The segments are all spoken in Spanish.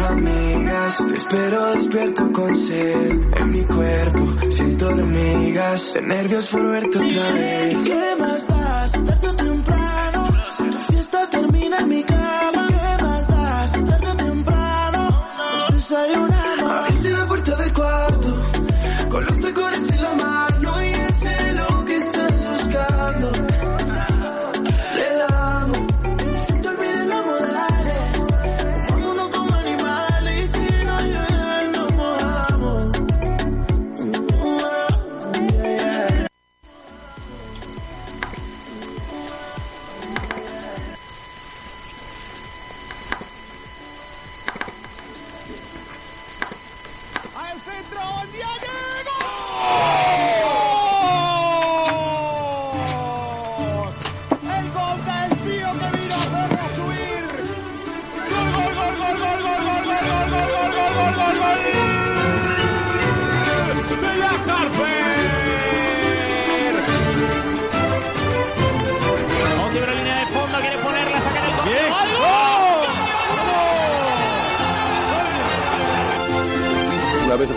amigas. Te espero despierto con sed en mi cuerpo. Siento hormigas, de nervios por verte otra vez. ¿Qué más das?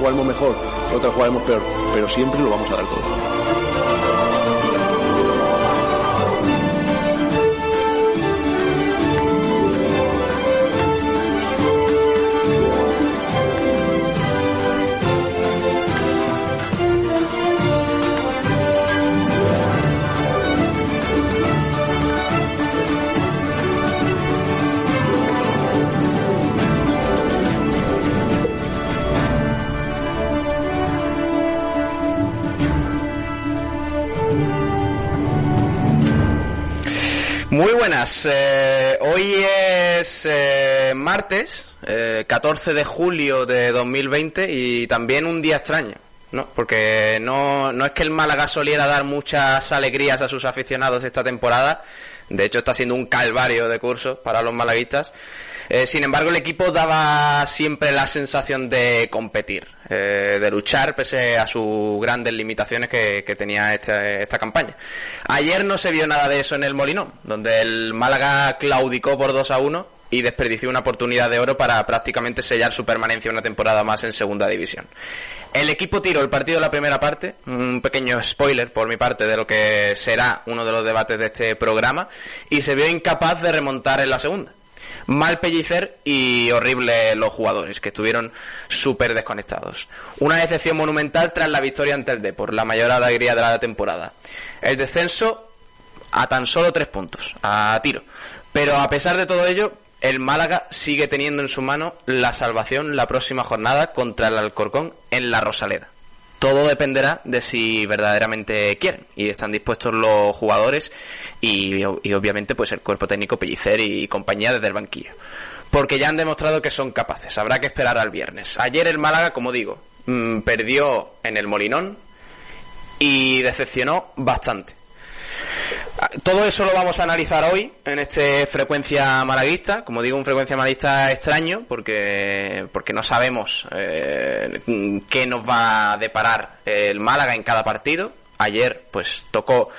Jugaremos mejor, otra jugaremos peor, pero siempre lo vamos a dar todo. Muy buenas, eh, hoy es eh, martes, eh, 14 de julio de 2020 y también un día extraño, ¿no? Porque no, no es que el Málaga soliera dar muchas alegrías a sus aficionados esta temporada, de hecho está siendo un calvario de curso para los malaguistas, Eh, sin embargo, el equipo daba siempre la sensación de competir, eh, de luchar pese a sus grandes limitaciones que, que tenía esta, esta campaña. Ayer no se vio nada de eso en el Molinón, donde el Málaga claudicó por 2 a 1 y desperdició una oportunidad de oro para prácticamente sellar su permanencia una temporada más en segunda división. El equipo tiró el partido de la primera parte, un pequeño spoiler por mi parte de lo que será uno de los debates de este programa, y se vio incapaz de remontar en la segunda. Mal pellicer y horrible los jugadores, que estuvieron súper desconectados. Una decepción monumental tras la victoria ante el Depor, la mayor alegría de la temporada. El descenso a tan solo tres puntos, a tiro. Pero a pesar de todo ello, el Málaga sigue teniendo en su mano la salvación la próxima jornada contra el Alcorcón en la Rosaleda. Todo dependerá de si verdaderamente quieren y están dispuestos los jugadores y, y obviamente pues el cuerpo técnico Pellicer y compañía desde el banquillo. Porque ya han demostrado que son capaces. Habrá que esperar al viernes. Ayer el Málaga, como digo, mm, perdió en el Molinón y decepcionó bastante. Ah, Todo eso lo vamos a analizar hoy en este frecuencia malaguista, como digo, un frecuencia malaguista extraño, porque, porque no sabemos eh, qué nos va a deparar el Málaga en cada partido. Ayer, pues tocó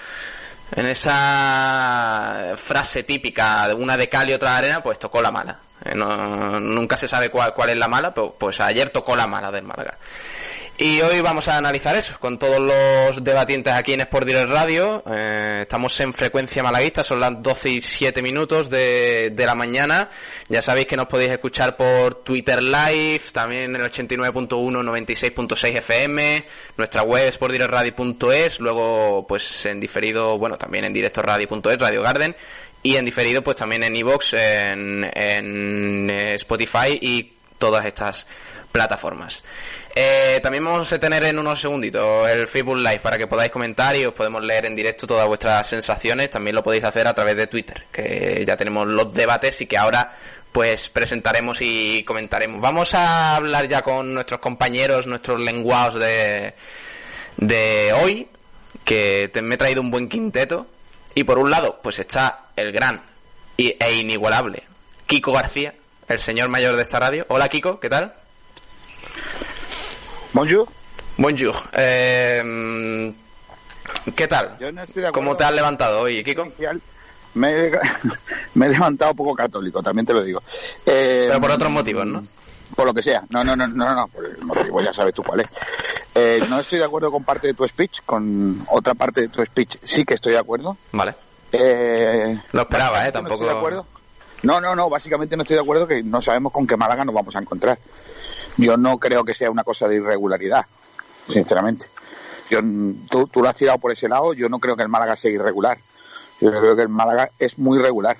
en esa frase típica de una de cal y otra de arena, pues tocó la mala. Eh, no- nunca se sabe cuál, cuál es la mala, pero pues ayer tocó la mala del Málaga. Y hoy vamos a analizar eso con todos los debatientes aquí en Sport Direct Radio. Eh, estamos en frecuencia malaguista, son las 12 y 7 minutos de, de la mañana. Ya sabéis que nos podéis escuchar por Twitter Live, también en el 89.1, 96.6 FM, nuestra web sportdirectradio.es, luego pues en diferido, bueno, también en directoradio.es, Radio Garden. Y en diferido, pues también en iVoox, en, en eh, Spotify y todas estas plataformas. Eh, también vamos a tener en unos segunditos el Facebook Live para que podáis comentar y os podemos leer en directo todas vuestras sensaciones. También lo podéis hacer a través de Twitter, que ya tenemos los debates y que ahora pues presentaremos y comentaremos. Vamos a hablar ya con nuestros compañeros, nuestros lenguados de, de hoy, que me he traído un buen quinteto. Y por un lado, pues está el gran e inigualable Kiko García, el señor mayor de esta radio. Hola Kiko, ¿qué tal? Bonjour. Bonjour. Eh, ¿Qué tal? Yo no estoy de. ¿Cómo te has levantado hoy, Kiko? Me he, me he levantado poco católico, también te lo digo. Eh, Pero por otros motivos, ¿no? por lo que sea. No, no, no, no, no, por el motivo ya sabes tú cuál es. Eh, no estoy de acuerdo con parte de tu speech, con otra parte de tu speech sí que estoy de acuerdo. Vale. Eh, Lo esperaba, ¿eh? básicamente no Tampoco... estoy de acuerdo. No, no, no, básicamente no estoy de acuerdo que no sabemos con qué Málaga nos vamos a encontrar. Yo no creo que sea una cosa de irregularidad, sinceramente. Yo, tú, tú lo has tirado por ese lado, yo no creo que el Málaga sea irregular. Yo creo que el Málaga es muy regular.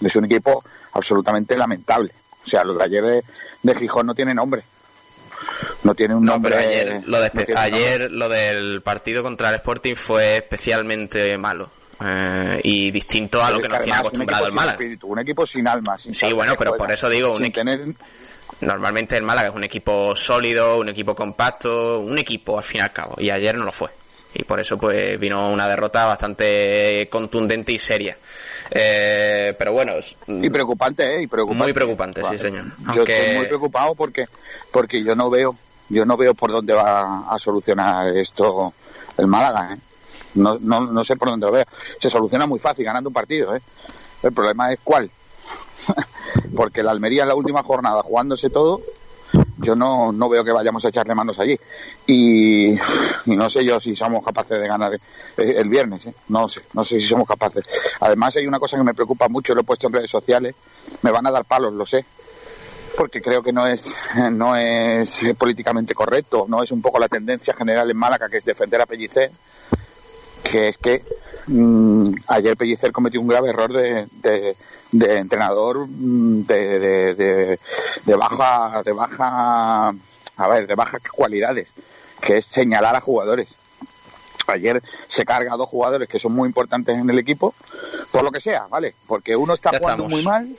Es un equipo absolutamente lamentable. O sea, lo de ayer de, de Gijón no tiene nombre. No tiene un No, nombre. pero ayer, lo, de no ayer lo del partido contra el Sporting fue especialmente malo. eh, y distinto a lo que nos tiene acostumbrado el equipo Málaga. espíritu, un equipo sin alma. Sin Sí, bueno, pero por eso digo, un sin equi- tener Normalmente el Málaga es un equipo sólido, un equipo compacto, un equipo al fin y al cabo. Y ayer no lo fue. Y por eso pues vino una derrota bastante contundente y seria. Eh, pero bueno, Y preocupante, ¿eh? Y preocupante. Muy preocupante, sí, señor. Yo Aunque- estoy muy preocupado porque, porque yo no veo, yo no veo por dónde va a solucionar esto el Málaga, ¿eh? No, no, no sé por dónde lo veo. Se soluciona muy fácil ganando un partido, ¿eh? El problema es cuál. porque la Almería en la última jornada jugándose todo, yo no, no veo que vayamos a echarle manos allí. Y, no sé yo si somos capaces de ganar eh, el viernes, ¿eh? no sé, no sé si somos capaces. Además hay una cosa que me preocupa mucho, lo he puesto en redes sociales, me van a dar palos, lo sé, porque creo que no es, no es políticamente correcto, no es un poco la tendencia general en Málaga, que es defender a Pellicer, que es que mm, ayer Pellicer cometió un grave error de, de entrenador mm, de, de, de, de baja de baja a ver de bajas cualidades que es señalar a jugadores ayer se carga a dos jugadores que son muy importantes en el equipo por lo que sea vale porque uno está Ya jugando estamos. muy mal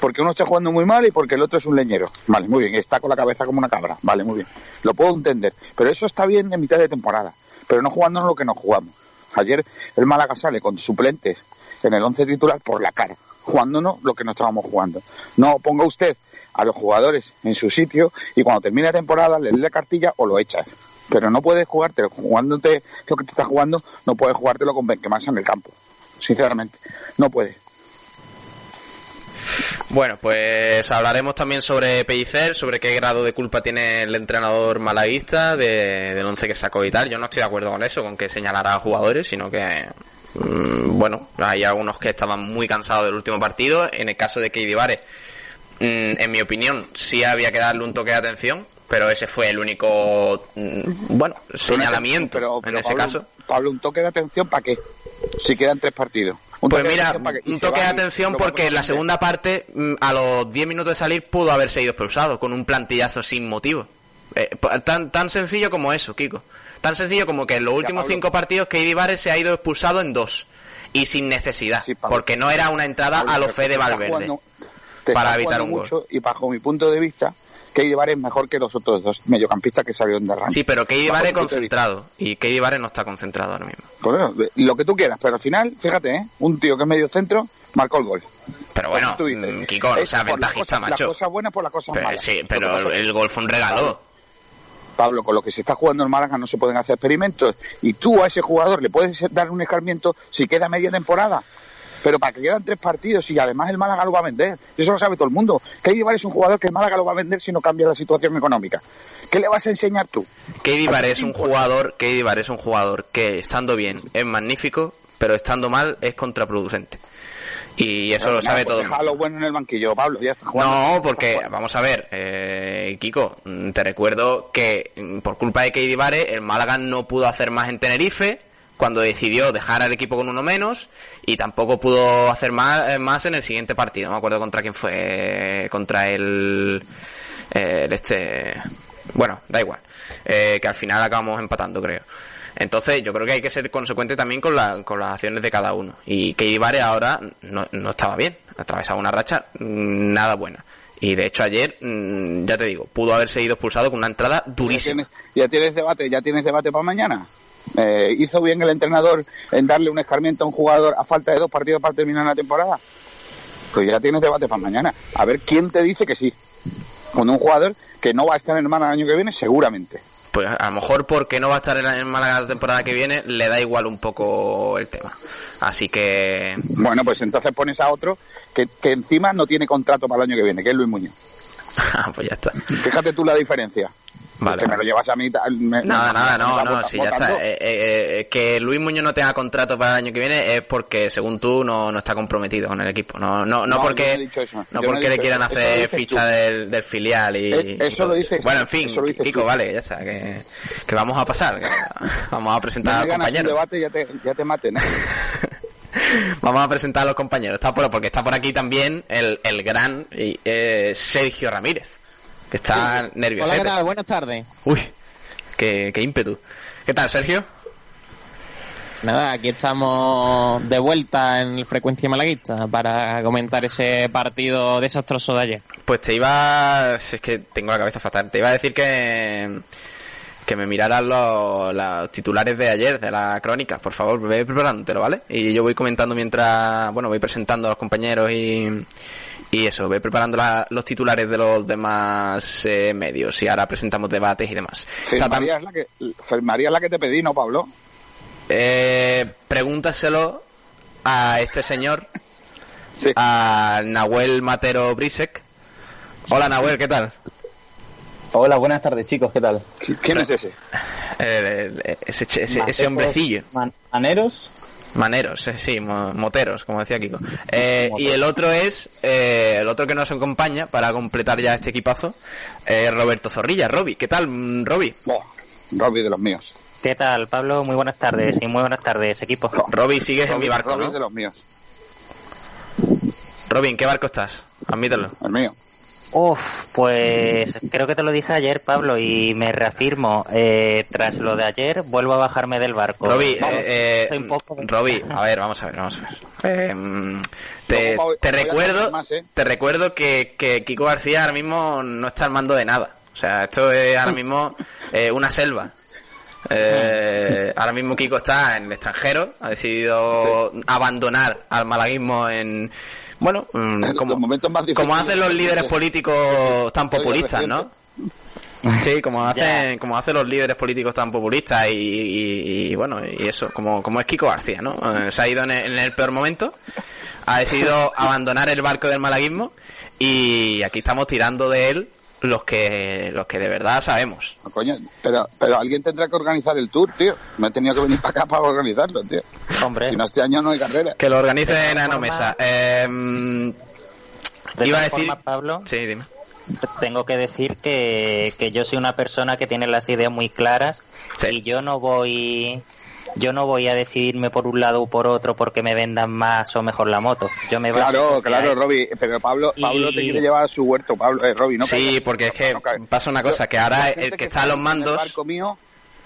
porque uno está jugando muy mal y porque el otro es un leñero. Vale, muy bien, está con la cabeza como una cabra. Vale, muy bien. Lo puedo entender. Pero eso está bien en mitad de temporada. Pero no jugándonos lo que nos jugamos. Ayer el Málaga sale con suplentes en el once titular por la cara, jugándonos lo que no estábamos jugando. No ponga usted a los jugadores en su sitio y cuando termine la temporada le lee la cartilla o lo echas. Pero no puedes jugártelo jugándote lo que te estás jugando, no puedes jugártelo con Benquemasa en el campo. Sinceramente, no puedes. Bueno, pues hablaremos también sobre Pellicer, sobre qué grado de culpa tiene el entrenador malaguista de, del once que sacó y tal. Yo no estoy de acuerdo con eso, con que señalara a jugadores, sino que, mm, bueno, hay algunos que estaban muy cansados del último partido. En el caso de Keidi mm, en mi opinión, sí había que darle un toque de atención, pero ese fue el único, mm, bueno, señalamiento Pero- pero en ese Pablo, caso. Pablo, un toque de atención para qué? Si quedan tres partidos. Un Pues mira, un toque de atención porque en la segunda parte, a los 10 minutos de salir, pudo haberse ido expulsado con un plantillazo sin motivo. Eh, tan, tan sencillo como eso, Kiko. Tan sencillo como que en los últimos Pablo. cinco partidos Keidi Vares se ha ido expulsado en dos. Y sin necesidad. Sí, Pablo. porque no era una entrada Pablo, a lo pero fe de Valverde. jugando- para evitar un gol. Y bajo mi punto de vista, que llevar es mejor que los otros dos mediocampistas que salieron de arranque. Sí, pero Keidi vista. concentrado. Y Keidi no está concentrado ahora mismo. Bueno, lo que tú quieras, pero al final, fíjate, ¿eh? un tío que es medio centro marcó el gol. Pero bueno, mm, Kiko, es las ventajista, cosas- Las macho. cosas buenas por las cosas malas. sí, que pero el gol fue un regalo. Pablo, con lo que se está jugando en Málaga no se pueden hacer experimentos. Y tú a ese jugador le puedes dar un escarmiento si queda media temporada. Pero para que quedan tres partidos y además el Málaga lo va a vender. Eso lo sabe todo el mundo. Llevar es un jugador que el Málaga lo va a vender si no cambia la situación económica. ¿Qué le vas a enseñar tú? Keidi ¿A Bar ti es un jugador, Bar es un jugador que estando bien es magnífico, pero estando mal es contraproducente. Y eso lo sabe pues todo. bueno en el banquillo, Pablo. Ya está jugando. No, porque vamos a ver, eh, Kiko, mm, te recuerdo que mm, por culpa de Keidi Vare el Málaga no pudo hacer más en Tenerife cuando decidió dejar al equipo con uno menos y tampoco pudo hacer más, eh, más en el siguiente partido. No me acuerdo contra quién fue, contra el, eh, el este, bueno, da igual, eh, que al final acabamos empatando, creo. Entonces, yo creo que hay que ser consecuente también con, la- con las acciones de cada uno. Y Keidi Vare ahora no, no estaba bien, atravesaba una racha mm, nada buena. Y de hecho ayer, mm, ya te digo, pudo haberse ido expulsado con una entrada Ya durísima. tienes, ya tienes debate, ya tienes debate para mañana. Eh, ¿Hizo bien el entrenador en darle un escarmiento a un jugador a falta de dos partidos para terminar la temporada? Pues ya tienes debate para mañana. A ver quién te dice que sí. Con un jugador que no va a estar en el año que viene, seguramente. Pues a lo mejor porque no va a estar en, en Málaga la temporada que viene, le da igual un poco el tema. Así que, Bueno, pues entonces pones a otro que, que encima no tiene contrato para el año que viene, que es Luis Muñoz. Ah, pues ya está. Fíjate tú la diferencia. Vale. Es que me lo llevas a mí. tal, me- Nada, nada, no, no, vota- sí, ya votando. está. Eh, eh, eh, que Luis Muñoz no tenga contrato para el año que viene es porque, según tú, no, no está comprometido con el equipo. No, no, no, No, porque, no no no porque le quieran eso. Hacer ficha del, del filial y, Eh, eso lo dices- Bueno, en fin, Kiko, tú. vale, ya está. Que, que vamos a pasar. vamos a No presentar me a compañeros. debate ya te, ya te maten. Vamos a presentar a los compañeros. Está por, porque está por aquí también el, el gran eh, Sergio Ramírez, que está nervioso. Hola, ¿qué tal? Buenas tardes. Uy, qué, qué ímpetu. ¿Qué tal, Sergio? Nada, aquí estamos de vuelta en Frecuencia Malaguista para comentar ese partido desastroso de ayer. Pues te iba... Es que tengo la cabeza fatal. Te iba a decir que... Que me miraras los, los titulares de ayer, de la crónica. Por favor, ve preparándotelo, ¿vale? Y yo voy comentando mientras... Bueno, voy presentando a los compañeros y... Y eso, voy preparando la- los titulares de los demás eh, medios. Y ahora presentamos debates y demás. Fe Está tam- María, es la que, Fe María es la que te pedí, ¿no, Pablo? Eh, pregúntaselo a este señor, Sí. a Nahuel Matero Brisek. Hola Nahuel, ¿qué tal? Hola, buenas tardes chicos, ¿qué tal? ¿Quién es ese? Eh, eh, ese, ese, ese hombrecillo. man- Maneros, Maneros, eh, sí, mo- moteros, como decía Kiko. Eh, y el otro es, eh, el otro que nos acompaña para completar ya este equipazo, eh, Roberto Zorrilla. Roby, ¿qué tal, mm, Roby? Buah, Robbie de los míos. ¿Qué tal, Pablo? Muy buenas tardes y muy buenas tardes, equipo. Roby, sigues en mi barco, Robbie ¿no? de los míos. Roby, ¿en qué barco estás? Admítelo. El mío. Uf, pues creo que te lo dije ayer, Pablo, y me reafirmo. eh, tras lo de ayer, vuelvo a bajarme del barco. Roby, eh, poco- Roby, a ver, vamos a ver, vamos a ver. Eh, mm, te, te recuerdo, más, ¿eh? te recuerdo que, que Kiko García ahora mismo no está al mando de nada. O sea, esto es ahora mismo eh, una selva. Eh, ahora mismo Kiko está en el extranjero, ha decidido abandonar al malaguismo en bueno, mm, como, los momentos más como hacen los líderes políticos tan populistas, ¿no? Sí, como hacen, como hacen los líderes políticos tan populistas y, y- y, bueno, y eso, como, como es Kiko García, ¿no? Eh, se ha ido en el, en el peor momento, ha decidido abandonar el barco del malaguismo y aquí estamos tirando de él los que, los que de verdad sabemos. No, coño, pero, pero alguien tendrá que organizar el tour, tío. Me he tenido que venir para acá para organizarlo, tío. Hombre, Si no, este año no hay carrera. Que lo organice De en todas Ano formas- Mesa. Eh, de iba a decir... formas, Pablo, Sí, dime. tengo que decir que, que yo soy una persona que tiene las ideas muy claras Sí. y yo no voy yo no voy a decidirme por un lado o por otro porque me vendan más o mejor la moto. Yo me Claro, claro. Robbie. Pero Pablo, Y- Pablo te quiere llevar a su huerto, Pablo, eh, Robbie, no Sí, porque es que No pasa una cosa, que ahora el que está a los en mandos... El barco mío,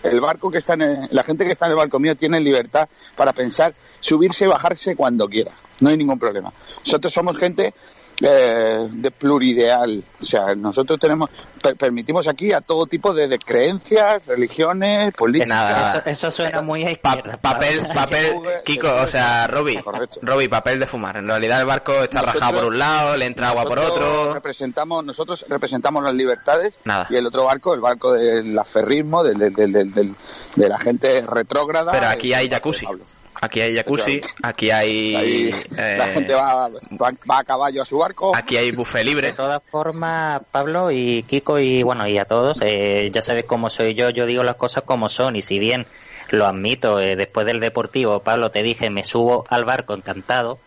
el barco que está en el- la gente que está en el barco mío tiene libertad para pensar, subirse y bajarse cuando quiera. No hay ningún problema. Nosotros somos gente eh, de plurideal. O sea, nosotros tenemos, per- permitimos aquí a todo tipo de, de creencias, religiones, políticas. nada, Eso, eso suena muy a Pa- papel, papel, Kiko, o sea, Robbie. Robbie, papel de fumar. En realidad el barco está Nosotros- rajado por un lado, le entra agua por otro. Representamos, nosotros representamos las libertades Nada. y el otro barco, el barco del aferrismo, del, del, del, del- del- de la gente retrógrada. Pero aquí es hay jacuzzi. Pablo. Aquí hay jacuzzi, aquí hay, Ahí eh, la gente va, va, va a caballo a su barco. aquí hay buffet libre. De todas formas, Pablo y Kiko y bueno y a todos, eh, ya sabéis cómo soy yo, yo digo las cosas como son y si bien lo admito, eh, después del Deportivo, Pablo, te dije, me subo al barco encantado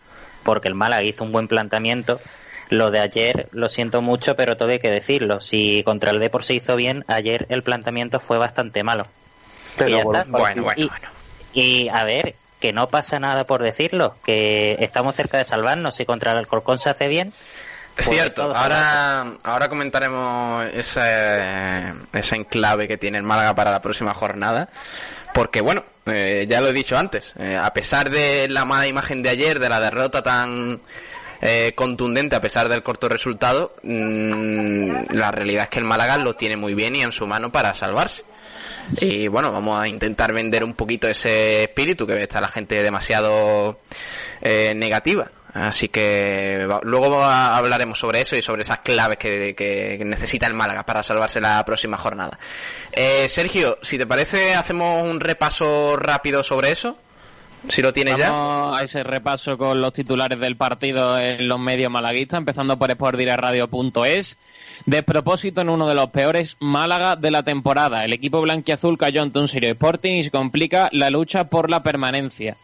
porque el Málaga hizo un buen planteamiento. Lo de ayer, lo siento mucho, pero todo hay que decirlo. Si contra el Depor se hizo bien, ayer el planteamiento fue bastante malo. Pero Y ya bueno, está. Bueno, bueno, Y- bueno. Y a ver, que no pasa nada por decirlo, que estamos cerca de salvarnos. Si contra el Alcorcón se hace bien, Es Pues cierto, ahora, ahora comentaremos ese, ese enclave que tiene el Málaga para la próxima jornada. Porque bueno, eh, ya lo he dicho antes, eh, a pesar de la mala imagen de ayer, de la derrota tan eh, contundente, a pesar del corto resultado, mm, la realidad es que el Málaga lo tiene muy bien y en su mano para salvarse. Y bueno, vamos a intentar vender un poquito ese espíritu que está la gente demasiado eh, negativa. Así que luego hablaremos sobre eso y sobre esas claves que, necesita el Málaga para salvarse la próxima jornada. Eh, Sergio, si te parece, hacemos un repaso rápido sobre eso. Si lo tienes ya. Vamos a ese repaso con los titulares del partido en los medios malaguistas, empezando por sportdireradio.es. Despropósito en uno de los peores Málaga de la temporada. El equipo blanquiazul cayó ante un serio Sporting y se complica la lucha por la permanencia.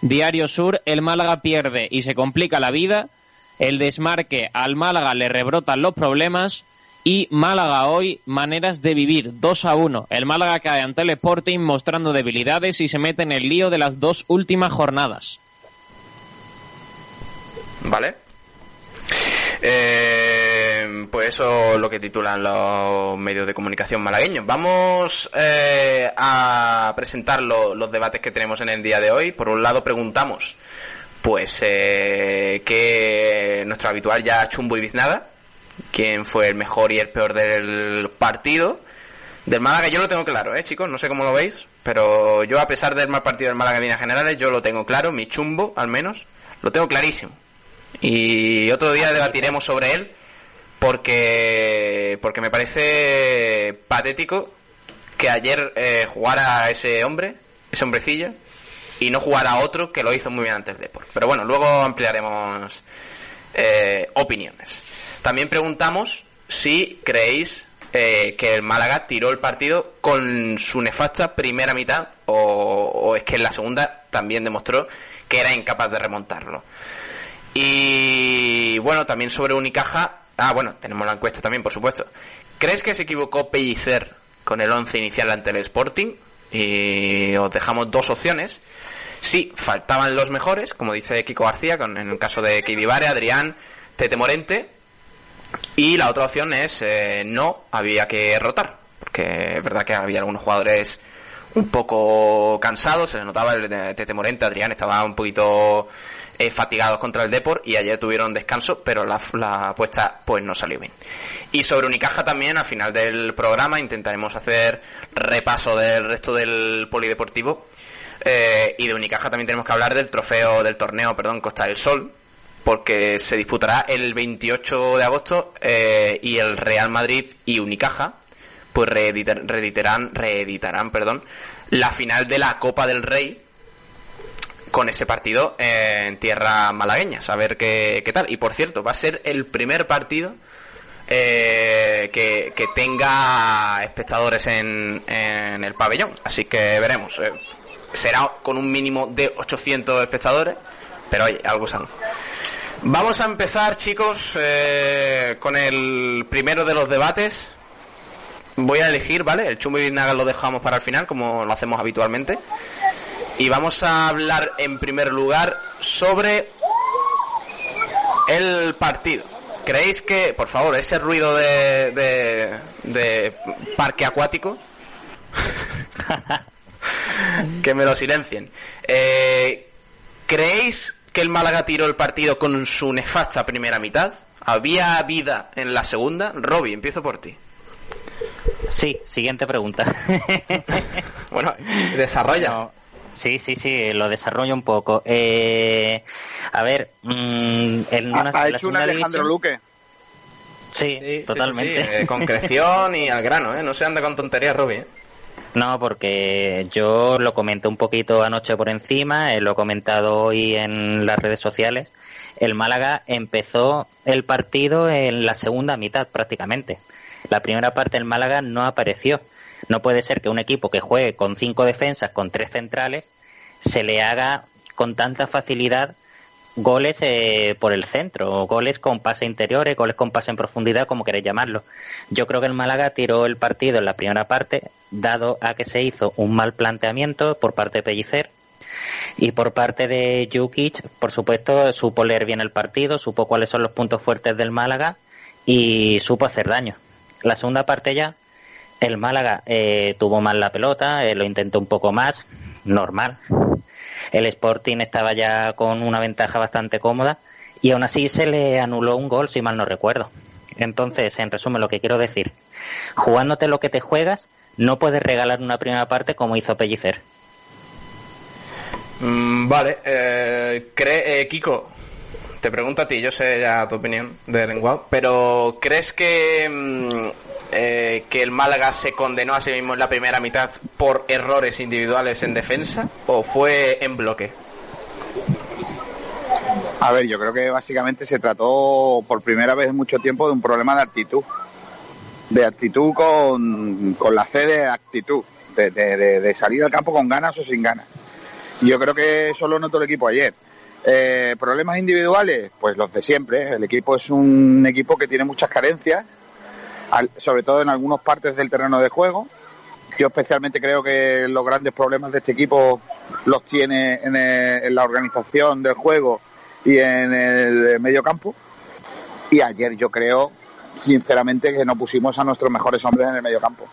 Diario Sur, el Málaga pierde y se complica la vida. El desmarque al Málaga le rebrotan los problemas. Y Málaga hoy, maneras de vivir, 2 a 1. El Málaga cae ante el Sporting mostrando debilidades y se mete en el lío de las dos últimas jornadas. ¿Vale? Eh, pues eso es lo que titulan los medios de comunicación malagueños. Vamos eh, a presentar lo- los debates que tenemos en el día de hoy. Por un lado preguntamos, pues, eh, que nuestro habitual ya Chumbo y Biznaga, quién fue el mejor y el peor del partido. Del Málaga yo lo tengo claro, ¿eh, chicos? No sé cómo lo veis, pero yo a pesar del mal partido del Málaga en líneas generales, yo lo tengo claro, mi chumbo al menos, lo tengo clarísimo. Y otro día debatiremos sobre él porque porque me parece patético que ayer eh, jugara ese hombre, ese hombrecillo, y no jugara otro que lo hizo muy bien antes de por. Pero bueno, luego ampliaremos eh, opiniones. También preguntamos si creéis eh, que el Málaga tiró el partido con su nefasta primera mitad o, o es que en la segunda también demostró que era incapaz de remontarlo. Y bueno, también sobre Unicaja. Ah, bueno, tenemos la encuesta también, por supuesto. ¿Crees que se equivocó Pellicer con el once inicial ante el Sporting? Y os dejamos dos opciones. Sí, faltaban los mejores, como dice Kiko García, con, en el caso de Kivivare, Adrián, Tete Morente. Y la otra opción es eh, no, había que rotar. Porque es verdad que había algunos jugadores un poco cansados, se les notaba el Tete Morente, Adrián estaba un poquito eh, fatigados contra el Depor y ayer tuvieron descanso, pero la, la apuesta pues no salió bien. Y sobre Unicaja también, al final del programa intentaremos hacer repaso del resto del polideportivo. Eh, y de Unicaja también tenemos que hablar del trofeo, del torneo, perdón, Costa del Sol, porque se disputará el 28 de agosto eh, y el Real Madrid y Unicaja pues reeditar- reeditarán, reeditarán perdón, la final de la Copa del Rey con ese partido en tierra malagueña, a ver qué, qué tal. Y por cierto, va a ser el primer partido eh, que, que tenga espectadores en, en el pabellón, así que veremos. eh, será con un mínimo de 800 espectadores, pero oye, algo sano. Vamos a empezar, chicos, eh, con el primero de los debates. Voy a elegir, ¿vale? El chumbo y Vinaga lo dejamos para el final, como lo hacemos habitualmente. Y vamos a hablar en primer lugar sobre el partido. ¿Creéis que, por favor, ese ruido de, de, de parque acuático, que me lo silencien? Eh, ¿Creéis que el Málaga tiró el partido con su nefasta primera mitad? ¿Había vida en la segunda? Robbie, empiezo por ti. Sí, siguiente pregunta. Bueno, desarrolla. No, sí, sí, sí, lo desarrollo un poco. Eh, a ver, mm, en Ha, una, ha la hecho un Alejandro división- Luque. Sí, totalmente. sí, sí, eh, concreción y al grano, ¿eh? No se anda con tonterías, Robbie. ¿eh? No, porque yo lo comenté un poquito anoche por encima, eh, lo he comentado hoy en las redes sociales. El Málaga empezó el partido en la segunda mitad prácticamente. La primera parte del Málaga no apareció. No puede ser que un equipo que juegue con cinco defensas, con tres centrales, se le haga con tanta facilidad goles eh, por el centro, goles con pase interiores, goles con pase en profundidad, como queréis llamarlo. Yo creo que el Málaga tiró el partido en la primera parte, dado a que se hizo un mal planteamiento por parte de Pellicer. Y por parte de Jukic, por supuesto, supo leer bien el partido, supo cuáles son los puntos fuertes del Málaga y supo hacer daño. La segunda parte ya, el Málaga eh, tuvo mal la pelota, eh, lo intentó un poco más, normal. El Sporting estaba ya con una ventaja bastante cómoda y aún así se le anuló un gol, si mal no recuerdo. Entonces, en resumen, lo que quiero decir, jugándote lo que te juegas, no puedes regalar una primera parte como hizo Pellicer. Mm, vale, eh, cree, eh, Kiko, te pregunto a ti, yo sé ya tu opinión de lenguado, pero ¿crees que, mm, eh, que el Málaga se condenó a sí mismo en la primera mitad por errores individuales en defensa o fue en bloque? A ver, yo creo que básicamente se trató por primera vez en mucho tiempo de un problema de actitud. de actitud con, con la C de actitud, de, de- de- de salir al campo con ganas o sin ganas. Yo creo que eso lo notó el equipo ayer. Eh, ¿Problemas individuales? Pues los de siempre. El equipo es un equipo que tiene muchas carencias, al- sobre todo en algunas partes del terreno de juego. Yo especialmente creo que los grandes problemas de este equipo los tiene en, el- la organización del juego y en el medio campo. Y ayer yo creo, sinceramente, que no pusimos a nuestros mejores hombres en el medio campo.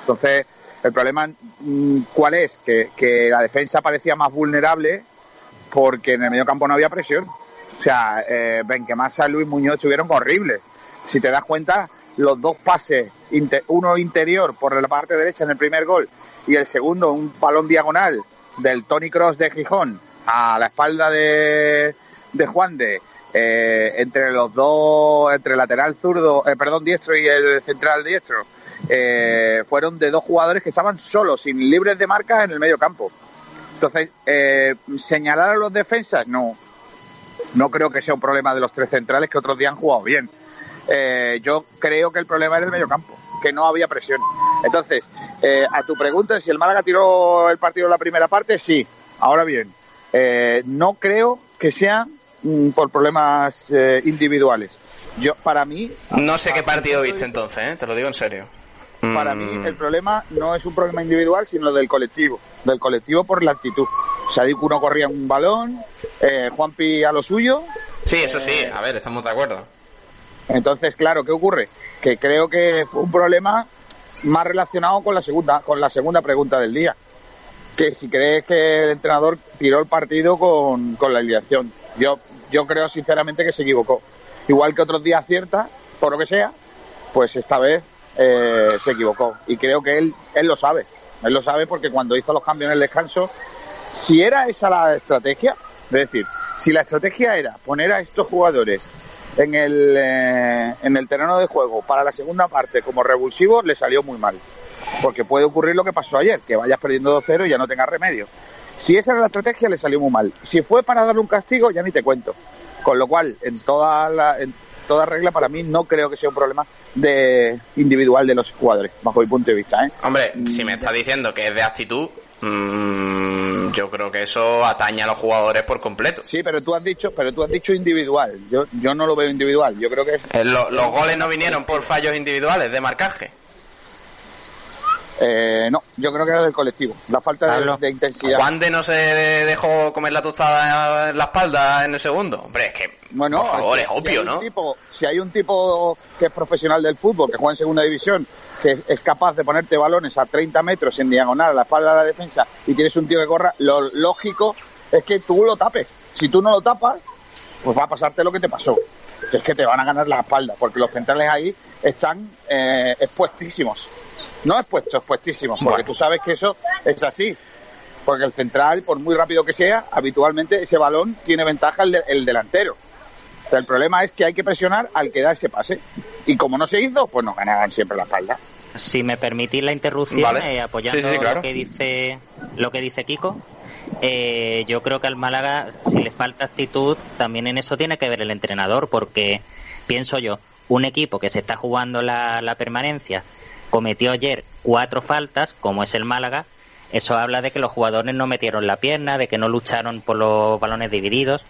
Entonces, el problema, mm, ¿cuál es? Que la defensa parecía más vulnerable porque en el medio campo no había presión. O sea, eh, Benquemasa y Luis Muñoz estuvieron horribles. Si te das cuenta, los dos pases, uno interior por la parte derecha en el primer gol y el segundo un balón diagonal del Tony Cross de Gijón a la espalda de, de Juan de eh, entre los dos, entre el lateral zurdo, eh, perdón, diestro y el central diestro, eh, fueron de dos jugadores que estaban solos, sin libres de marca en el medio campo. Entonces, eh, señalar a los defensas, no. No creo que sea un problema de los tres centrales que otros días han jugado bien. Eh, yo creo que el problema era el medio campo, que no había presión. Entonces, eh, a tu pregunta, si el Málaga tiró el partido en la primera parte, sí. Ahora bien, eh, no creo que sea mm, por problemas eh, individuales. Yo, para mí, No sé qué partido viste entonces, ¿eh? te lo digo en serio. Para Mm, mí el problema no es un problema individual, sino del colectivo. Del colectivo por la actitud. Sadik uno corría un balón, eh, Juanpi a lo suyo. Sí, eso sí, Eh, a ver, estamos de acuerdo. Entonces, claro, ¿qué ocurre? Que creo que fue un problema más relacionado con la segunda, con la segunda pregunta del día. Que si crees que el entrenador tiró el partido con, con la alineación. Yo, yo creo sinceramente que se equivocó. Igual que otros días acierta, por lo que sea, pues esta vez eh, se equivocó. Y creo que él, él lo sabe. Él lo sabe porque cuando hizo los cambios en el descanso, si era esa la estrategia, es decir, si la estrategia era poner a estos jugadores en el, eh, en el terreno de juego para la segunda parte como revulsivos, le salió muy mal. Porque puede ocurrir lo que pasó ayer, que vayas perdiendo 2-0 y ya no tengas remedio. Si esa era la estrategia, le salió muy mal. Si fue para darle un castigo, ya ni te cuento. Con lo cual, en toda, la, toda regla, para mí no creo que sea un problema de individual de los jugadores, bajo mi punto de vista. ¿eh? Hombre, si me estás diciendo que es de actitud, mm, yo creo que eso atañe a los jugadores por completo. Sí, pero tú has dicho, pero tú has dicho individual. Yo, yo no lo veo individual. Yo creo que Eh, lo- los goles no vinieron por fallos individuales de marcaje. Eh, no, yo creo que era del colectivo. La falta de, de intensidad. Juan de no se dejó comer la tostada en la espalda en el segundo. Hombre, es que, Bueno, por favor, si- es si obvio, un ¿no? tipo- si hay un tipo que es profesional del fútbol, que juega en segunda división, que es capaz de ponerte balones a 30 metros en diagonal a la espalda de la defensa y tienes un tío que corra, lo lógico es que tú lo tapes. Si tú no lo tapas, pues va a pasarte lo que te pasó. Que es que te van a ganar la espalda, porque los centrales ahí están eh, expuestísimos. No expuestos, expuestísimos, porque Bueno. tú sabes que eso es así. Porque el central, por muy rápido que sea, habitualmente ese balón tiene ventaja el, de- el delantero. Pero el problema es que hay que presionar al que da ese pase. Y como no se hizo, pues nos ganaban siempre la espalda. Si me permitís la interrupción, Vale. eh, apoyando Sí, sí, claro. lo que dice lo que dice Kiko, eh, yo creo que al Málaga, si le falta actitud, también en eso tiene que ver el entrenador, porque pienso yo, un equipo que se está jugando la, la permanencia cometió ayer cuatro faltas, como es el Málaga, eso habla de que los jugadores no metieron la pierna, de que no lucharon por los balones divididos.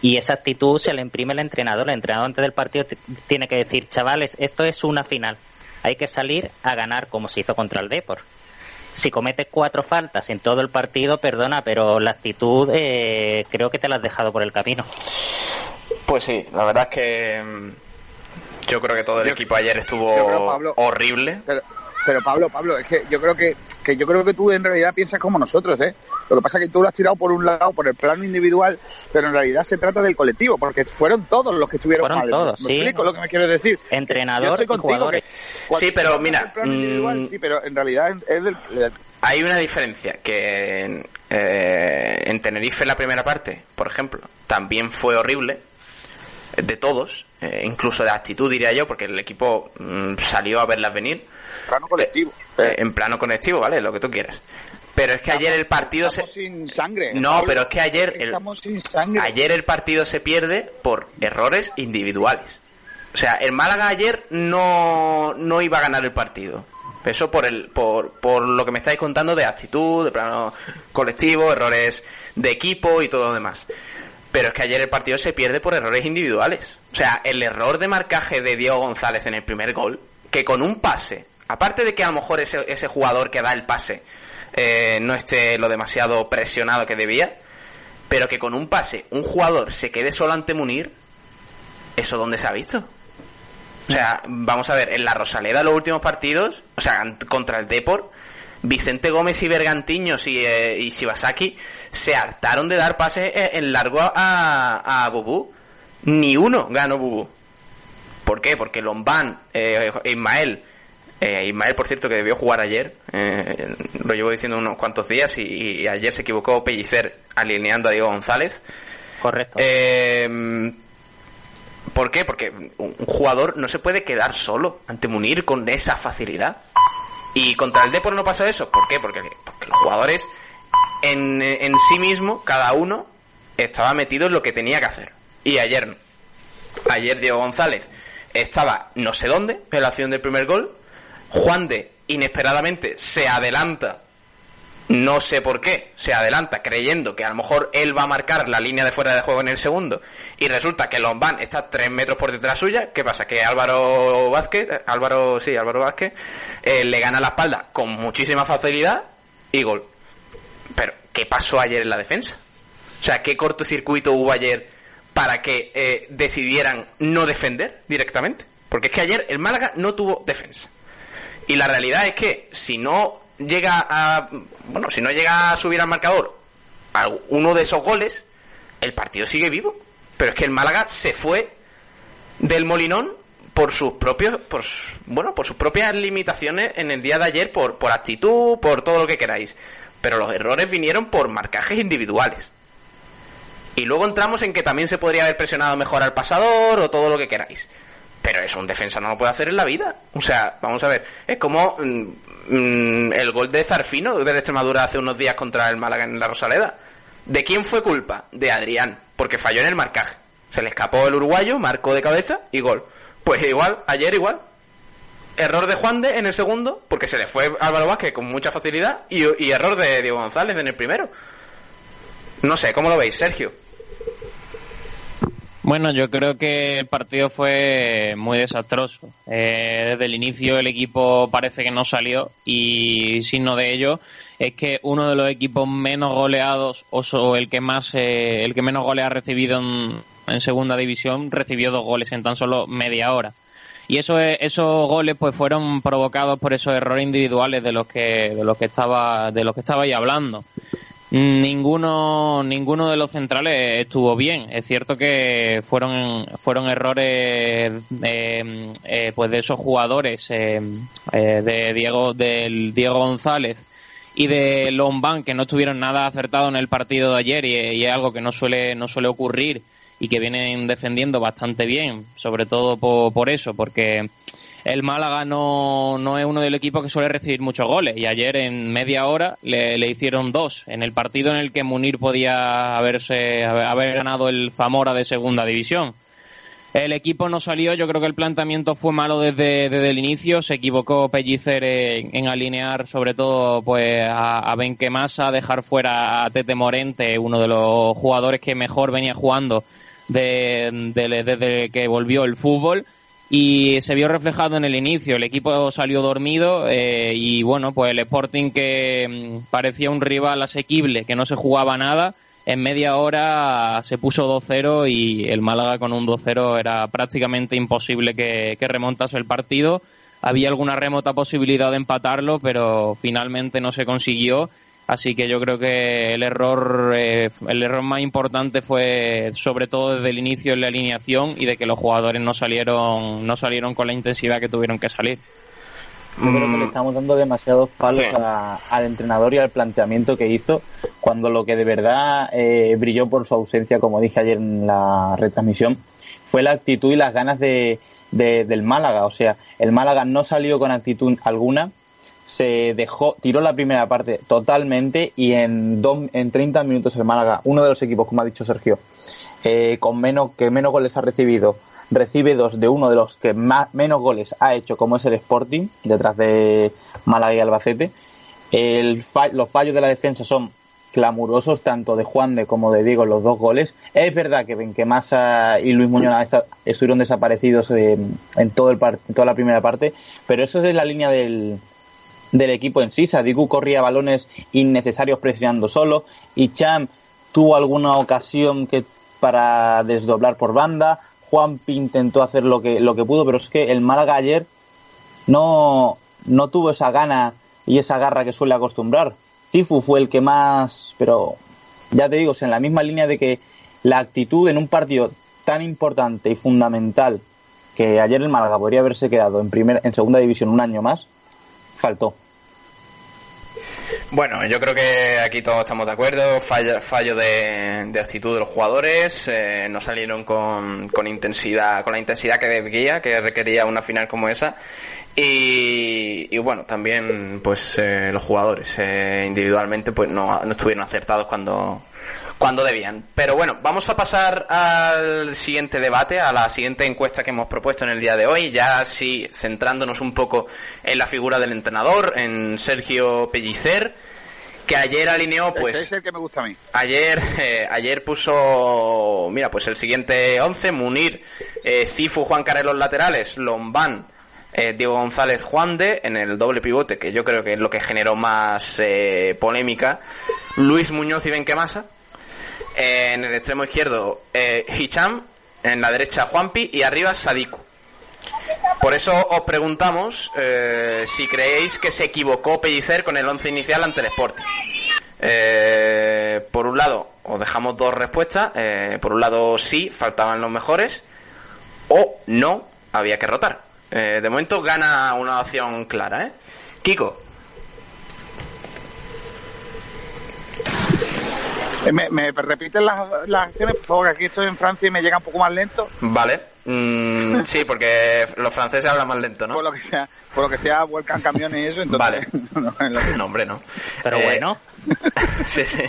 Y esa actitud se le imprime el entrenador. El entrenador antes del partido tiene que decir, chavales, esto es una final. Hay que salir a ganar como se hizo contra el Depor. Si cometes cuatro faltas en todo el partido, perdona, pero la actitud eh, creo que te la has dejado por el camino. Pues sí, la verdad es que mm, yo creo que todo el Yo- equipo ayer estuvo yo creo, Pablo- horrible. Pero, pero Pablo, Pablo, es que yo creo que, que yo creo que tú en realidad piensas como nosotros, ¿eh? Lo que pasa es que tú lo has tirado por un lado, por el plano individual, pero en realidad se trata del colectivo, porque fueron todos los que estuvieron Fueron mal. todos, ¿Me sí. explico lo que me quieres decir? Entrenador Yo estoy y contigo jugadores. que cuando Sí, pero mira, del plano individual, mm, sí, pero en realidad es del, del- Hay una diferencia que en, eh, en Tenerife en la primera parte, por ejemplo, también fue horrible eh, de todos, eh, incluso de actitud diría yo, porque el equipo mm, salió a verlas venir. plano colectivo. Eh, en plano colectivo, ¿vale? Lo que tú quieras. Pero es que ayer el partido se... Estamos sin sangre. No, Pablo. pero es que ayer el, Estamos sin sangre. ayer el partido se pierde por errores individuales. O sea, el Málaga ayer no, no iba a ganar el partido. Eso por, el, por, por lo que me estáis contando de actitud, de plano colectivo, errores de equipo y todo lo demás. Pero es que ayer el partido se pierde por errores individuales. O sea, el error de marcaje de Diego González en el primer gol, que con un pase, aparte de que a lo mejor ese, ese jugador que da el pase eh, no esté lo demasiado presionado que debía, pero que con un pase un jugador se quede solo ante Munir, ¿eso dónde se ha visto? O sea, vamos a ver, en la Rosaleda los últimos partidos, o sea, contra el Deport, Vicente Gómez y Bergantiños y, eh, y Shibasaki se hartaron de dar pases eh, en largo a, a Bubú. Ni uno ganó Bubú. ¿Por qué? Porque Lombán, eh, Ismael, eh, Ismael, por cierto, que debió jugar ayer, eh, lo llevo diciendo unos cuantos días y, y ayer se equivocó Pellicer alineando a Diego González. Correcto. ¿Por qué? Porque un jugador no se puede quedar solo ante Munir con esa facilidad. Y contra el Depor no pasa eso. ¿Por qué? Porque, porque los jugadores en, en sí mismo, cada uno, estaba metido en lo que tenía que hacer. Y ayer no. Ayer Diego González estaba no sé dónde en la acción del primer gol. Juan de inesperadamente se adelanta no sé por qué, se adelanta creyendo que a lo mejor él va a marcar la línea de fuera de juego en el segundo y resulta que Lombán está tres metros por detrás suya. ¿Qué pasa? Que Álvaro Vázquez, Álvaro, sí, Álvaro Vázquez, eh, le gana la espalda con muchísima facilidad y gol. Pero, ¿qué pasó ayer en la defensa? O sea, ¿qué cortocircuito hubo ayer para que eh, decidieran no defender directamente? Porque es que ayer el Málaga no tuvo defensa. Y la realidad es que si no llega a bueno, si no llega a subir al marcador a uno de esos goles, el partido sigue vivo. Pero es que el Málaga se fue del Molinón por sus propios por bueno, por sus propias limitaciones en el día de ayer por por actitud, por todo lo que queráis. Pero los errores vinieron por marcajes individuales. Y luego entramos en que también se podría haber presionado mejor al pasador o todo lo que queráis. Pero eso un defensa no lo puede hacer en la vida. O sea, vamos a ver, es como mm, mm, el gol de Zarfino de Extremadura hace unos días contra el Málaga en la Rosaleda. ¿De quién fue culpa? De Adrián, porque falló en el marcaje. Se le escapó el uruguayo, marcó de cabeza y gol. Pues igual, ayer igual. Error de Juan de en el segundo, porque se le fue Álvaro Vázquez con mucha facilidad, y, y error de Diego González en el primero. No sé, ¿cómo lo veis, Sergio? Bueno, yo creo que el partido fue muy desastroso. Eh, desde el inicio el equipo parece que no salió y signo de ello es que uno de los equipos menos goleados o el que más eh, el que menos goles ha recibido en, segunda división recibió dos goles en tan solo media hora. Y eso, es- esos goles pues fueron provocados por esos errores individuales de los que de los que estaba de los que estabais hablando. Ninguno, ninguno de los centrales estuvo bien. Es cierto que fueron, fueron errores eh, eh, pues de esos jugadores eh, eh, de Diego, del Diego González y de Lombán que no estuvieron nada acertados en el partido de ayer y, y es algo que no suele, no suele ocurrir y que vienen defendiendo bastante bien, sobre todo por, por eso, porque el Málaga no, no es uno del equipo que suele recibir muchos goles. Y ayer en media hora le, le hicieron dos. En el partido en el que Munir podía haberse haber, ganado el Zamora de segunda división. El equipo no salió, yo creo que el planteamiento fue malo desde, desde el inicio, se equivocó Pellicer en, en alinear sobre todo pues a, a Benquemasa, dejar fuera a Tete Morente, uno de los jugadores que mejor venía jugando de- de- desde que volvió el fútbol y se vio reflejado en el inicio. El equipo salió dormido eh, y bueno, pues el Sporting que mm, parecía un rival asequible, que no se jugaba nada, en media hora se puso 2-0 y el Málaga con un 2-0 era prácticamente imposible que, que remontase el partido. Había alguna remota posibilidad de empatarlo, pero finalmente no se consiguió. Así que yo creo que el error, eh, el error más importante fue sobre todo desde el inicio en la alineación y de que los jugadores no salieron, no salieron con la intensidad que tuvieron que salir. Yo creo que le estamos dando demasiados palos Sí. a- al entrenador y al planteamiento que hizo, cuando lo que de verdad eh, brilló por su ausencia, como dije ayer en la retransmisión, fue la actitud y las ganas de, de- del Málaga. O sea, el Málaga no salió con actitud alguna, se dejó, tiró la primera parte totalmente y en, dos, en 30 minutos el Málaga, uno de los equipos, como ha dicho Sergio, eh, con menos que menos goles ha recibido recibe dos de uno de los que más, menos goles ha hecho, como es el Sporting, detrás de Málaga y Albacete. El los fallos de la defensa son clamurosos, tanto de Juan de como de Diego, los dos goles. Es verdad que Benquemasa y Luis Muñoz estuvieron desaparecidos eh, en, todo el en toda la primera parte, pero eso es la línea del, del equipo en sí. Sadiku corría balones innecesarios presionando solo y Cham tuvo alguna ocasión que para desdoblar por banda. Juanpi intentó hacer lo que, lo que pudo, pero es que el Málaga ayer no, no tuvo esa gana y esa garra que suele acostumbrar. Cifu fue el que más, pero ya te digo, o sea, en la misma línea de que la actitud en un partido tan importante y fundamental que ayer el Málaga podría haberse quedado en, primer, en segunda división un año más, faltó. Bueno, yo creo que aquí todos estamos de acuerdo. Fallo, de, actitud de los jugadores. eh, no salieron con, con intensidad, con la intensidad que debía, que requería una final como esa. Y, bueno, también pues eh, los jugadores eh, individualmente pues no estuvieron acertados cuando cuando debían. Pero bueno, vamos a pasar al siguiente debate, a la siguiente encuesta que hemos propuesto en el día de hoy, ya sí centrándonos un poco en la figura del entrenador, en Sergio Pellicer, que ayer alineó pues Ese es el que me gusta a mí. Ayer, eh, ayer puso, mira, pues el siguiente 11, Munir, eh, Cifu, Juan Carlos los laterales, Lombán, eh, Diego González, Juan de, en el doble pivote, que yo creo que es lo que generó más eh, polémica, Luis Muñoz y Benquemasa, en el extremo izquierdo, eh, Hicham, en la derecha Juanpi y arriba Sadiku. Por eso os preguntamos eh, si creéis que se equivocó Pellicer con el once inicial ante el Sporting. Eh, por un lado, os dejamos dos respuestas. Por un lado, sí, faltaban los mejores. O no, había que rotar. De momento gana una opción clara, ¿eh? Kiko. ¿Me, me repiten las, las acciones, por favor? Que aquí estoy en Francia y me llega un poco más lento. Vale. Mm, sí, porque los franceses hablan más lento, ¿no? Por lo que sea, por lo que sea vuelcan camiones y eso. Entonces, Vale. no, hombre, no. Pero Eh, bueno. sí, sí.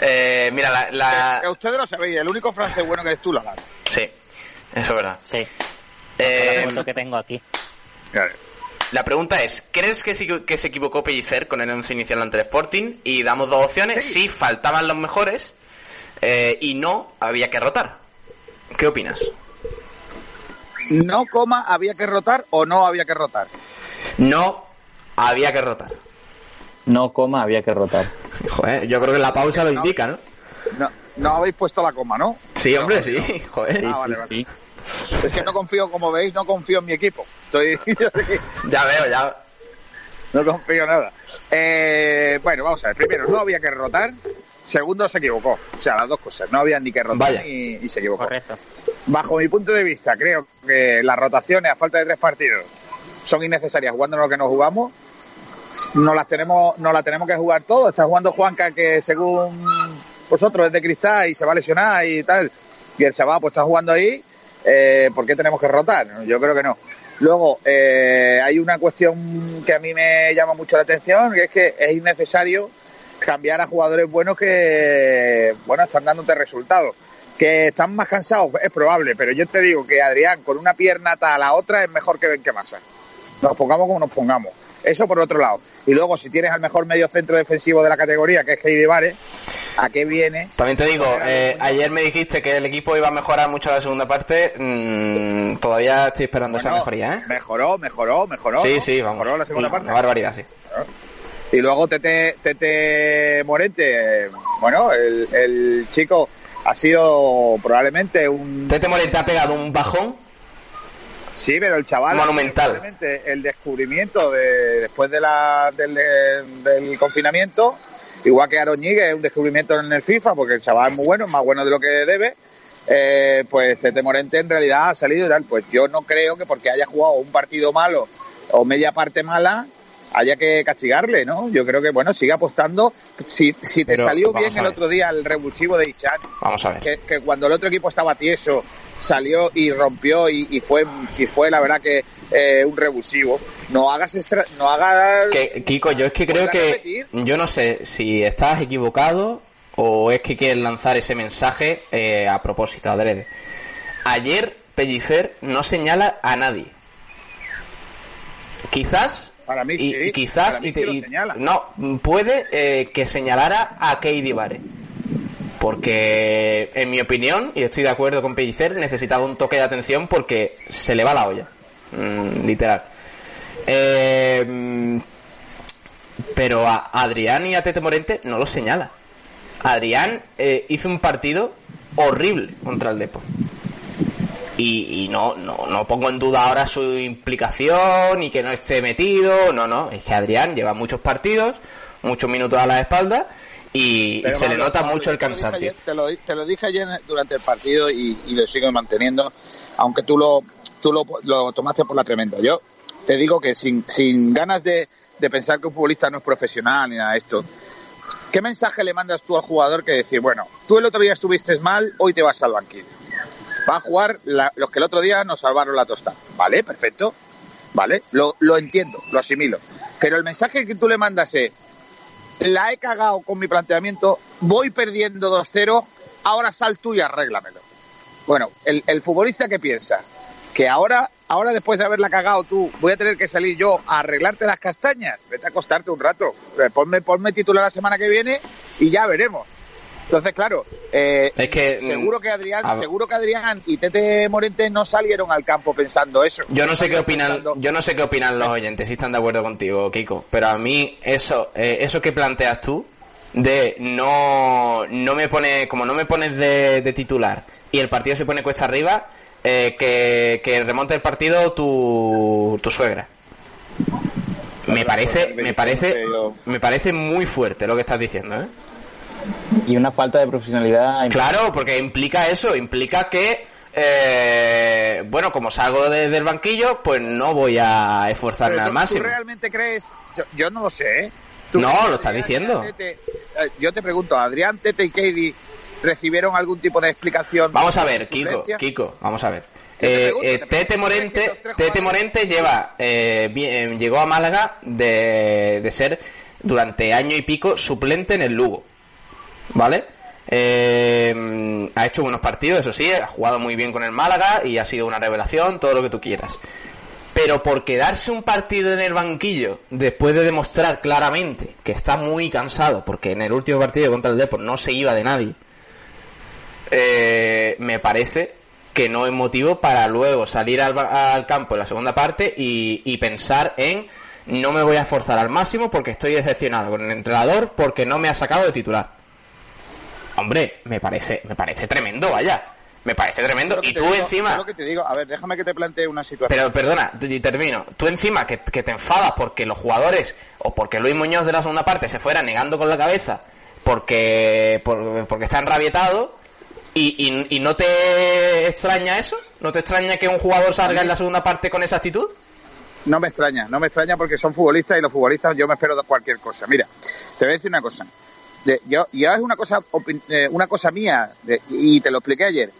Eh, mira, la... la- Eh, ustedes lo sabéis, el único francés bueno que es tú, la Sí, eso es verdad. Sí. Eh, foto que tengo aquí. La pregunta es, ¿crees que, sí- que se equivocó Pellicer con el once inicial ante el Sporting? Y damos dos opciones, sí, faltaban los mejores eh, y no, había que rotar. ¿Qué opinas? No, coma, había que rotar o no había que rotar. No, había que rotar. No coma, había que rotar. Joder, yo creo que la pausa lo indica, ¿no? No, no habéis puesto la coma, ¿no? Sí, hombre, sí, joder. Ah, vale, vale. Es que no confío, como veis, no confío en mi equipo. Estoy, Ya veo, ya. no confío en nada. Eh, bueno, vamos a ver. Primero, no había que rotar. Segundo, se equivocó. O sea, las dos cosas. No había ni que rotar ni, y se equivocó. Correcto. Bajo mi punto de vista, creo que las rotaciones a falta de tres partidos son innecesarias jugando lo que nos jugamos. No las tenemos, no las tenemos que jugar todos. Está jugando Juanca que según vosotros es de cristal y se va a lesionar y tal. Y el chaval pues está jugando ahí. Eh, ¿Por qué tenemos que rotar? Yo creo que no. Luego, eh, hay una cuestión que a mí me llama mucho la atención, que es que es innecesario cambiar a jugadores buenos que, bueno, están dándote resultados. Que están más cansados, es probable, pero yo te digo que Adrián con una pierna tal a la otra es mejor que Benquemasa. Nos pongamos como nos pongamos. Eso por otro lado. Y luego, si tienes al mejor medio centro defensivo de la categoría, que es Heidi ¿a qué viene? También te digo, eh, ayer me dijiste que el equipo iba a mejorar mucho la segunda parte. mm, todavía estoy esperando esa mejoría, ¿eh? Mejoró, mejoró, mejoró. sí, ¿no? sí, vamos. Mejoró la segunda Una parte. barbaridad, sí. Y luego Tete, Tete Morente, bueno, el, el chico ha sido probablemente un... Tete Morente ha pegado un bajón. Sí, pero el chaval... Monumental. el descubrimiento de, después de la, del, del confinamiento, igual que Aroñigue es un descubrimiento en el FIFA, porque el chaval es muy bueno, es más bueno de lo que debe. eh, pues Tete Morente en realidad ha salido y tal. Pues yo no creo que porque haya jugado un partido malo o media parte mala haya que castigarle, ¿no? Yo creo que, bueno, sigue apostando. Si, si te Pero, salió bien el otro día el revulsivo de Ichan, Vamos a ver. que, que cuando el otro equipo estaba tieso salió y rompió y, y fue y fue la verdad que eh, un revulsivo no hagas extra- no hagas Que, Kiko, yo es que creo ¿Podrás que. repetir? Yo no sé si estás equivocado o es que quieres lanzar ese mensaje eh, a propósito, adrede. Ayer Pellicer no señala a nadie. Quizás Para mí y, sí, y quizás para mí y sí lo y- no puede eh, que señalara a Katie Vare porque en mi opinión y estoy de acuerdo con Pellicer necesitaba un toque de atención porque se le va la olla. Mm, literal. Eh, pero a Adrián y a Tete Morente no lo señala. Adrián eh, hizo un partido horrible contra el Depor y, y no, no, no pongo en duda ahora su implicación y que no esté metido. No, no. Es que Adrián lleva muchos partidos, muchos minutos a la espalda y, se le nota Pablo, mucho el cansancio. ayer- Te lo, di- te lo dije ayer durante el partido y, y lo sigo manteniendo, aunque tú lo, tú lo, lo tomaste por la tremenda. Yo te digo que sin, sin ganas de, de pensar que un futbolista no es profesional ni nada de esto, ¿qué mensaje le mandas tú al jugador que decir, bueno, tú el otro día estuviste mal, hoy te vas al banquillo? Va a jugar los que el otro día nos salvaron la tostada. Vale, perfecto. Vale, lo, lo entiendo, lo asimilo. Pero el mensaje que tú le mandas es, la he cagado con mi planteamiento, voy perdiendo 2-0, ahora sal tú y arréglamelo. Bueno, el, el futbolista que piensa que ahora, ahora después de haberla cagado tú, voy a tener que salir yo a arreglarte las castañas, vete a acostarte un rato, Eh, ponme, ponme titular la semana que viene y ya veremos. Entonces, claro, eh, Es que, mm, seguro que Adrián, a- seguro que Adrián y Tete Morente no salieron al campo pensando eso. Yo no sé qué opinan, pensando, yo no sé qué opinan los oyentes, si están de acuerdo contigo, Kiko, pero a mí eso, eh, eso que planteas tú de no, no me pone, como no me pones de, de titular y el partido se pone cuesta arriba, eh, que, que remonte el partido tu, tu suegra. Me parece, me parece, me parece muy fuerte lo que estás diciendo, ¿eh? Y una falta de profesionalidad. Claro, porque implica eso, implica que, eh, bueno, como salgo de- del banquillo, pues no voy a esforzarme Pero al tú- máximo. ¿Tú realmente crees? Yo, yo no lo sé, ¿eh? ¿Tú No, lo estás Adrián, diciendo. Tete, eh, yo te pregunto, ¿Adrián, Tete y Katie recibieron algún tipo de explicación? Vamos a ver, Kiko? Kiko, vamos a ver. Eh, pregunto, eh, Tete ¿tú crees que Morente, Tete Morente lleva, eh, bien- llegó a Málaga de, de ser durante año y pico suplente en el Lugo, ¿vale? Eh, ha hecho buenos partidos, eso sí, ha jugado muy bien con el Málaga y ha sido una revelación, todo lo que tú quieras. Pero por quedarse un partido en el banquillo, después de demostrar claramente que está muy cansado, porque en el último partido contra el Depor no se iba de nadie, eh, me parece que no es motivo para luego salir al, al campo en la segunda parte y, y pensar en no me voy a esforzar al máximo porque estoy decepcionado con el entrenador porque no me ha sacado de titular. Hombre, me parece, me parece tremendo, vaya. Me parece tremendo. Y tú digo- encima... lo que te digo, a ver, déjame que te plantee una situación. Pero perdona, y termino. Tú encima que, que te enfadas porque los jugadores o porque Luis Muñoz de la segunda parte se fuera negando con la cabeza porque por- porque está enrabietado y, y, y no te extraña eso, no te extraña que un jugador salga en la segunda parte con esa actitud. No me extraña, no me extraña porque son futbolistas y los futbolistas yo me espero de cualquier cosa. Mira, te voy a decir una cosa. Yo, ya es una cosa, eh, una cosa mía de- y te lo expliqué ayer.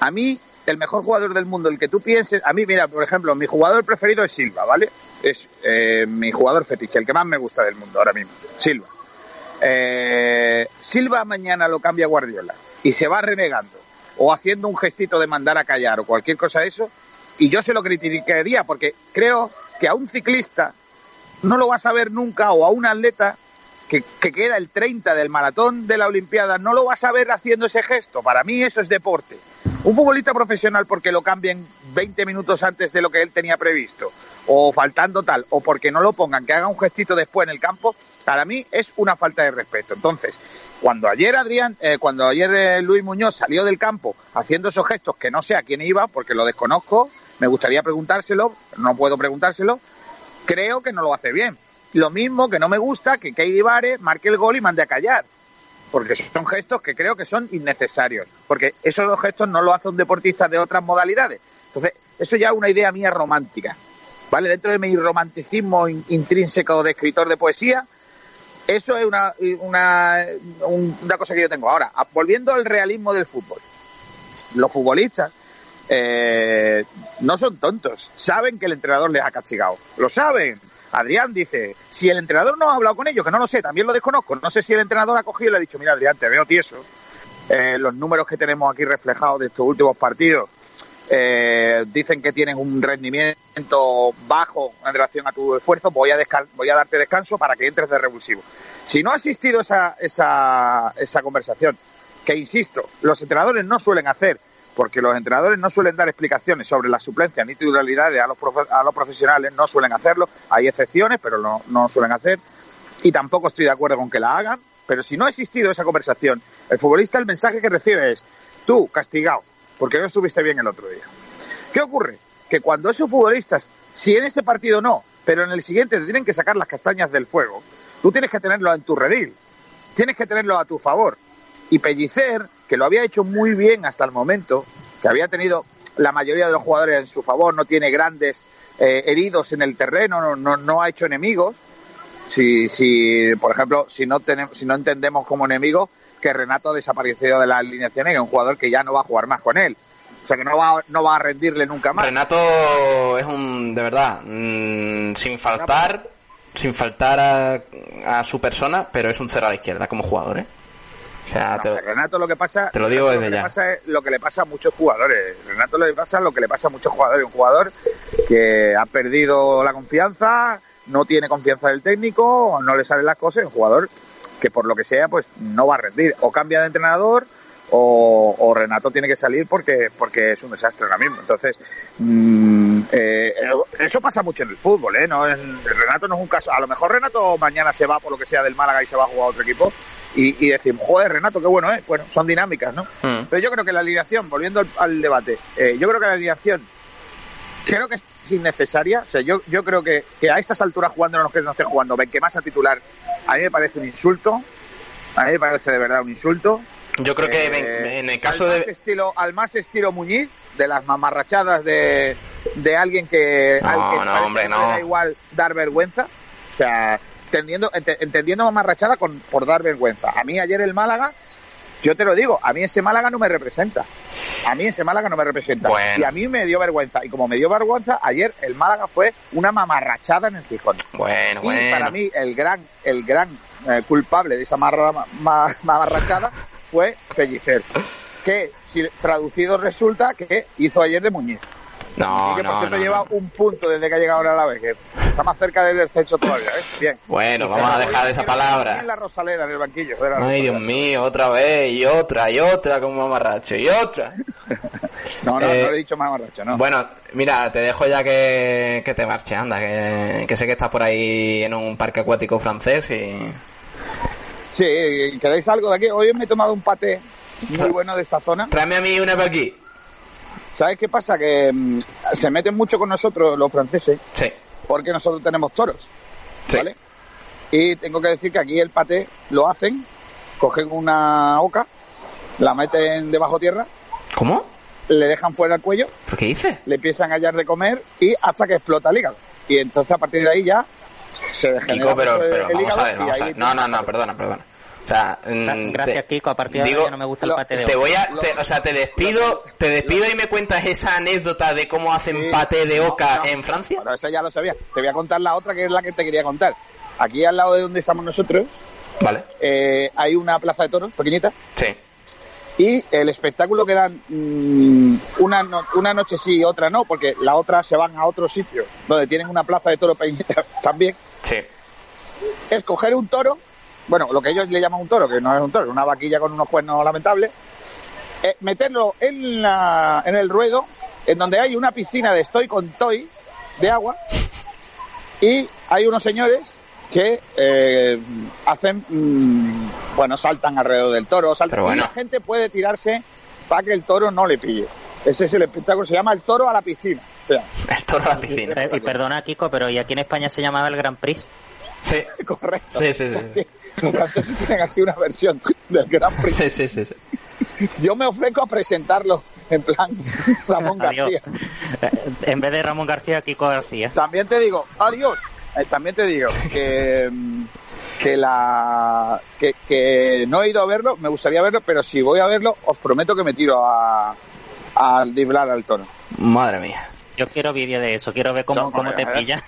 A mí, el mejor jugador del mundo, el que tú pienses, a mí, mira, por ejemplo, mi jugador preferido es Silva, ¿vale? Es eh, mi jugador fetiche, el que más me gusta del mundo ahora mismo, Silva. Eh, Silva mañana lo cambia Guardiola y se va renegando o haciendo un gestito de mandar a callar o cualquier cosa de eso, y yo se lo criticaría porque creo que a un ciclista no lo vas a ver nunca o a un atleta que, que queda el 30 del maratón de la Olimpiada, no lo vas a ver haciendo ese gesto. Para mí eso es deporte. Un futbolista profesional porque lo cambien 20 minutos antes de lo que él tenía previsto, o faltando tal, o porque no lo pongan, que haga un gestito después en el campo, para mí es una falta de respeto. Entonces, cuando ayer Adrián, eh, cuando ayer eh, Luis Muñoz salió del campo haciendo esos gestos que no sé a quién iba, porque lo desconozco, me gustaría preguntárselo, no puedo preguntárselo, creo que no lo hace bien. Lo mismo que no me gusta que Keidi Vare marque el gol y mande a callar. Porque son gestos que creo que son innecesarios. Porque esos dos gestos no lo hace un deportista de otras modalidades. Entonces, eso ya es una idea mía romántica. ¿Vale? Dentro de mi romanticismo in- intrínseco de escritor de poesía, eso es una, una, un- una cosa que yo tengo. Ahora, volviendo al realismo del fútbol. Los futbolistas eh, no son tontos. Saben que el entrenador les ha castigado. Lo saben. Adrián dice, si el entrenador no ha hablado con ellos, que no lo sé, también lo desconozco, no sé si el entrenador ha cogido y le ha dicho, mira Adrián, te veo tieso, Eh, los números que tenemos aquí reflejados de estos últimos partidos eh, dicen que tienes un rendimiento bajo en relación a tu esfuerzo, voy a, voy a darte descanso para que entres de revulsivo. Si no ha existido esa, esa, esa conversación, que insisto, los entrenadores no suelen hacer, porque los entrenadores no suelen dar explicaciones sobre las suplencias ni titularidades a los, profe- a los profesionales, no suelen hacerlo, hay excepciones, pero no, no suelen hacer, y tampoco estoy de acuerdo con que la hagan, pero si no ha existido esa conversación, el futbolista el mensaje que recibe es, tú, castigado, porque no estuviste bien el otro día. ¿Qué ocurre? Que cuando esos futbolistas, si en este partido no, pero en el siguiente te tienen que sacar las castañas del fuego, tú tienes que tenerlo en tu redil, tienes que tenerlo a tu favor. Y Pellicer, que lo había hecho muy bien hasta el momento, que había tenido la mayoría de los jugadores en su favor, no tiene grandes eh, heridos en el terreno, no, no, no ha hecho enemigos. Si, si, por ejemplo, si no, tenemos, si no entendemos como enemigo que Renato ha desaparecido de la alineación es un jugador que ya no va a jugar más con él. O sea que no va, no va a rendirle nunca más. Renato es un, de verdad, mm, sin faltar, sin faltar a, a su persona, pero es un cero a izquierda como jugador, ¿eh? O sea, te lo- Renato lo que pasa, te lo digo Renato desde que le ya. pasa es lo que le pasa a muchos jugadores. Renato le pasa lo que le pasa a muchos jugadores, un jugador que ha perdido la confianza, no tiene confianza del técnico, no le salen las cosas, un jugador que por lo que sea pues no va a rendir, o cambia de entrenador o, o Renato tiene que salir porque porque es un desastre ahora mismo. Entonces, mm, eh, eso pasa mucho en el fútbol, ¿eh? No, en- Renato no es un caso. A lo mejor Renato mañana se va por lo que sea del Málaga y se va a jugar a otro equipo y, y decimos, joder, Renato, qué bueno es. Bueno, son dinámicas, ¿no? Mm. Pero yo creo que la alineación, volviendo al, al debate, eh, yo creo que la alineación creo que es innecesaria. O sea, yo, yo creo que, que a estas alturas jugando los que no esté jugando, ven que más a titular, a mí me parece un insulto. A mí me parece de verdad un insulto. Yo creo que Eh, en el caso al de... estilo, al más estilo Muñiz, de las mamarrachadas de, de alguien que, No, al que no, hombre, que no. da igual dar vergüenza. O sea, entendiendo, ente- entendiendo mamarrachada con, por dar vergüenza. A mí ayer el Málaga, yo te lo digo, a mí ese Málaga no me representa. A mí ese Málaga no me representa. Bueno. Y a mí me dio vergüenza. Y como me dio vergüenza, ayer el Málaga fue una mamarrachada en el Gijón. Bueno, Y bueno. para mí el gran, el gran eh, culpable de esa marra- ma- mamarrachada fue Pellicer. Que si traducido resulta que hizo ayer de Muñiz. No, y que por no, cierto no, lleva un punto desde que ha llegado ahora la vez, que está más cerca del descenso todavía, ¿eh? Bien. Bueno, vamos a dejar esa en palabra. la Rosaleda en el banquillo. de la Ay, Dios mío, otra vez, y otra, y otra como mamarracho, y otra. No, no, Eh, no le he dicho mamarracho, no. Bueno, mira, te dejo ya que, que te marches, anda, que, que sé que estás por ahí en un parque acuático francés y... Sí, ¿queréis algo de aquí? Hoy me he tomado un paté muy bueno de esta zona. Tráeme a mí una para aquí. ¿Sabes qué pasa? Que mm, se meten mucho con nosotros los franceses Sí, porque nosotros tenemos toros. sí. ¿vale? Y tengo que decir que aquí el paté lo hacen, cogen una oca, la meten debajo tierra, ¿Cómo? le dejan fuera el cuello, ¿Pero qué dices? le empiezan a hallar de comer y hasta que explota el hígado. Y entonces a partir de ahí ya se degenera Kiko, pero, pero el vamos a ver, vamos a ver. No, no, no, perdona, perdona. O sea, mm, Gracias, te- Kiko. A partir de digo, ahora ya no me gusta el pate de Te voy a, te- o sea, te despido, te despido y me cuentas esa anécdota de cómo hacen paté de No, oca no, en Francia. Pero esa ya lo sabía. Te voy a contar la otra que es la que te quería contar. Aquí al lado de donde estamos nosotros Vale, eh, hay una plaza de toros pequeñita sí. Y el espectáculo que dan mm, una, no- una noche sí y otra no, porque la otra se van a otro sitio donde tienen una plaza de toros pequeñita también, Sí. es coger un toro, bueno, lo que ellos le llaman un toro, que no es un toro, una vaquilla con unos cuernos lamentables, eh, meterlo en, la, en el ruedo, en donde hay una piscina de estoy con toy de agua, y hay unos señores que eh, hacen, mm, bueno, saltan alrededor del toro, saltan, bueno. y la gente puede tirarse para que el toro no le pille. Ese es el espectáculo, se llama el toro a la piscina. O sea, El toro a la piscina. Eh, Y perdona, Kiko, pero ¿y aquí en España se llamaba el Grand Prix? Sí, correcto. sí, sí, sí. sí. Los franceses tienen aquí una versión del Gran Prix. Sí, sí, sí, sí. Yo me ofrezco a presentarlo en plan Ramón Adiós. García. Eh, En vez de Ramón García, Kiko García. También te digo, adiós. Eh, también te digo que, mm, que la que, que no he ido a verlo, me gustaría verlo, pero si voy a verlo, os prometo que me tiro a a driblar al tono. Madre mía. Yo quiero vídeo de eso, quiero ver cómo, No, cómo te eh. pilla.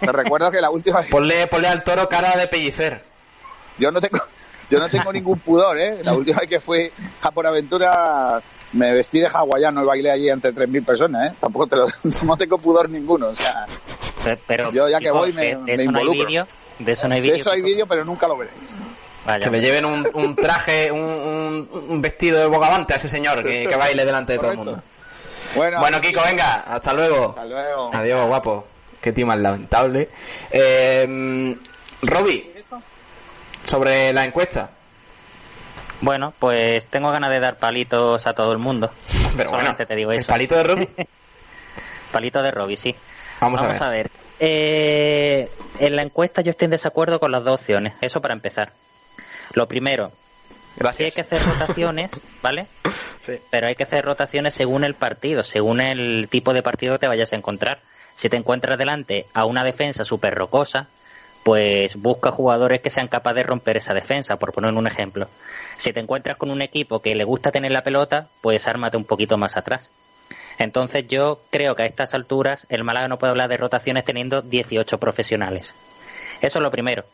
Te recuerdo que la última vez Ponle, ponle al toro cara de pellicer. yo no tengo yo no tengo ningún pudor, ¿eh? La última vez que fui a por aventura me vestí de hawaiano y bailé allí ante 3.000 personas, ¿eh? Tampoco te lo, no tengo pudor ninguno, o sea, Pe- Pero, yo ya que voy me, de, de me eso no hay involucro. vídeo. De eso no hay De vídeo. eso hay vídeo, pero nunca lo veréis. Vaya, Que le lleven un, un traje, un, un- un vestido de bogavante a ese señor que, que baile delante de todo el mundo. Bueno, Bueno, Kiko, venga, hasta luego. hasta luego. Adiós, guapo. Qué tío más lamentable. Eh, Roby, sobre la encuesta. Bueno, pues tengo ganas de dar palitos a todo el mundo. Pero bueno, te digo ¿el eso. palito de Roby? Palito de Robbie, sí. Vamos, a ver. Eh, en la encuesta yo estoy en desacuerdo con las dos opciones. Eso para empezar. Lo primero, Gracias. sí hay que hacer rotaciones, ¿vale? Sí. Pero hay que hacer rotaciones según el partido, según el tipo de partido que te vayas a encontrar. Si te encuentras delante a una defensa súper rocosa, pues busca jugadores que sean capaces de romper esa defensa, por poner un ejemplo. Si te encuentras con un equipo que le gusta tener la pelota, pues ármate un poquito más atrás. Entonces yo creo que a estas alturas el Málaga no puede hablar de rotaciones teniendo 18 profesionales. Eso es lo primero.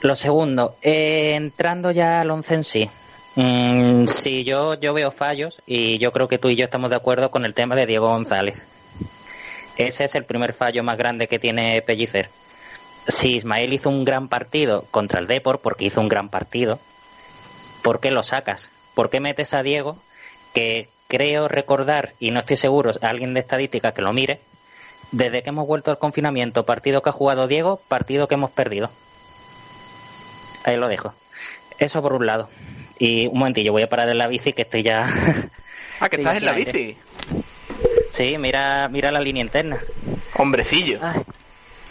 Lo segundo, eh, entrando ya al once en sí. Mm, sí, yo, yo veo fallos y yo creo que tú y yo estamos de acuerdo con el tema de Diego González. Ese es el primer fallo más grande que tiene Pellicer. Si Ismael hizo un gran partido contra el Depor, porque hizo un gran partido, ¿por qué lo sacas? ¿Por qué metes a Diego, que creo recordar, y no estoy seguro, alguien de estadística que lo mire, desde que hemos vuelto al confinamiento, partido que ha jugado Diego, partido que hemos perdido? Ahí lo dejo. Eso por un lado. Y un momentillo, voy a parar en la bici que estoy ya... Ah, que estás en la bici. sí, mira, mira la línea interna. Hombrecillo. Ay,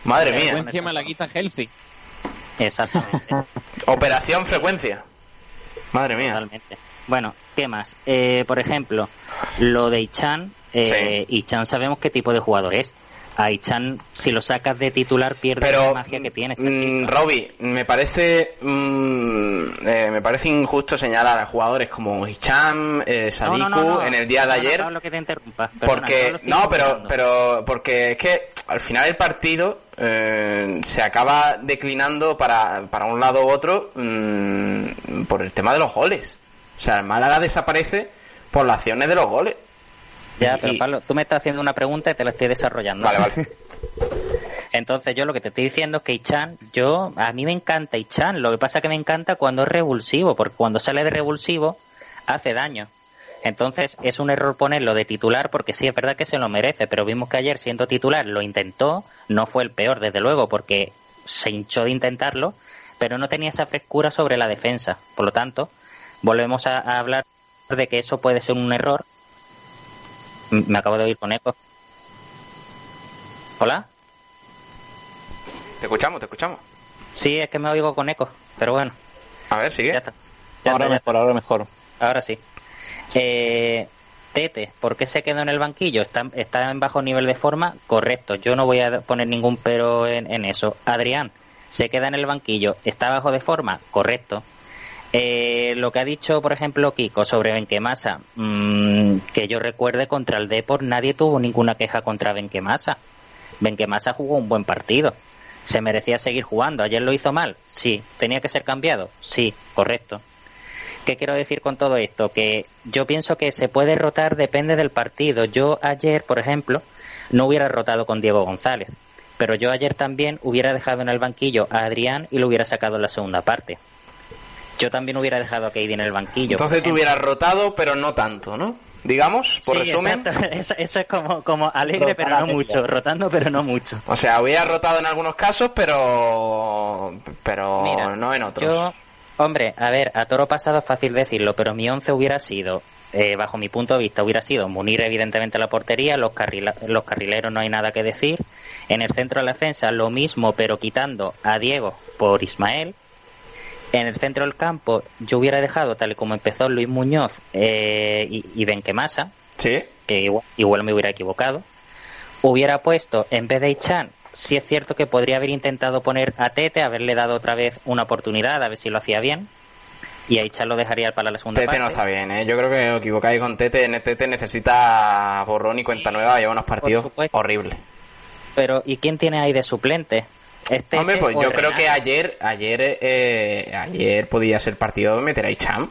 Madre mía. Frecuencia malaguita healthy. exactamente. Operación frecuencia. Madre mía. Totalmente. Bueno, ¿qué más? Eh, por ejemplo, lo de Ichan. Eh, Ichan sabemos qué tipo de jugador es. A Ichan, si lo sacas de titular, pierde Pero, la magia que tiene. mm. Robbie, me parece mm, eh, me parece injusto señalar a jugadores como Hicham, eh, No, Sadiku no, no, no. en el día de ayer. Pablo, que te interrumpa. Porque no, pero pero porque es que al final el partido eh, se acaba declinando para, para un lado u otro mm, por el tema de los goles. O sea, el Málaga desaparece por las acciones de los goles. Ya, y- pero Pablo, tú me estás haciendo una pregunta y te la estoy desarrollando. Vale, vale. Entonces yo lo que te estoy diciendo es que Ichan, yo, a mí me encanta Ichan, lo que pasa es que me encanta cuando es revulsivo, porque cuando sale de revulsivo hace daño. Entonces es un error ponerlo de titular porque sí es verdad que se lo merece, pero vimos que ayer siendo titular lo intentó, no fue el peor desde luego porque se hinchó de intentarlo, pero no tenía esa frescura sobre la defensa. Por lo tanto, volvemos a, a hablar de que eso puede ser un error. Me acabo de oír con eco. ¿Hola? Te escuchamos, te escuchamos. Sí, es que me oigo con eco, pero bueno, A ver, sigue. ya está. Ya ahora está, ya mejor, ahora mejor. Ahora sí. Eh, Tete, ¿por qué se quedó en el banquillo? ¿Está, ¿Está en bajo nivel de forma? Correcto, yo no voy a poner ningún pero en, en eso. Adrián, ¿se queda en el banquillo? ¿Está bajo de forma? Correcto. Eh, lo que ha dicho, por ejemplo, Kiko sobre Benquemasa, mm, que yo recuerde contra el Depor, nadie tuvo ninguna queja contra Benquemasa. Benquemasa jugó un buen partido. ¿Se merecía seguir jugando? ¿Ayer lo hizo mal? Sí. ¿Tenía que ser cambiado? Sí, correcto. ¿Qué quiero decir con todo esto? Que yo pienso que se puede rotar depende del partido. Yo ayer, por ejemplo, no hubiera rotado con Diego González, pero yo ayer también hubiera dejado en el banquillo a Adrián y lo hubiera sacado en la segunda parte. Yo también hubiera dejado a Katie en el banquillo. Entonces tú hubieras rotado, pero no tanto, ¿no? Digamos, por Sí, resumen. Eso, eso es como, como alegre, pero no mucho. Rotando, pero no mucho. O sea, hubiera rotado en algunos casos, pero pero Mira, no en otros. Yo, hombre, a ver, a toro pasado es fácil decirlo, pero mi once hubiera sido, eh, bajo mi punto de vista, hubiera sido Munir evidentemente a la portería, los, carrila- los carrileros no hay nada que decir. En el centro de la defensa lo mismo, pero quitando a Diego por Ismael. En el centro del campo yo hubiera dejado, tal y como empezó Luis Muñoz eh, y, y Benquemasa, Sí. que igual, igual me hubiera equivocado. Hubiera puesto, en vez de Ichan, sí es cierto que podría haber intentado poner a Tete, haberle dado otra vez una oportunidad, a ver si lo hacía bien. Y a Ichan lo dejaría para la segunda Tete parte. no está bien, ¿eh? Yo creo que os equivocáis con Tete. Tete necesita borrón y cuenta nueva. Lleva unos partidos horribles. Pero, ¿y quién tiene ahí de suplente? ¿Es Tete Hombre, pues yo creo que ayer ayer eh, ayer podía ser partido de meter a Icham.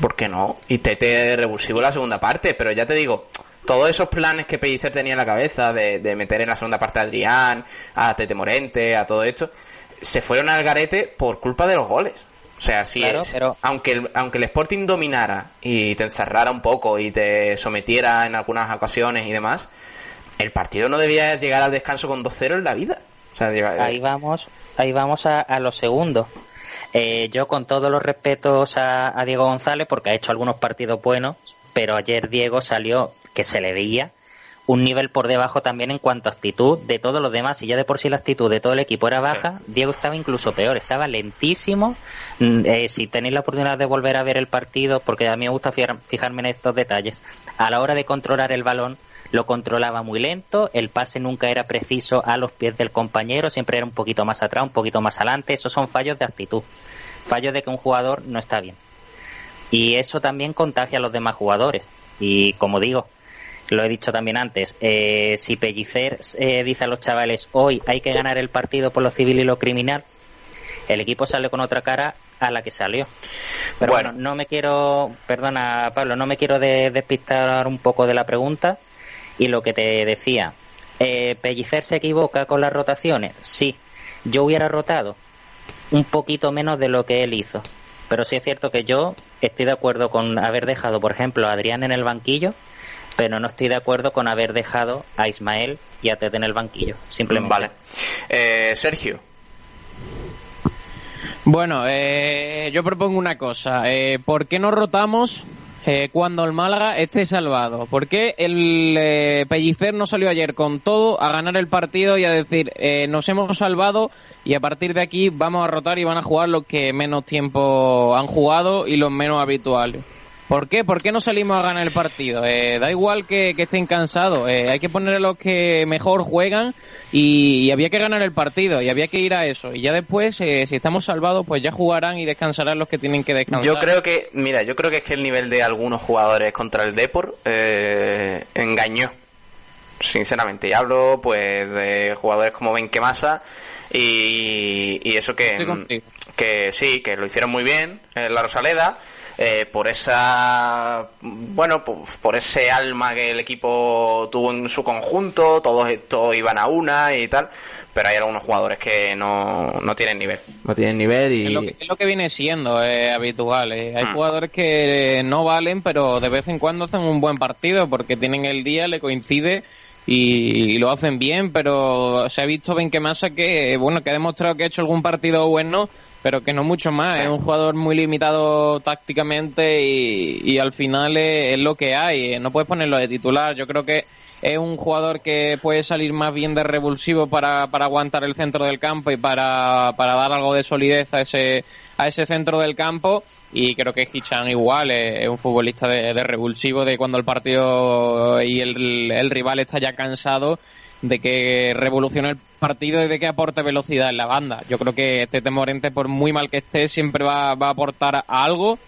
¿por qué no? Y TT revulsivo la segunda parte, pero ya te digo, todos esos planes que Pellicer tenía en la cabeza de, de meter en la segunda parte a Adrián, a Tete Morente, a todo esto, se fueron al garete por culpa de los goles. O sea, si Claro, es, pero- aunque, el, aunque el Sporting dominara y te encerrara un poco y te sometiera en algunas ocasiones y demás, el partido no debía llegar al descanso con 2-0 en la vida. Diga- Ahí vamos, ahí vamos a, a lo segundo. Eh, yo con todos los respetos a, a Diego González, porque ha hecho algunos partidos buenos, pero ayer Diego salió que se le veía un nivel por debajo también en cuanto a actitud de todos los demás. Y ya de por sí la actitud de todo el equipo era baja, Diego estaba incluso peor, estaba lentísimo. Mm, eh, si tenéis la oportunidad de volver a ver el partido, porque a mí me gusta fijar- fijarme en estos detalles, a la hora de controlar el balón, lo controlaba muy lento, el pase nunca era preciso a los pies del compañero, siempre era un poquito más atrás, un poquito más adelante. Esos son fallos de actitud, fallos de que un jugador no está bien. Y eso también contagia a los demás jugadores. Y como digo, lo he dicho también antes, eh, si Pellicer eh, dice a los chavales hoy hay que ganar el partido por lo civil y lo criminal, el equipo sale con otra cara a la que salió. Pero bueno, no me quiero, perdona Pablo, no me quiero de- despistar un poco de la pregunta y lo que te decía. Eh, ¿Pellicer se equivoca con las rotaciones? Sí. Yo hubiera rotado un poquito menos de lo que él hizo. Pero sí es cierto que yo estoy de acuerdo con haber dejado, por ejemplo, a Adrián en el banquillo, pero no estoy de acuerdo con haber dejado a Ismael y a Tete en el banquillo. Simplemente. Vale. Eh, Sergio. Bueno, eh, yo propongo una cosa. Eh, ¿Por qué no rotamos eh, cuando el Málaga esté salvado? ¿Por qué el eh, Pellicer no salió ayer con todo a ganar el partido y a decir eh, nos hemos salvado y a partir de aquí vamos a rotar y van a jugar los que menos tiempo han jugado y los menos habituales? ¿Por qué? ¿Por qué no salimos a ganar el partido? Eh, da igual que, estén cansados. eh, hay que poner a los que mejor juegan y, y había que ganar el partido y había que ir a eso. Y ya después, eh, si estamos salvados, pues ya jugarán y descansarán los que tienen que descansar. Yo creo que, mira, yo creo que es que el nivel de algunos jugadores contra el Depor eh, engañó. Sinceramente, y hablo pues de jugadores como Benquemasa y, y eso que, que sí, que lo hicieron muy bien en la Rosaleda, eh, por esa, bueno, pues, por ese alma que el equipo tuvo en su conjunto, todos, todos iban a una y tal, pero hay algunos jugadores que no, no tienen nivel, no tienen nivel y... Es lo que, es lo que viene siendo eh, habitual. eh. Hay Hmm. jugadores que no valen, pero de vez en cuando hacen un buen partido porque tienen el día, le coincide y, y lo hacen bien. Pero se ha visto Benquemasa que, bueno, que ha demostrado que ha hecho algún partido bueno, pero que no mucho más. Sí. Es un jugador muy limitado tácticamente y, y al final es, es lo que hay. eh. No puedes ponerlo de titular. Yo creo que es un jugador que puede salir más bien de revulsivo para, para aguantar el centro del campo y para, para dar algo de solidez a ese, a ese centro del campo. Y creo que Hichan igual es, es un futbolista de, de revulsivo, de cuando el partido y el, el rival está ya cansado de que revolucione el partido y de que aporte velocidad en la banda. Yo creo que Tete Morente, por muy mal que esté, siempre va, va a aportar algo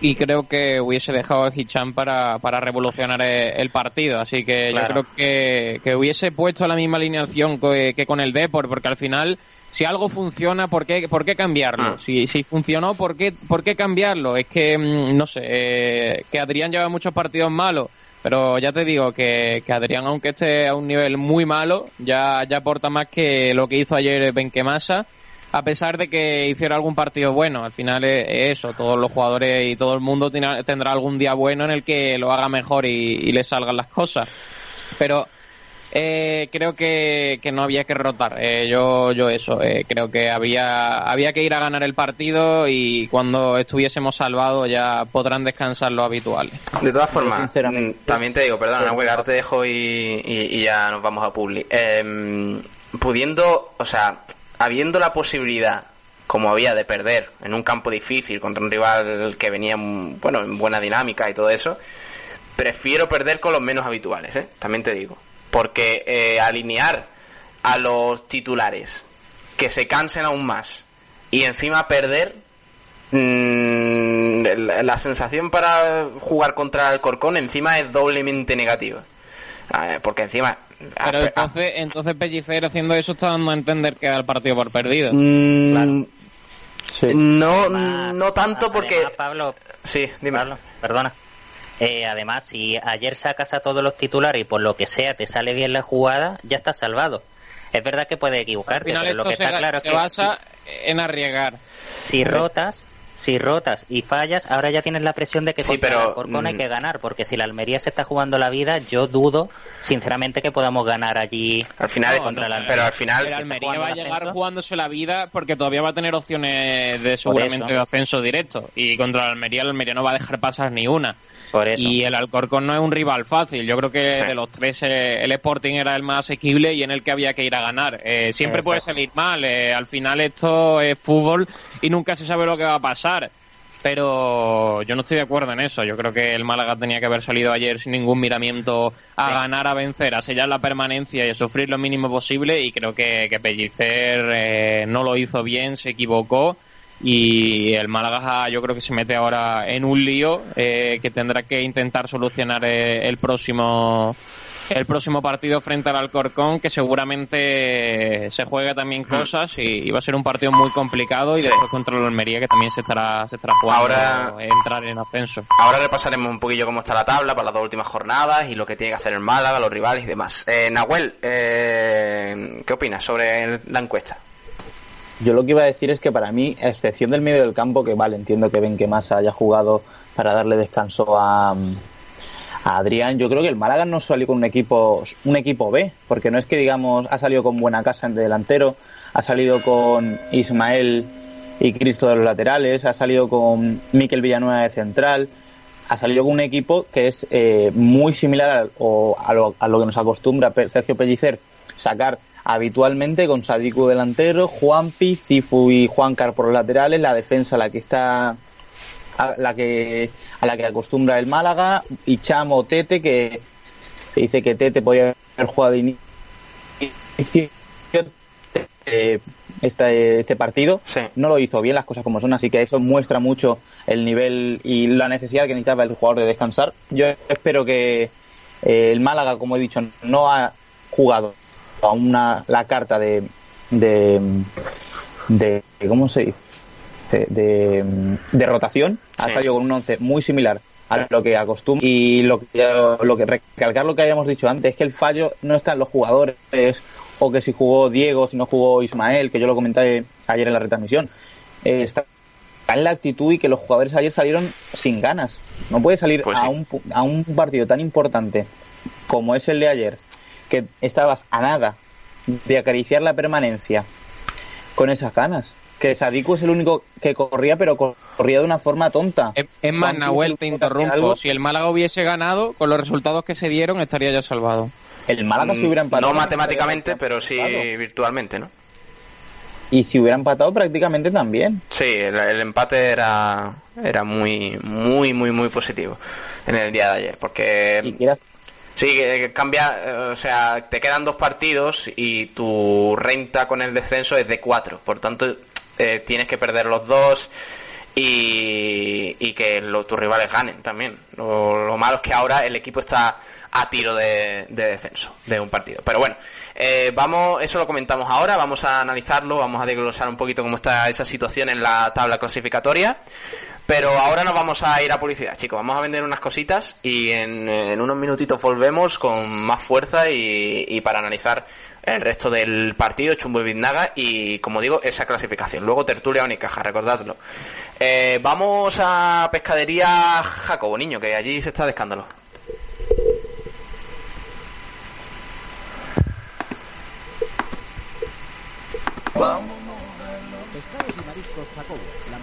y creo que hubiese dejado a Hichan para, para revolucionar el, el partido. Así que Claro. yo creo que, que hubiese puesto la misma alineación que, que con el Depor, porque al final, si algo funciona, ¿por qué, por qué cambiarlo? Ah. Si, si funcionó, ¿por qué, ¿por qué cambiarlo? Es que, mm, no sé, eh, que Adrián lleva muchos partidos malos. Pero ya te digo que, que Adrián, aunque esté a un nivel muy malo, ya, ya aporta más que lo que hizo ayer Benquemasa a pesar de que hiciera algún partido bueno. Al final es, es eso, todos los jugadores y todo el mundo tiene- tendrá algún día bueno en el que lo haga mejor y, y le salgan las cosas. Pero eh, creo que, que no había que rotar. Eh, yo, yo eso, eh, creo que había, había que ir a ganar el partido y cuando estuviésemos salvados ya podrán descansar los habituales. De todas formas, sinceramente- mm, también te digo, perdona, Nahuel, ahora te dejo y, y- y ya nos vamos a Publi. Em, pudiendo, o sea, habiendo la posibilidad, como había, de perder en un campo difícil contra un rival que venía, mm, bueno, en buena dinámica y todo eso, prefiero perder con los menos habituales, ¿eh? También te digo. Porque eh, alinear a los titulares que se cansen aún más y encima perder Mm, la, la sensación para jugar contra el Corcón encima es doblemente negativa. Ah, Porque encima... Pero entonces, entonces Pellicer haciendo eso está dando a entender que da el partido por perdido. mm, No, Además- no tanto porque... además, Pablo, Sí, dime. Pablo, perdona. Eh, además, si ayer sacas a todos los titulares y por lo que sea te sale bien la jugada, ya estás salvado. Es verdad que puedes equivocarte, pero lo que se, está claro es se que basa en arriesgar. si rotas, si rotas y fallas, ahora ya tienes la presión de que Sí, contra pero, el Alcorcón hay mm, que ganar, porque si la Almería se está jugando la vida, yo dudo, sinceramente, que podamos ganar allí Al final, No, contra la pero al final... El Almería va a llegar ascenso. jugándose la vida porque todavía va a tener opciones de seguramente de ascenso directo. Y contra el Almería, el Almería no va a dejar pasar ni una. Por eso. Y el Alcorcón no es un rival fácil. Yo creo que Sí. de los tres eh, el Sporting era el más asequible y en el que había que ir a ganar. Eh, siempre Exacto. puede salir mal. eh, al final esto es fútbol y nunca se sabe lo que va a pasar. Pero yo no estoy de acuerdo en eso. Yo creo que el Málaga tenía que haber salido ayer sin ningún miramiento a Sí. ganar, a vencer, a sellar la permanencia y a sufrir lo mínimo posible. Y creo que, que Pellicer eh, no lo hizo bien, se equivocó. Y el Málaga yo creo que se mete ahora en un lío eh, que tendrá que intentar solucionar eh, el próximo el próximo partido frente al Alcorcón, que seguramente se juegue también cosas y, y va a ser un partido muy complicado y Sí. después contra el Almería que también se estará se estará jugando Ahora- entrar en ascenso. Ahora repasaremos un poquillo cómo está la tabla para las dos últimas jornadas y lo que tiene que hacer el Málaga, los rivales y demás. Eh, Nahuel, eh, ¿qué opinas sobre la encuesta? Yo lo que iba a decir es que para mí, a excepción del medio del campo, que vale, entiendo que ven que más haya jugado para darle descanso a, a Adrián, yo creo que el Málaga no salió con un equipo, un equipo B, porque no es que digamos, ha salido con buena casa en delantero, ha salido con Ismael y Cristo de los laterales, ha salido con Miquel Villanueva de central, ha salido con un equipo que es eh, muy similar o a, lo, a lo que nos acostumbra Sergio Pellicer sacar habitualmente con Sadiku delantero, Juanpi, Cifu y Juancar por los laterales, la defensa la que está a la que a la que acostumbra el Málaga y Chamo Tete que se dice que Tete podía haber jugado de inicio eh, este, este partido Sí. no lo hizo bien las cosas como son, así que eso muestra mucho el nivel y la necesidad que necesitaba el jugador de descansar. Yo espero que eh, el Málaga, como he dicho, no ha jugado a una la carta de de, de ¿cómo se dice? De, de, de rotación, ha salido con un once muy similar a lo que acostumbra y lo que lo que recalcar lo que habíamos dicho antes es que el fallo no está en los jugadores o que si jugó Diego, si no jugó Ismael, que yo lo comenté ayer en la retransmisión. Eh, está en la actitud y que los jugadores ayer salieron sin ganas. No puede salir Pues a, un, a un partido tan importante como es el de ayer, que estabas a nada de acariciar la permanencia con esas ganas. Que Sadiku es el único que corría, pero cor- corría de una forma tonta. Es, es más, Nahuel, te interrumpo. algo. Si el Málaga hubiese ganado, con los resultados que se dieron, estaría ya salvado. El Málaga se hubiera empatado. Mm, No matemáticamente, pero sí virtualmente, ¿no? Y si hubiera empatado prácticamente también. Sí, el, el empate era, era muy, muy, muy, muy positivo en el día de ayer, porque Y quieras- Sí, cambia, eh, o sea, te quedan dos partidos y tu renta con el descenso es de cuatro, por tanto eh, tienes que perder los dos y, que lo- tus rivales ganen también. Lo, lo malo es que ahora el equipo está a tiro de, de descenso de un partido. Pero bueno, eh, vamos, eso lo comentamos ahora, vamos a analizarlo, vamos a desglosar un poquito cómo está esa situación en la tabla clasificatoria. Pero ahora nos vamos a ir a publicidad, chicos. Vamos a vender unas cositas y en, en unos minutitos volvemos con más fuerza y, para analizar el resto del partido, Chumbo y Biznaga, y como digo, esa clasificación. Luego tertulia Unicaja, recordadlo. Eh, vamos a Pescadería Jacobo, niño, que allí se está de escándalo. Pescados y mariscos Jacobo,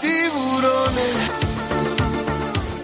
Tiburones.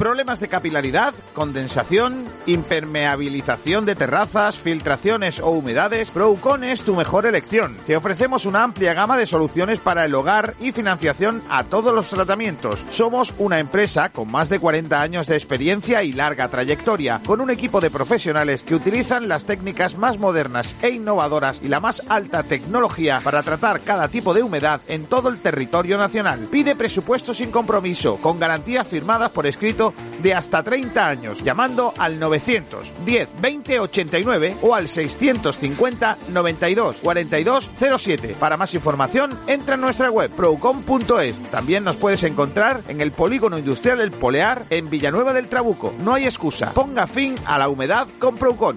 ¿Problemas de capilaridad, condensación, impermeabilización de terrazas, filtraciones o humedades? Procon es tu mejor elección. Te ofrecemos una amplia gama de soluciones para el hogar y financiación a todos los tratamientos. Somos una empresa con más de 40 años de experiencia y larga trayectoria, con un equipo de profesionales que utilizan las técnicas más modernas e innovadoras y la más alta tecnología para tratar cada tipo de humedad en todo el territorio nacional. Pide presupuesto sin compromiso, con garantías firmadas por escrito de hasta 30 años, llamando al 910 20 89 o al 650 92 42 07. Para más información, entra en nuestra web procom.es. También nos puedes encontrar en el polígono industrial El Polear en Villanueva del Trabuco. No hay excusa. Ponga fin a la humedad con Procon.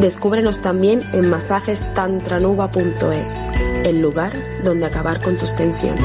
Descúbrenos también en masajestantranuba.es, el lugar donde acabar con tus tensiones.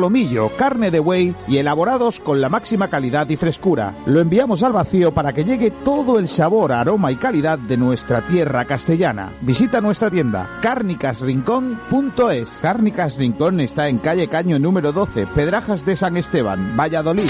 solomillo, carne de buey y elaborados con la máxima calidad y frescura. Lo enviamos al vacío para que llegue todo el sabor, aroma y calidad de nuestra tierra castellana. Visita nuestra tienda carnicasrincón.es. Cárnicas Rincón está en calle Caño número 12, Pedrajas de San Esteban, Valladolid.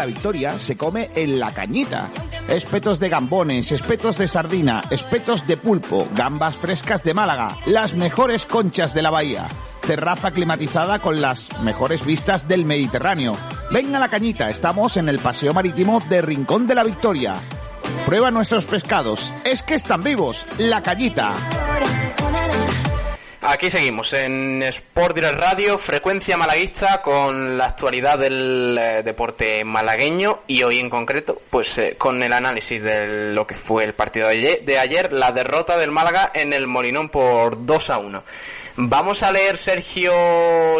la Victoria se come en la cañita. Espetos de gambones, espetos de sardina, espetos de pulpo, gambas frescas de Málaga, las mejores conchas de la bahía. Terraza climatizada con las mejores vistas del Mediterráneo. Ven a la cañita, estamos en el Paseo Marítimo de Rincón de la Victoria. Prueba nuestros pescados, es que están vivos, la cañita. Aquí seguimos en Sport Direct Radio, frecuencia malaguista con la actualidad del eh, deporte malagueño y hoy en concreto, pues eh, con el análisis de lo que fue el partido de ayer, de la derrota del Málaga en el Molinón por 2 a 1. Vamos a leer, Sergio,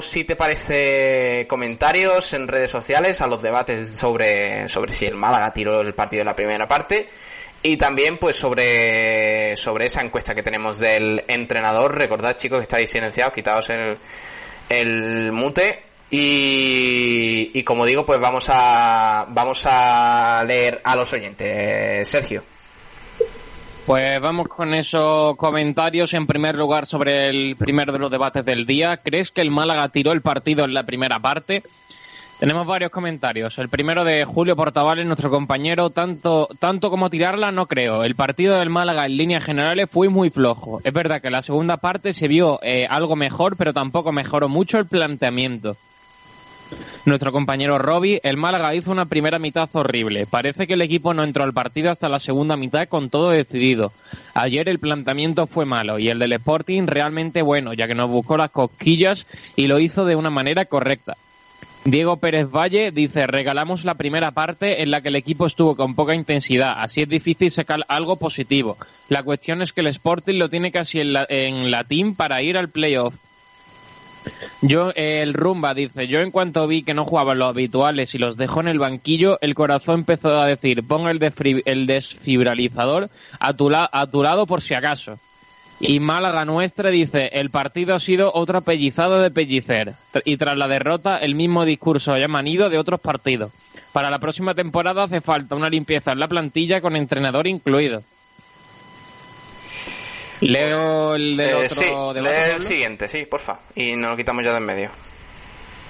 si te parece, comentarios en redes sociales a los debates sobre, sobre si el Málaga tiró el partido en la primera parte. Y también, pues, sobre, sobre esa encuesta que tenemos del entrenador. Recordad, chicos, que estáis silenciados, quitados el, el mute. Y, y como digo, pues vamos a, vamos a leer a los oyentes. Sergio. Pues vamos con esos comentarios. En primer lugar, sobre el primero de los debates del día. ¿Crees que el Málaga tiró el partido en la primera parte? Tenemos varios comentarios. El primero de Julio Portavales, nuestro compañero, tanto, tanto como tirarla no creo. El partido del Málaga en líneas generales fue muy flojo. Es verdad que la segunda parte se vio eh, algo mejor, pero tampoco mejoró mucho el planteamiento. Nuestro compañero Robbie, el Málaga hizo una primera mitad horrible. Parece que el equipo no entró al partido hasta la segunda mitad con todo decidido. Ayer el planteamiento fue malo y el del Sporting realmente bueno, ya que nos buscó las cosquillas y lo hizo de una manera correcta. Diego Pérez Valle dice, regalamos la primera parte en la que el equipo estuvo con poca intensidad, así es difícil sacar algo positivo. La cuestión es que el Sporting lo tiene casi en, la, en latín para ir al playoff. Yo, eh, el Rumba dice, yo en cuanto vi que no jugaban los habituales y los dejó en el banquillo, el corazón empezó a decir, ponga el, el desfibralizador a tu, a tu lado por si acaso. Y Málaga Nuestra dice, el partido ha sido otro pellizado de pellicer. Y tras la derrota, el mismo discurso haya manido de otros partidos. Para la próxima temporada hace falta una limpieza en la plantilla con entrenador incluido. Leo el de Eh, otro sí, debate, el siguiente, sí, porfa. Y nos lo quitamos ya de en medio.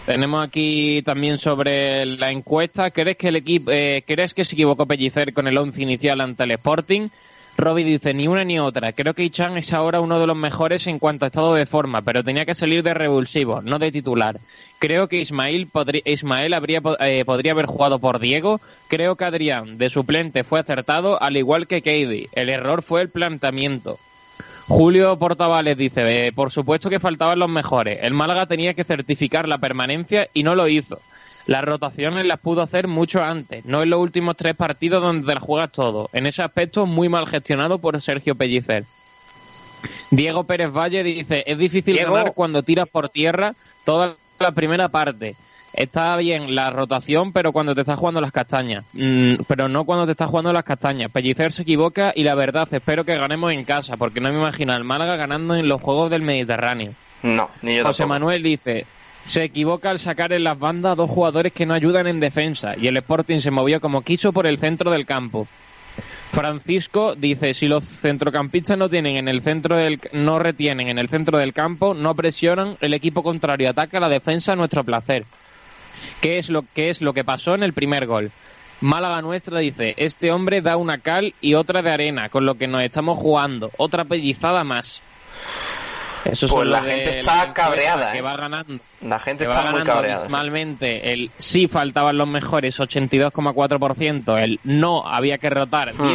Tenemos aquí también sobre la encuesta. ¿Crees que el equipo, eh, crees que se equivocó Pellicer con el once inicial ante el Sporting? Robbie dice ni una ni otra. Creo que Ichan es ahora uno de los mejores en cuanto a estado de forma, pero tenía que salir de revulsivo, no de titular. Creo que Ismael, Ismael habría, eh, podría haber jugado por Diego. Creo que Adrián, de suplente, fue acertado, al igual que Katie. El error fue el planteamiento. Julio Portavales dice, eh, por supuesto que faltaban los mejores. El Málaga tenía que certificar la permanencia y no lo hizo. Las rotaciones las pudo hacer mucho antes, no en los últimos tres partidos donde te la juegas todo. En ese aspecto, muy mal gestionado por Sergio Pellicer. Diego Pérez Valle dice, es difícil Diego. ganar cuando tiras por tierra toda la primera parte. Está bien la rotación, pero cuando te estás jugando las castañas. Mm, pero no cuando te estás jugando las castañas. Pellicer se equivoca y la verdad, espero que ganemos en casa, porque no me imagino al Málaga ganando en los Juegos del Mediterráneo. No, ni yo José tampoco. Manuel dice, se equivoca al sacar en las bandas dos jugadores que no ayudan en defensa y el Sporting se movió como quiso por el centro del campo. Francisco dice, si los centrocampistas no tienen en el centro del no retienen en el centro del campo, no presionan, el equipo contrario ataca la defensa a nuestro placer. ¿Qué es lo qué es lo que pasó en el primer gol? Málaga nuestra dice, este hombre da una cal y otra de arena, con lo que nos estamos jugando, otra pellizada más. Eso Pues la lo gente está cabreada, Que ¿eh? va ganando. La gente está muy cabreada. sí. abismalmente. El sí faltaban los mejores, 82,4%. El no había que rotar, Hmm.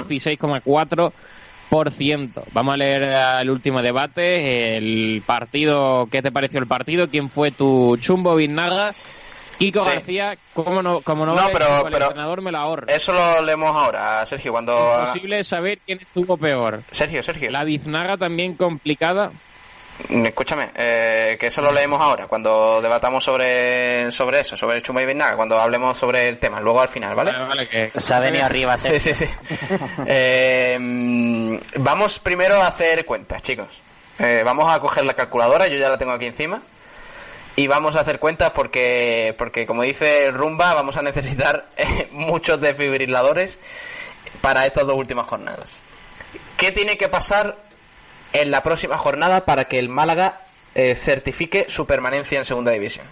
16,4%. Vamos a leer el último debate. El partido, ¿qué te pareció el partido? ¿Quién fue tu chumbo Biznaga? Kiko Sí. García, ¿cómo no, cómo no, No, pero- el pero- entrenador me la ahorra. Eso lo leemos ahora, Sergio, cuando... Imposible saber quién estuvo peor. Sergio, Sergio. La biznaga también complicada. Escúchame, eh, que eso lo leemos ahora, cuando debatamos sobre, sobre eso, sobre el Chuma y Benaga, cuando hablemos sobre el tema, luego al final, ¿vale? Vale, vale, que- Se ha venido arriba. Sí, sí, sí. Eh, vamos primero a hacer cuentas, chicos. Eh, vamos a coger la calculadora, yo ya la tengo aquí encima. Y vamos a hacer cuentas porque, porque como dice Rumba, vamos a necesitar eh, muchos desfibriladores para estas dos últimas jornadas. ¿Qué tiene que pasar en la próxima jornada para que el Málaga eh, certifique su permanencia en Segunda División?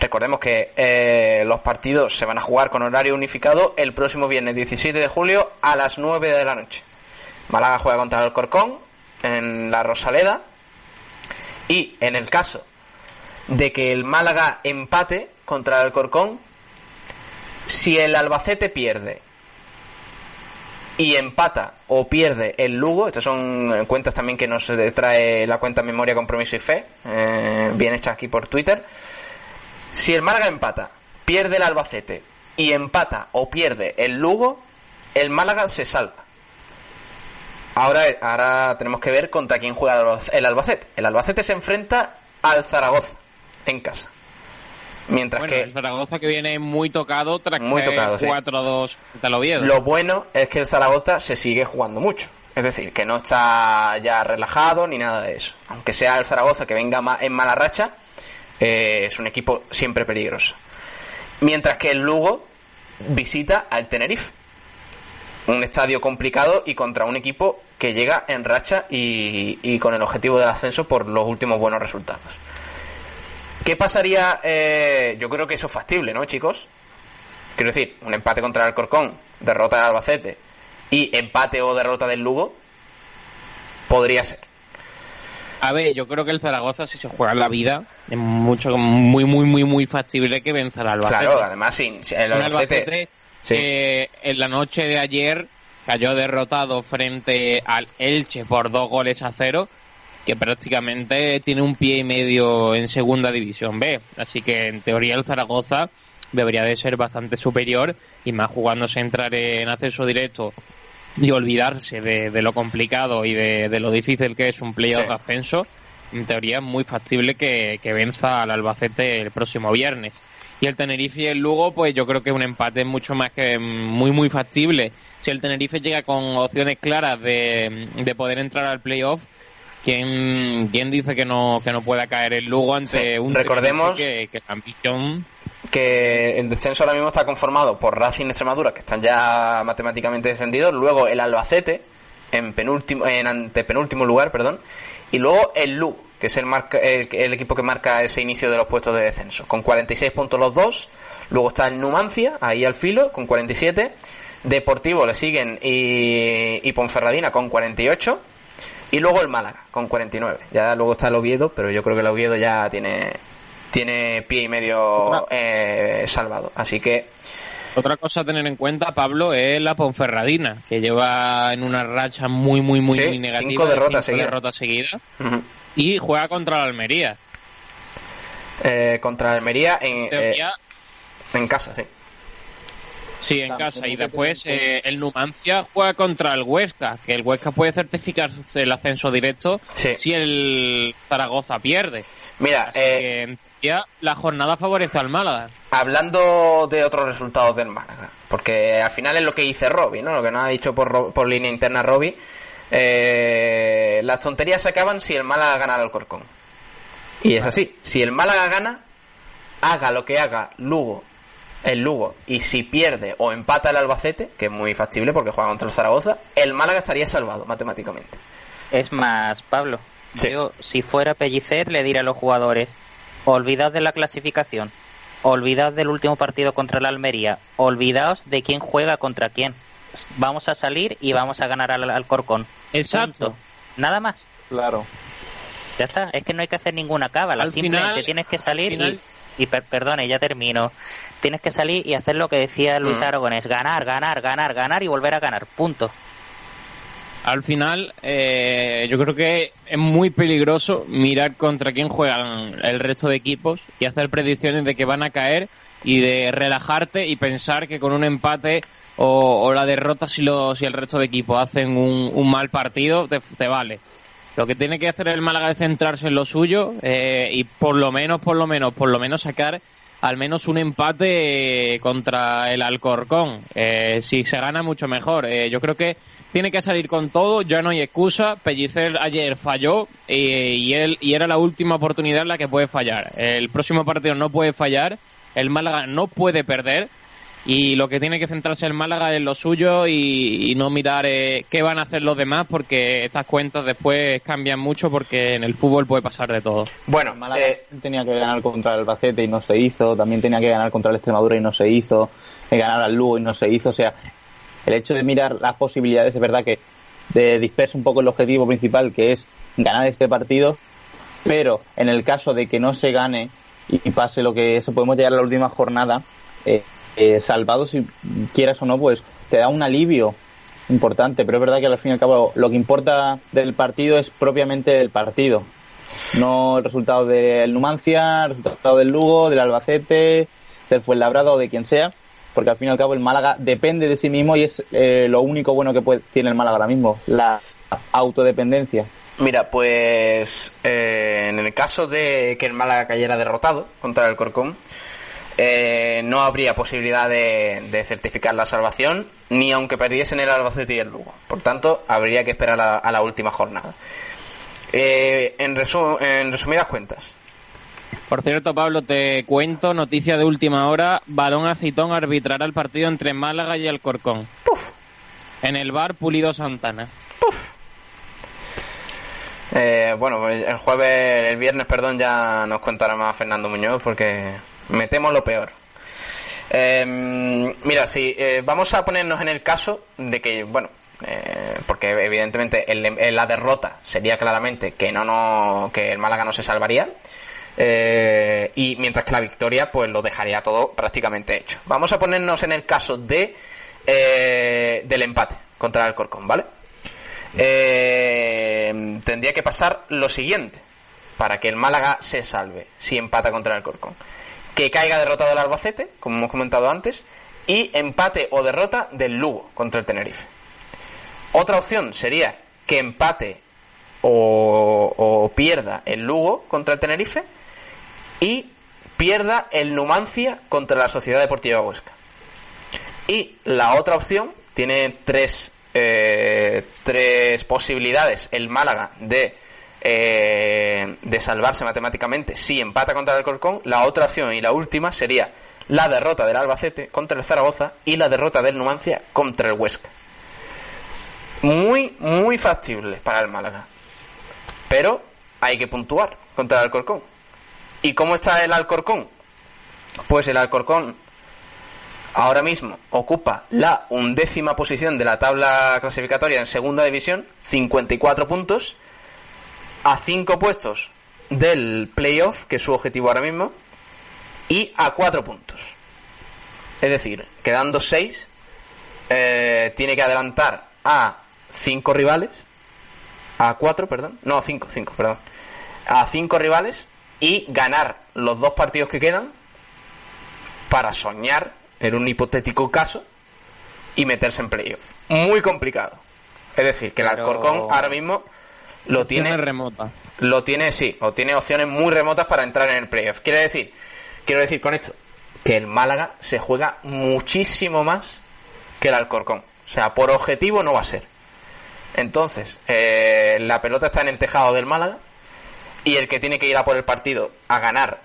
Recordemos que eh, los partidos se van a jugar con horario unificado el próximo viernes 17 de julio a las 9 de la noche. Málaga juega contra el Corcón en la Rosaleda y en el caso de que el Málaga empate contra el Corcón, si el Albacete pierde y empata o pierde el Lugo, estas son eh, cuentas también que nos eh, trae la cuenta Memoria, Compromiso y Fe, eh, bien hecha aquí por Twitter. Si el Málaga empata, pierde el Albacete y empata o pierde el Lugo, el Málaga se salva. Ahora, ahora tenemos que ver contra quién juega el Albacete. El Albacete se enfrenta al Zaragoza en casa. Mientras Bueno, que el Zaragoza que viene muy tocado tras Muy tocado, sí. 4-2 frente al Oviedo. Lo bueno es que el Zaragoza se sigue jugando mucho. Es decir, que no está ya relajado ni nada de eso. Aunque sea el Zaragoza que venga en mala racha, eh, es un equipo siempre peligroso. Mientras que el Lugo visita al Tenerife. Un estadio complicado y contra un equipo que llega en racha y, y con el objetivo del ascenso por los últimos buenos resultados. ¿Qué pasaría? eh, yo creo que eso es factible, ¿no, chicos? Quiero decir, un empate contra el Corcón, derrota del Albacete y empate o derrota del Lugo, podría ser. A ver, yo creo que el Zaragoza, si se juega la vida, es mucho, muy, muy, muy, muy factible que venza al Albacete. Claro, además, sin, sin- el Albacete. Albacete Sí. que en la noche de ayer cayó derrotado frente al Elche por dos goles a cero, que prácticamente tiene un pie y medio en segunda división B. Así que en teoría el Zaragoza debería de ser bastante superior y más jugándose a entrar en acceso directo y olvidarse de, de lo complicado y de, de lo difícil que es un playoff Sí. de ascenso. En teoría es muy factible que, que venza al Albacete el próximo viernes. Y el Tenerife y el Lugo, pues yo creo que un empate es mucho más que muy, muy factible. Si el Tenerife llega con opciones claras de, de poder entrar al playoff, ¿quién, quién dice que no, que no pueda caer el Lugo ante Sí. un Recordemos- que, que ambición que el descenso ahora mismo está conformado por Racing Extremadura, que están ya matemáticamente descendidos, luego el Albacete en penúltimo, en antepenúltimo lugar, perdón, y luego el Lugo, que es el, marca, el, el equipo que marca ese inicio de los puestos de descenso, con 46 puntos los dos, luego está el Numancia, ahí al filo, con 47, Deportivo le siguen y, y Ponferradina con 48, y luego el Málaga, con 49. Ya luego está el Oviedo, pero yo creo que el Oviedo ya tiene, tiene pie y medio eh, salvado. Así que, Otra cosa a tener en cuenta, Pablo, es la Ponferradina, que lleva en una racha muy, muy, muy, Sí, muy negativa. cinco de derrotas cinco seguidas. derrotas seguidas, ujú, y juega contra la Almería. eh, contra Almería en, En eh, en casa, sí. Sí, en casa. Y después eh, el Numancia juega contra el Huesca, que el Huesca puede certificar el ascenso directo Sí. si el Zaragoza pierde. Mira, Así eh, que en teoría la jornada favorece al Málaga. hablando de otros resultados del Málaga, porque al final es lo que dice Robbie, ¿no? Lo que nos ha dicho por, Ro- por línea interna Robbie. eh, las tonterías se acaban si el Málaga gana al Corcón. Y es así. Si el Málaga gana, haga lo que haga Lugo, el Lugo, y si pierde o empata el Albacete, que es muy factible porque juega contra el Zaragoza, el Málaga estaría salvado matemáticamente. Es más, Pablo, Sí. yo si fuera Pellicer le diría a los jugadores, olvidad de la clasificación, olvidad del último partido contra la Almería, olvidaos de quién juega contra quién. Vamos a salir y vamos a ganar al, al Corcón. Exacto. Punto. Nada más. Claro. Ya está, es que no hay que hacer ninguna cábala, Al simplemente final- tienes que salir final- y, y per- perdone, ya termino. Tienes que salir y hacer lo que decía Luis Mm. Aragonés, ganar, ganar, ganar, ganar y volver a ganar, punto. Al final, eh, yo creo que es muy peligroso mirar contra quién juegan el resto de equipos y hacer predicciones de que van a caer y de relajarte y pensar que con un empate o, o la derrota si, lo, si el resto de equipos hacen un, un mal partido, te, te vale. Lo que tiene que hacer el Málaga es centrarse en lo suyo eh, y por lo menos, por lo menos, por lo menos sacar al menos un empate contra el Alcorcón. Eh, si se gana, mucho mejor. Eh, yo creo que tiene que salir con todo, ya no hay excusa. Pellicer ayer falló eh, y, él, y era la última oportunidad en la que puede fallar. El próximo partido no puede fallar, el Málaga no puede perder y lo que tiene que centrarse el Málaga es lo suyo y, y no mirar eh, qué van a hacer los demás porque estas cuentas después cambian mucho porque en el fútbol puede pasar de todo. Bueno, Málaga tenía que ganar contra el Albacete y no se hizo, también tenía que ganar contra el Extremadura y no se hizo, que ganar al Lugo y no se hizo, o sea, el hecho de mirar las posibilidades es verdad que de dispersa un poco el objetivo principal que es ganar este partido, pero en el caso de que no se gane y pase lo que se podemos llegar a la última jornada, eh, eh, salvado si quieras o no, pues te da un alivio importante, pero es verdad que al fin y al cabo lo que importa del partido es propiamente el partido, no el resultado del Numancia, el resultado del Lugo, del Albacete, del Fuenlabrada o de quien sea, porque al fin y al cabo el Málaga depende de sí mismo y es eh, lo único bueno que puede- tiene el Málaga ahora mismo, la autodependencia. Mira, pues eh, en el caso de que el Málaga cayera derrotado contra el Corcón, eh, no habría posibilidad de, de certificar la salvación, ni aunque perdiesen el Albacete y el Lugo. Por tanto, habría que esperar a, a la última jornada. Eh, en, resu- en resumidas cuentas, Por cierto, Pablo, te cuento, noticia de última hora, Balón Aceitón arbitrará el partido entre Málaga y Alcorcón. En el bar Pulido Santana. Eh, bueno, el jueves, el viernes, perdón, ya nos contará más Fernando Muñoz porque me temo lo peor. Eh, mira, sí, eh, vamos a ponernos en el caso de que, bueno, eh, porque evidentemente el- la derrota sería claramente que no, no, que el Málaga no se salvaría. eh, y mientras que la victoria, pues lo dejaría todo prácticamente hecho. Vamos a ponernos en el caso de del empate contra el Corcón, ¿vale? Eh, tendría que pasar lo siguiente para que el Málaga se salve si empata contra el Corcón. Que caiga derrotado el Albacete, como hemos comentado antes, y empate o derrota del Lugo contra el Tenerife. Otra opción sería que empate o, pierda el Lugo contra el Tenerife y pierda el Numancia contra la Sociedad Deportiva Huesca. Y la otra opción tiene tres, eh, tres posibilidades el Málaga de, eh, de salvarse matemáticamente si empata contra el Corcón. La otra opción y la última sería la derrota del Albacete contra el Zaragoza y la derrota del Numancia contra el Huesca. Muy, muy factible para el Málaga. Pero hay que puntuar contra el Alcorcón. ¿Y cómo está el Alcorcón? Pues el Alcorcón ahora mismo ocupa la undécima posición de la tabla clasificatoria en segunda división, 54 puntos, a 5 puestos del playoff, que es su objetivo ahora mismo, y a 4 puntos. Es decir, quedando 6, tiene que adelantar a 5 rivales, a 4, perdón, no, 5, 5, perdón, a 5 rivales y ganar los dos partidos que quedan para soñar en un hipotético caso y meterse en playoff. Muy complicado. Es decir, que el Pero- Alcorcón ahora mismo lo tiene remotas. lo tiene sí, o tiene opciones muy remotas para entrar en el playoff. Quiere decir, quiero decir con esto que el Málaga se juega muchísimo más que el Alcorcón. O sea, por objetivo no va a ser. Entonces, eh, la pelota está en el tejado del Málaga y el que tiene que ir a por el partido a ganar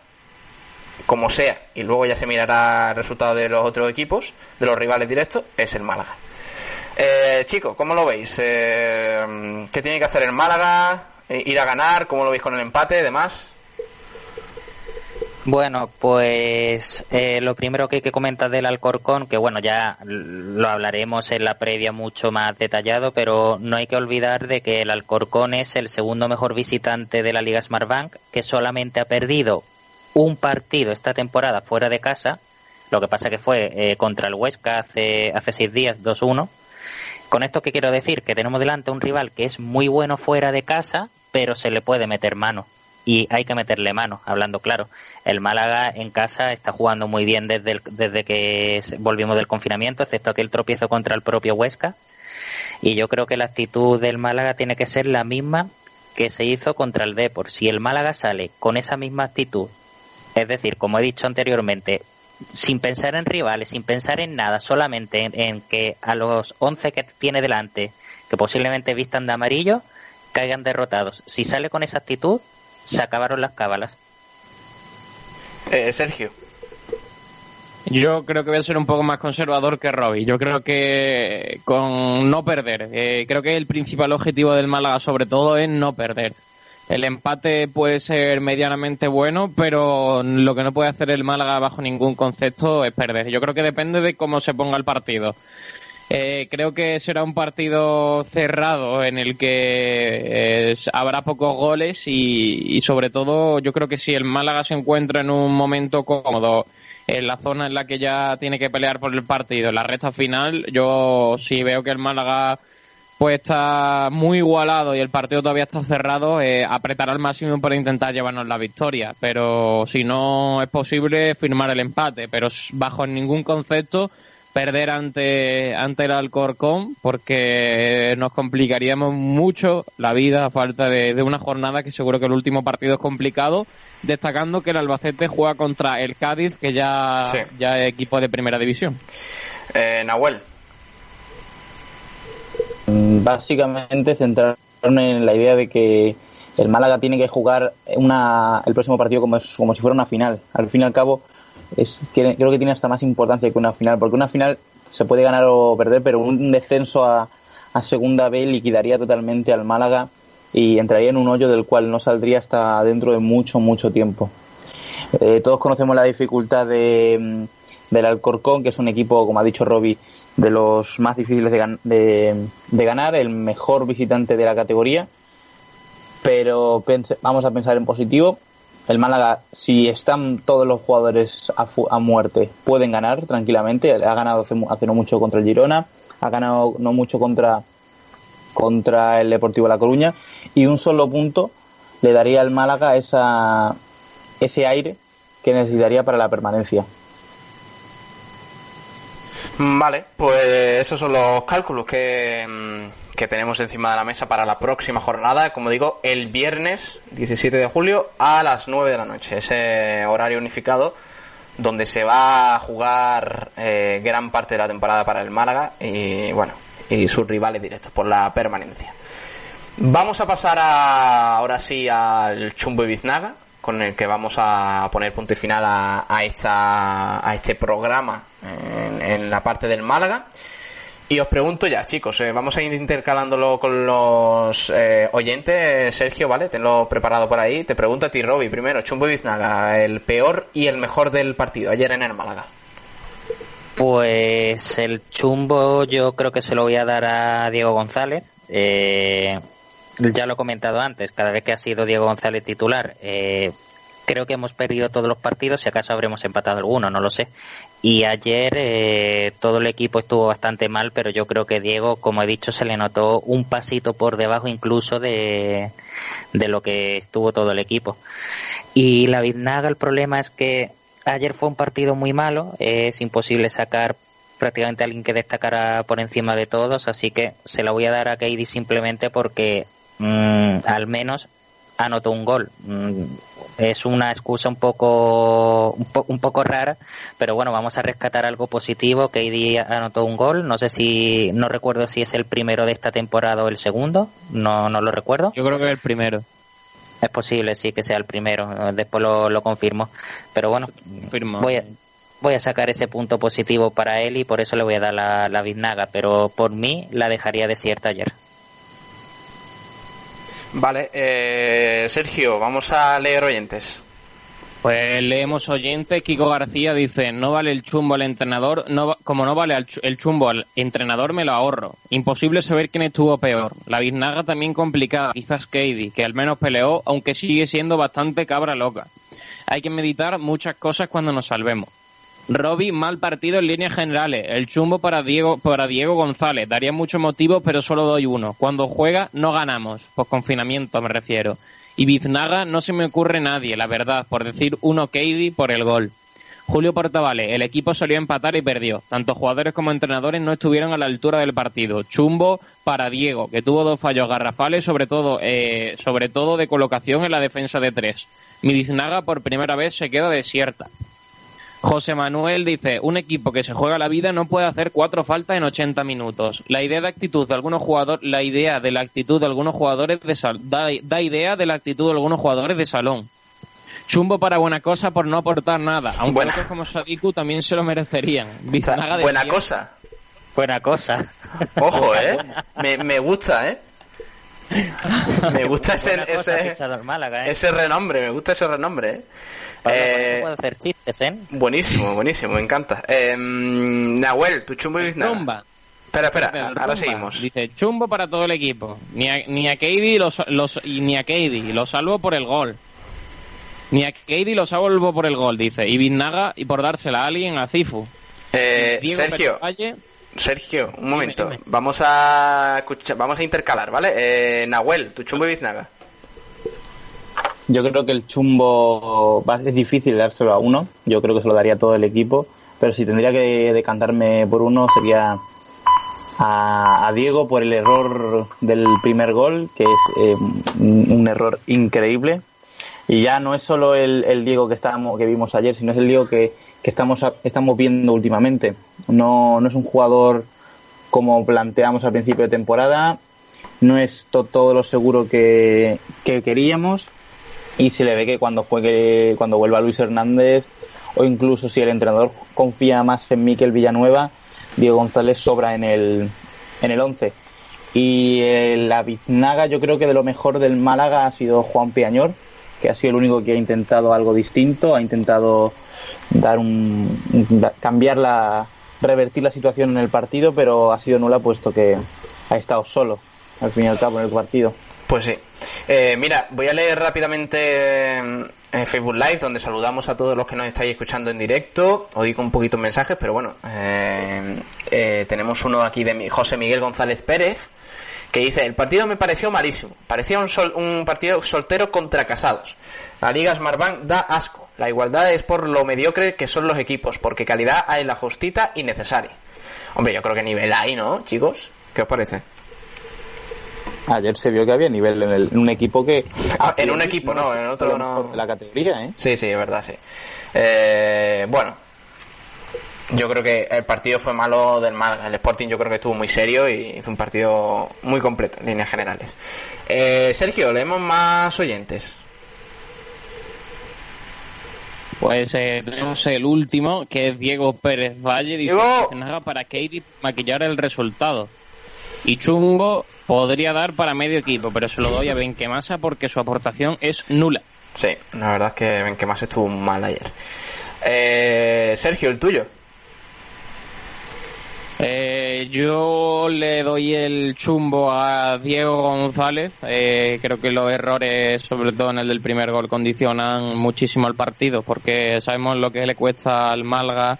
como sea y luego ya se mirará el resultado de los otros equipos, de los rivales directos, es el Málaga. Eh, chicos, ¿cómo lo veis? Eh, ¿Qué tiene que hacer el Málaga? Eh, ¿Ir a ganar? ¿Cómo lo veis con el empate? Demás. Bueno, pues eh, lo primero que hay que comentar del Alcorcón, que bueno, ya lo hablaremos en la previa mucho más detallado, pero no hay que olvidar de que el Alcorcón es el segundo mejor visitante de la Liga Smartbank, que solamente ha perdido un partido esta temporada fuera de casa, lo que pasa que fue eh, contra el Huesca hace, hace seis días, 2-1. Con esto que quiero decir, que tenemos delante un rival que es muy bueno fuera de casa, pero se le puede meter mano y hay que meterle mano, hablando claro. El Málaga en casa está jugando muy bien desde, desde que volvimos del confinamiento, excepto aquel tropiezo contra el propio Huesca. Y yo creo que la actitud del Málaga tiene que ser la misma que se hizo contra el Depor. Si el Málaga sale con esa misma actitud, es decir, como he dicho anteriormente, sin pensar en rivales, sin pensar en nada, solamente en, en que a los 11 que tiene delante, que posiblemente vistan de amarillo, caigan derrotados. Si sale con esa actitud, se acabaron las cábalas. Eh, Sergio. Yo creo que voy a ser un poco más conservador que Robbie. Yo creo que con no perder. Eh, creo que el principal objetivo del Málaga sobre todo es no perder. El empate puede ser medianamente bueno, pero lo que no puede hacer el Málaga bajo ningún concepto es perder. Yo creo que depende de cómo se ponga el partido. Eh, creo que será un partido cerrado en el que eh, habrá pocos goles y, sobre todo yo creo que si el Málaga se encuentra en un momento cómodo en la zona en la que ya tiene que pelear por el partido, en la recta final, yo sí veo que el Málaga pues está muy igualado y el partido todavía está cerrado, eh, apretará al máximo para intentar llevarnos la victoria. Pero si no es posible, firmar el empate. Pero bajo ningún concepto perder ante, ante el Alcorcón porque nos complicaríamos mucho la vida a falta de, una jornada que seguro que el último partido es complicado, destacando que el Albacete juega contra el Cádiz, que ya, ya es equipo de primera división. Eh, Nahuel. Básicamente centrarme en la idea de que el Málaga tiene que jugar una, el próximo partido como si fuera una final. Al fin y al cabo, es, creo que tiene hasta más importancia que una final, porque una final se puede ganar o perder, pero un descenso a, segunda B liquidaría totalmente al Málaga y entraría en un hoyo del cual no saldría hasta dentro de mucho, mucho tiempo. Eh, todos conocemos la dificultad de, mm, del Alcorcón, que es un equipo, como ha dicho Robbie, de los más difíciles de, de ganar, el mejor visitante de la categoría. Pero vamos a pensar en positivo el Málaga, si están todos los jugadores a, muerte, pueden ganar tranquilamente. Ha ganado hace, no mucho contra el Girona, ha ganado no mucho contra, contra el Deportivo La Coruña y un solo punto le daría al Málaga esa, ese aire que necesitaría para la permanencia. Vale, pues esos son los cálculos que, mm, que tenemos encima de la mesa para la próxima jornada, como digo, el viernes 17 de julio a las 9 de la noche, ese horario unificado donde se va a jugar eh, gran parte de la temporada para el Málaga y bueno, y sus rivales directos por la permanencia. Vamos a pasar ahora sí al Chumbo y Biznaga, con el que vamos a poner punto y final a, esta, a este programa en, en la parte del Málaga. Y os pregunto ya, chicos, eh, vamos a ir intercalándolo con los eh, oyentes. Sergio, ¿vale? Tenlo preparado por ahí. Te pregunto a ti, Roby, primero, Chumbo y Biznaga, el peor y el mejor del partido ayer en el Málaga. Pues el chumbo yo creo que se lo voy a dar a Diego González. Eh, ya lo he comentado antes, cada vez que ha sido Diego González titular, eh, creo que hemos perdido todos los partidos, si acaso habremos empatado alguno, no lo sé. Y ayer eh, todo el equipo estuvo bastante mal, pero yo creo que Diego, como he dicho, se le notó un pasito por debajo incluso de, de lo que estuvo todo el equipo. Y la Biznaga, el problema es que ayer fue un partido muy malo, es imposible sacar prácticamente alguien que destacara por encima de todos, así que se la voy a dar a Katie simplemente porque mm, al menos anotó un gol. Mm, es una excusa un poco, un, poco rara, pero bueno, vamos a rescatar algo positivo. KD anotó un gol, no sé si, no recuerdo si es el primero de esta temporada o el segundo, no, no lo recuerdo. Yo creo que es el primero. Es posible, sí, que sea el primero, después lo, lo confirmo. Pero bueno, voy a, voy a sacar ese punto positivo para él y por eso le voy a dar la, la biznaga, pero por mí la dejaría desierta ayer. Vale, eh, Sergio, vamos a leer oyentes. Pues leemos oyentes, Kiko García dice, no vale el chumbo al entrenador, no, como no vale el chumbo al entrenador me lo ahorro. Imposible saber quién estuvo peor. La biznaga también complicada, quizás Katie, que al menos peleó, aunque sigue siendo bastante cabra loca. Hay que meditar muchas cosas cuando nos salvemos. Robbie, mal partido en líneas generales. El chumbo para Diego, para Diego González. Daría muchos motivos, pero solo doy uno. Cuando juega, no ganamos. Por confinamiento me refiero. Y Biznaga no se me ocurre nadie, la verdad, por decir uno Cady por el gol. Julio Portavale, el equipo salió a empatar y perdió. Tanto jugadores como entrenadores no estuvieron a la altura del partido. Chumbo para Diego, que tuvo dos fallos garrafales, sobre todo, eh, sobre todo de colocación en la defensa de tres. Mi Biznaga por primera vez se queda desierta. José Manuel dice, un equipo que se juega la vida no puede hacer cuatro faltas en 80 minutos. La idea de actitud de algunos jugadores, la idea de la actitud de algunos jugadores de sal- da, da idea de la actitud de algunos jugadores de salón. Chumbo para buena cosa por no aportar nada, aunque Buena. otros como Sadiku también se lo merecerían. Buena decía- cosa. Buena cosa. Ojo, ¿eh? Me, me gusta, ¿eh? Me gusta ese, Málaga, ¿eh? ese renombre, me gusta ese renombre, ¿eh? Eh, esto puedo hacer chistes, ¿eh? Buenísimo, buenísimo, me encanta. Eh, Nahuel, tu chumbo y biznaga. Rumba. Espera, espera, ahora seguimos. Dice, chumbo para todo el equipo. Ni a, ni a Katie los, los, y ni a Katie, lo salvo por el gol. Ni a Katie lo salvo por el gol, dice. Y Biznaga y por dársela a alguien a Cifu. Eh, Sergio, Valle, Sergio, un momento. Vamos a escuchar, vamos a intercalar, ¿vale? Eh, Nahuel, tu chumbo y biznaga. Yo creo que el chumbo es difícil dárselo a uno. Yo creo que se lo daría a todo el equipo. Pero si tendría que decantarme por uno sería a, Diego por el error del primer gol, que es eh, un error increíble. Y ya no es solo el, Diego que estábamos, que vimos ayer, sino es el Diego que, que estamos, estamos viendo últimamente. No, no es un jugador como planteamos al principio de temporada, no es to- todo lo seguro que, que queríamos y se le ve que cuando juegue, cuando vuelva Luis Hernández o incluso si el entrenador confía más en Miquel Villanueva, Diego González sobra en el, en el 11. Y eh, la biznaga, yo creo que de lo mejor del Málaga ha sido Juan Piañor, que ha sido el único que ha intentado algo distinto, ha intentado dar un, cambiar la, revertir la situación en el partido, pero ha sido nula puesto que ha estado solo, al fin y al cabo, en el partido. Pues sí. Eh, mira, voy a leer rápidamente eh, en Facebook Live, donde saludamos a todos los que nos estáis escuchando en directo. Os digo un poquito mensajes, pero bueno, eh, eh, tenemos uno aquí de mi- José Miguel González Pérez, que dice, el partido me pareció malísimo. Parecía un, sol- un partido soltero contra casados. La Liga Smartbank da asco. La igualdad es por lo mediocre que son los equipos, porque calidad hay la justita y necesaria. Hombre, yo creo que nivel hay, ¿no, chicos? ¿Qué os parece? Ayer se vio que había nivel en, el- en un equipo que... Ah, en un equipo, no, en otro no. La categoría, ¿eh? Sí, sí, es verdad, sí. Eh, bueno, yo creo que el partido fue malo del Málaga. El Sporting yo creo que estuvo muy serio y hizo un partido muy completo en líneas generales. Eh, Sergio, leemos más oyentes. Pues eh, tenemos el último, que es Diego Pérez Valle. Dice que nada para Katie maquillar el resultado. Y Chumbo podría dar para medio equipo, pero se lo doy a Benquemasa porque su aportación es nula. Sí, la verdad es que ven que más estuvo mal ayer. Eh, Sergio, el tuyo. Eh, yo le doy el chumbo a Diego González. Eh, creo que los errores, sobre todo en el del primer gol, condicionan muchísimo el partido, porque sabemos lo que le cuesta al Malga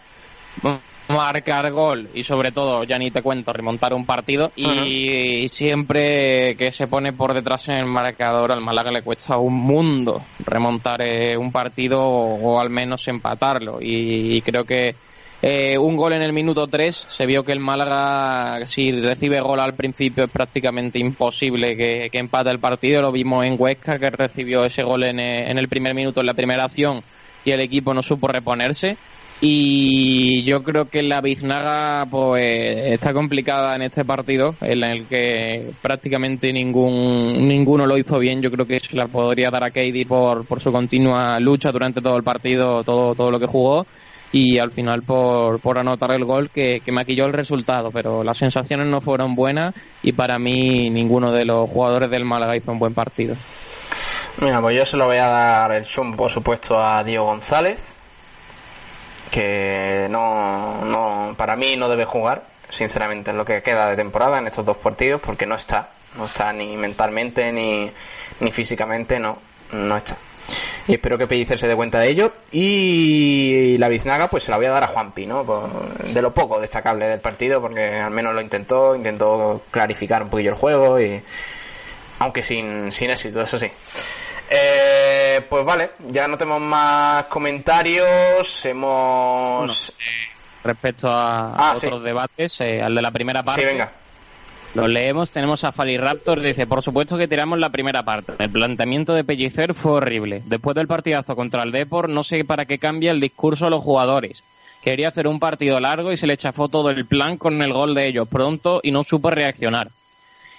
marcar gol y sobre todo, ya ni te cuento, remontar un partido y, siempre que se pone por detrás en el marcador al Málaga le cuesta un mundo remontar eh, un partido o, o al menos empatarlo. Y, y creo que eh, un gol en el minuto 3 se vio que el Málaga si recibe gol al principio es prácticamente imposible que, que empate el partido. Lo vimos en Huesca que recibió ese gol en, eh, en el primer minuto en la primera acción y el equipo no supo reponerse y yo creo que la biznaga pues está complicada en este partido en el que prácticamente ningún ninguno lo hizo bien. Yo creo que se la podría dar a Katie por, por su continua lucha durante todo el partido todo todo lo que jugó. Y al final por, por anotar el gol que, que maquilló el resultado. Pero las sensaciones no fueron buenas y para mí ninguno de los jugadores del Málaga hizo un buen partido. Mira, pues yo se lo voy a dar el zoom, por supuesto, a Diego González, que no, no, para mí no debe jugar, sinceramente, en lo que queda de temporada en estos dos partidos, porque no está, no está ni mentalmente ni, ni físicamente, no, no está. Y espero que Pellicer se dé cuenta de ello. Y la biznaga, pues se la voy a dar a Juanpi, ¿no? De lo poco destacable del partido, porque al menos lo intentó, intentó clarificar un poquillo el juego y. Aunque sin, sin éxito, eso sí. Eh, pues vale, ya no tenemos más comentarios. Hemos. Respecto a, Ah, a sí. otros debates, eh, al de la primera parte. Sí, venga. Lo leemos, tenemos a Faliraptor, dice, por supuesto que tiramos la primera parte. El planteamiento de Pellicer fue horrible. Después del partidazo contra el Depor, no sé para qué cambia el discurso a los jugadores. Quería hacer un partido largo y se le chafó todo el plan con el gol de ellos pronto y no supo reaccionar.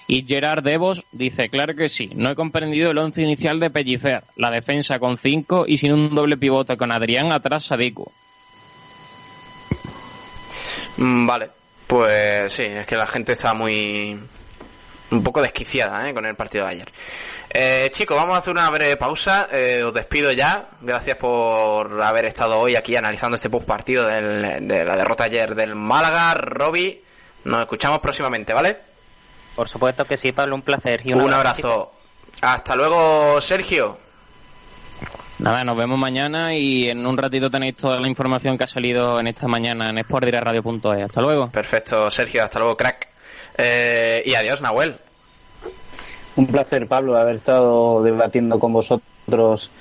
Y Gerard Devos dice, claro que sí, no he comprendido el once inicial de Pellicer, la defensa con cinco y sin un doble pivote con Adrián atrás Sadiku. Mm, Vale, pues sí, es que la gente está muy. un poco desquiciada ¿eh? con el partido de ayer. Eh, chicos, vamos a hacer una breve pausa. eh, os despido ya. Gracias por haber estado hoy aquí analizando este post partido de la derrota ayer del Málaga. Roby, nos escuchamos próximamente, ¿vale? Por supuesto que sí, Pablo, un placer. Y Un, abrazo. Hasta luego, Sergio. Nada, nos vemos mañana y en un ratito tenéis toda la información que ha salido en esta mañana en sportdireradio.es. Hasta luego. Perfecto, Sergio. Hasta luego, crack. Eh, y adiós, Nahuel. Un placer, Pablo, haber estado debatiendo con vosotros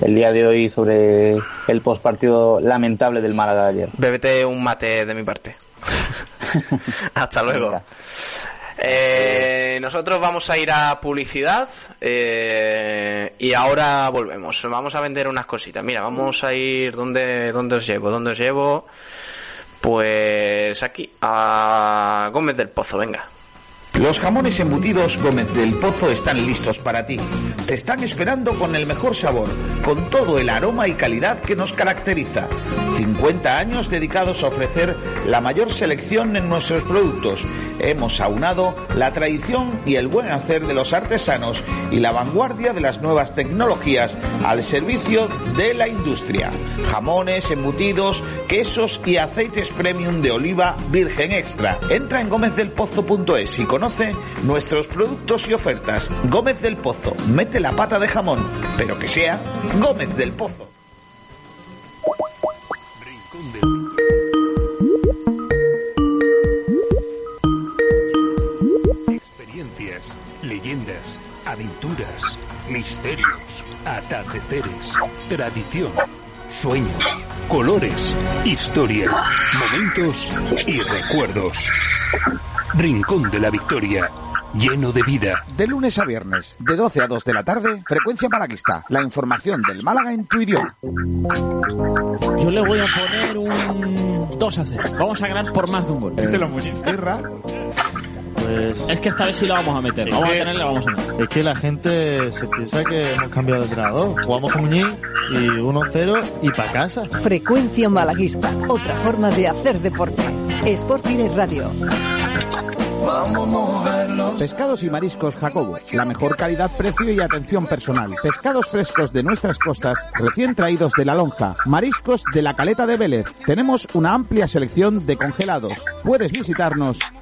el día de hoy sobre el postpartido lamentable del Málaga de ayer. Bébete un mate de mi parte. Hasta luego. Eh, nosotros vamos a ir a publicidad eh, y ahora volvemos. Vamos a vender unas cositas. Mira, vamos a ir. ¿Dónde, dónde os llevo? ¿Dónde os llevo? Pues aquí, a Gómez del Pozo, venga. Los jamones embutidos Gómez del Pozo están listos para ti. Te están esperando con el mejor sabor, con todo el aroma y calidad que nos caracteriza. 50 años dedicados a ofrecer la mayor selección en nuestros productos. Hemos aunado la tradición y el buen hacer de los artesanos y la vanguardia de las nuevas tecnologías al servicio de la industria. Jamones, embutidos, quesos y aceites premium de oliva virgen extra. Entra en gómezdelpozo.es y conoce nuestros productos y ofertas. Gómez del Pozo, mete la pata de jamón, pero que sea Gómez del Pozo. Experiencias, leyendas, aventuras, misterios, atardeceres, tradición, sueños, colores, historia, momentos y recuerdos. Rincón de la Victoria, lleno de vida. De lunes a viernes, de 12 a 2 de la tarde, Frecuencia Malaguista. La información del Málaga en tu idioma. Yo le voy a poner un 2 a 0. Vamos a ganar por más de un gol. Dice muñeca. Pues es que esta vez sí la vamos a meter. Vamos a que- tenerla, vamos a meter. Es que la gente se piensa que hemos cambiado de entrenador. Jugamos con Muñiz y 1-0 y para casa. Frecuencia malaguista, otra forma de hacer deporte. Sport Direct Radio. Pescados y mariscos Jacobo. La mejor calidad, precio y atención personal. Pescados frescos de nuestras costas, recién traídos de la lonja. Mariscos de la caleta de Vélez. Tenemos una amplia selección de congelados. Puedes visitarnos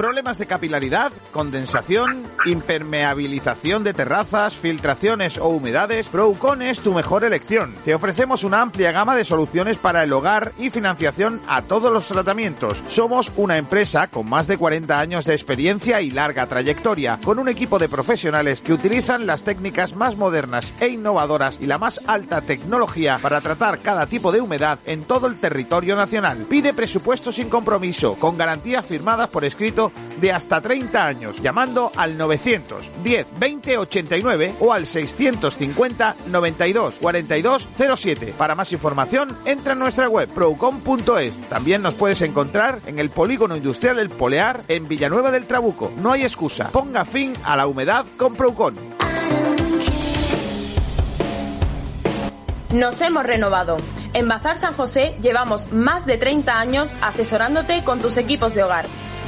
Problemas de capilaridad, condensación, impermeabilización de terrazas, filtraciones o humedades, Procon es tu mejor elección. Te ofrecemos una amplia gama de soluciones para el hogar y financiación a todos los tratamientos. Somos una empresa con más de 40 años de experiencia y larga trayectoria, con un equipo de profesionales que utilizan las técnicas más modernas e innovadoras y la más alta tecnología para tratar cada tipo de humedad en todo el territorio nacional. Pide presupuesto sin compromiso, con garantías firmadas por escrito de hasta 30 años llamando al 910 20 89 o al 650 92 42 07. Para más información, entra en nuestra web procom.es. También nos puedes encontrar en el Polígono Industrial El Polear en Villanueva del Trabuco. No hay excusa. Ponga fin a la humedad con Procon. Nos hemos renovado. En Bazar San José llevamos más de 30 años asesorándote con tus equipos de hogar.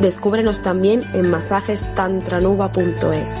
Descúbrenos también en masajestantranuba.es,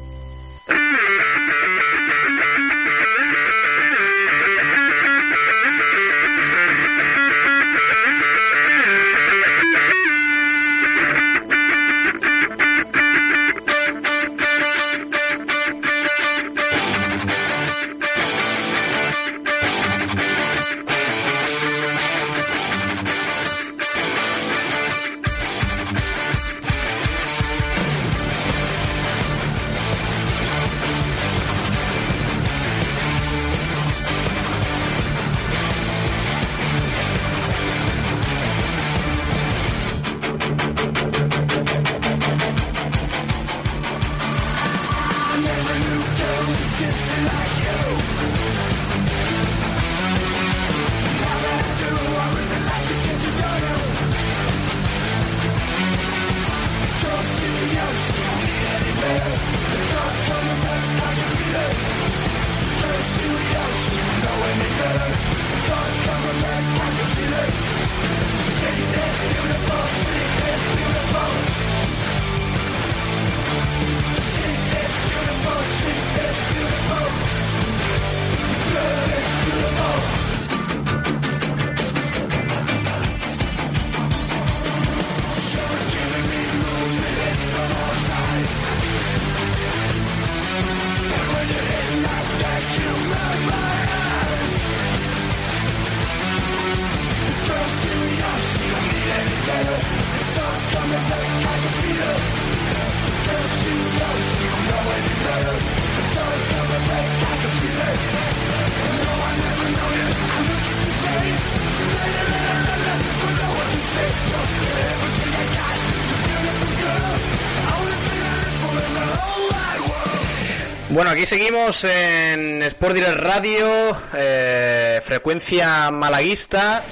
aquí seguimos en Sport Direct Radio, eh, frecuencia malaguista.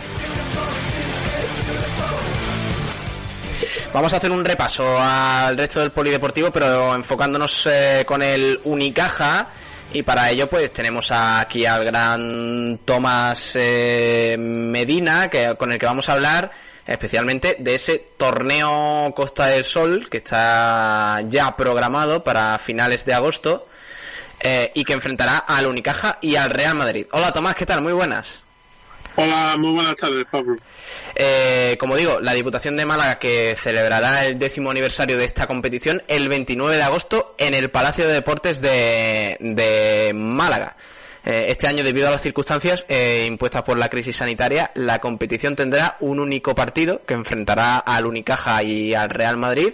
Vamos a hacer un repaso al resto del polideportivo, pero enfocándonos eh, con el Unicaja. Y para ello, pues tenemos aquí al gran Tomás eh, Medina, que, con el que vamos a hablar especialmente de ese torneo Costa del Sol que está ya programado para finales de agosto eh, y que enfrentará al Unicaja y al Real Madrid. Hola Tomás, ¿qué tal? Muy buenas. Hola, muy buenas tardes, Pablo. Eh, como digo, la Diputación de Málaga que celebrará el décimo aniversario de esta competición el 29 de agosto en el Palacio de Deportes de, de Málaga. Eh, este año, debido a las circunstancias eh, impuestas por la crisis sanitaria, la competición tendrá un único partido que enfrentará al Unicaja y al Real Madrid.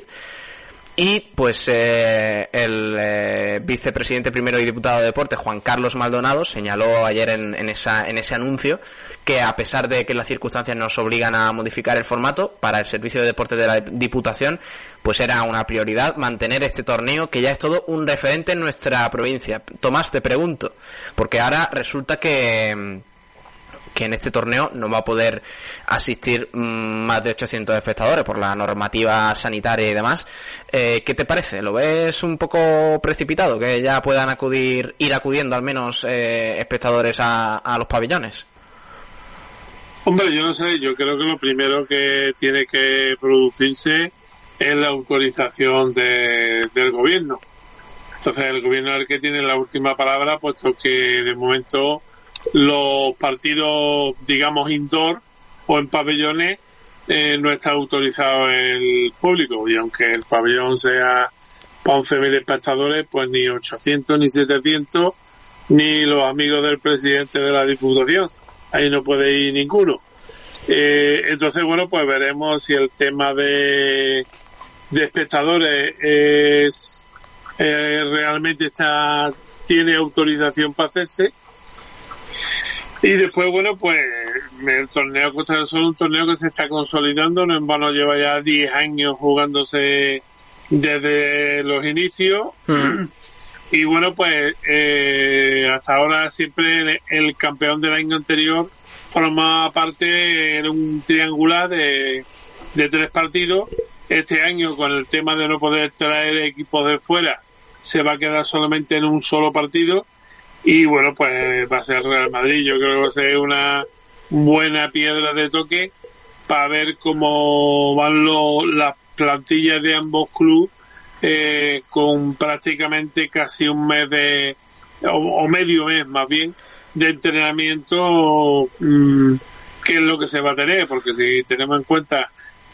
Y pues eh, el eh, vicepresidente primero y diputado de deporte, Juan Carlos Maldonado, señaló ayer en, en, esa, en ese anuncio que a pesar de que las circunstancias nos obligan a modificar el formato para el servicio de deporte de la Diputación, pues era una prioridad mantener este torneo que ya es todo un referente en nuestra provincia. Tomás, te pregunto, porque ahora resulta que que en este torneo no va a poder asistir mm, más de 800 espectadores por la normativa sanitaria y demás. Eh, ¿Qué te parece? ¿Lo ves un poco precipitado que ya puedan acudir, ir acudiendo al menos eh, espectadores a, los pabellones? Hombre, yo no sé, yo creo que lo primero que tiene que producirse es la autorización de, del gobierno. Entonces el gobierno es el que tiene la última palabra, puesto que de momento los partidos, digamos, indoor o en pabellones eh, no está autorizado el público. Y aunque el pabellón sea para 11.000 espectadores, pues ni 800 ni 700 ni los amigos del presidente de la Diputación. Ahí no puede ir ninguno. Eh, entonces, bueno, pues veremos si el tema de, de espectadores es eh, realmente está tiene autorización para hacerse y después, bueno, pues el torneo Costa del Sol un torneo que se está consolidando, no en vano lleva ya 10 años jugándose desde los inicios. Y bueno, pues eh, hasta ahora siempre el, campeón del año anterior forma parte en un triangular de, de tres partidos. Este año, con el tema de no poder traer equipos de fuera, se va a quedar solamente en un solo partido y bueno, pues va a ser Real Madrid. Yo creo que va a ser una buena piedra de toque para ver cómo van lo, las plantillas de ambos clubes eh, con prácticamente casi un mes de, o, medio mes más bien, de entrenamiento, mmm, qué es lo que se va a tener, porque si tenemos en cuenta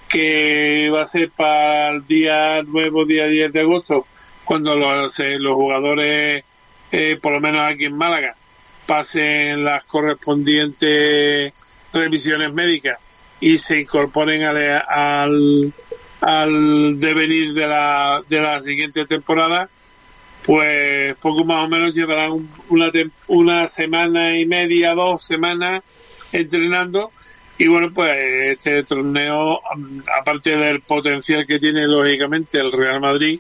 que va a ser para el día nuevo, día 10 de agosto, cuando los, los jugadores eh, por lo menos aquí en Málaga, pasen las correspondientes revisiones médicas y se incorporen al, al, al devenir de la, de la siguiente temporada, pues poco más o menos llevarán una, una semana y media, dos semanas entrenando. Y bueno, pues este torneo, aparte del potencial que tiene lógicamente el Real Madrid,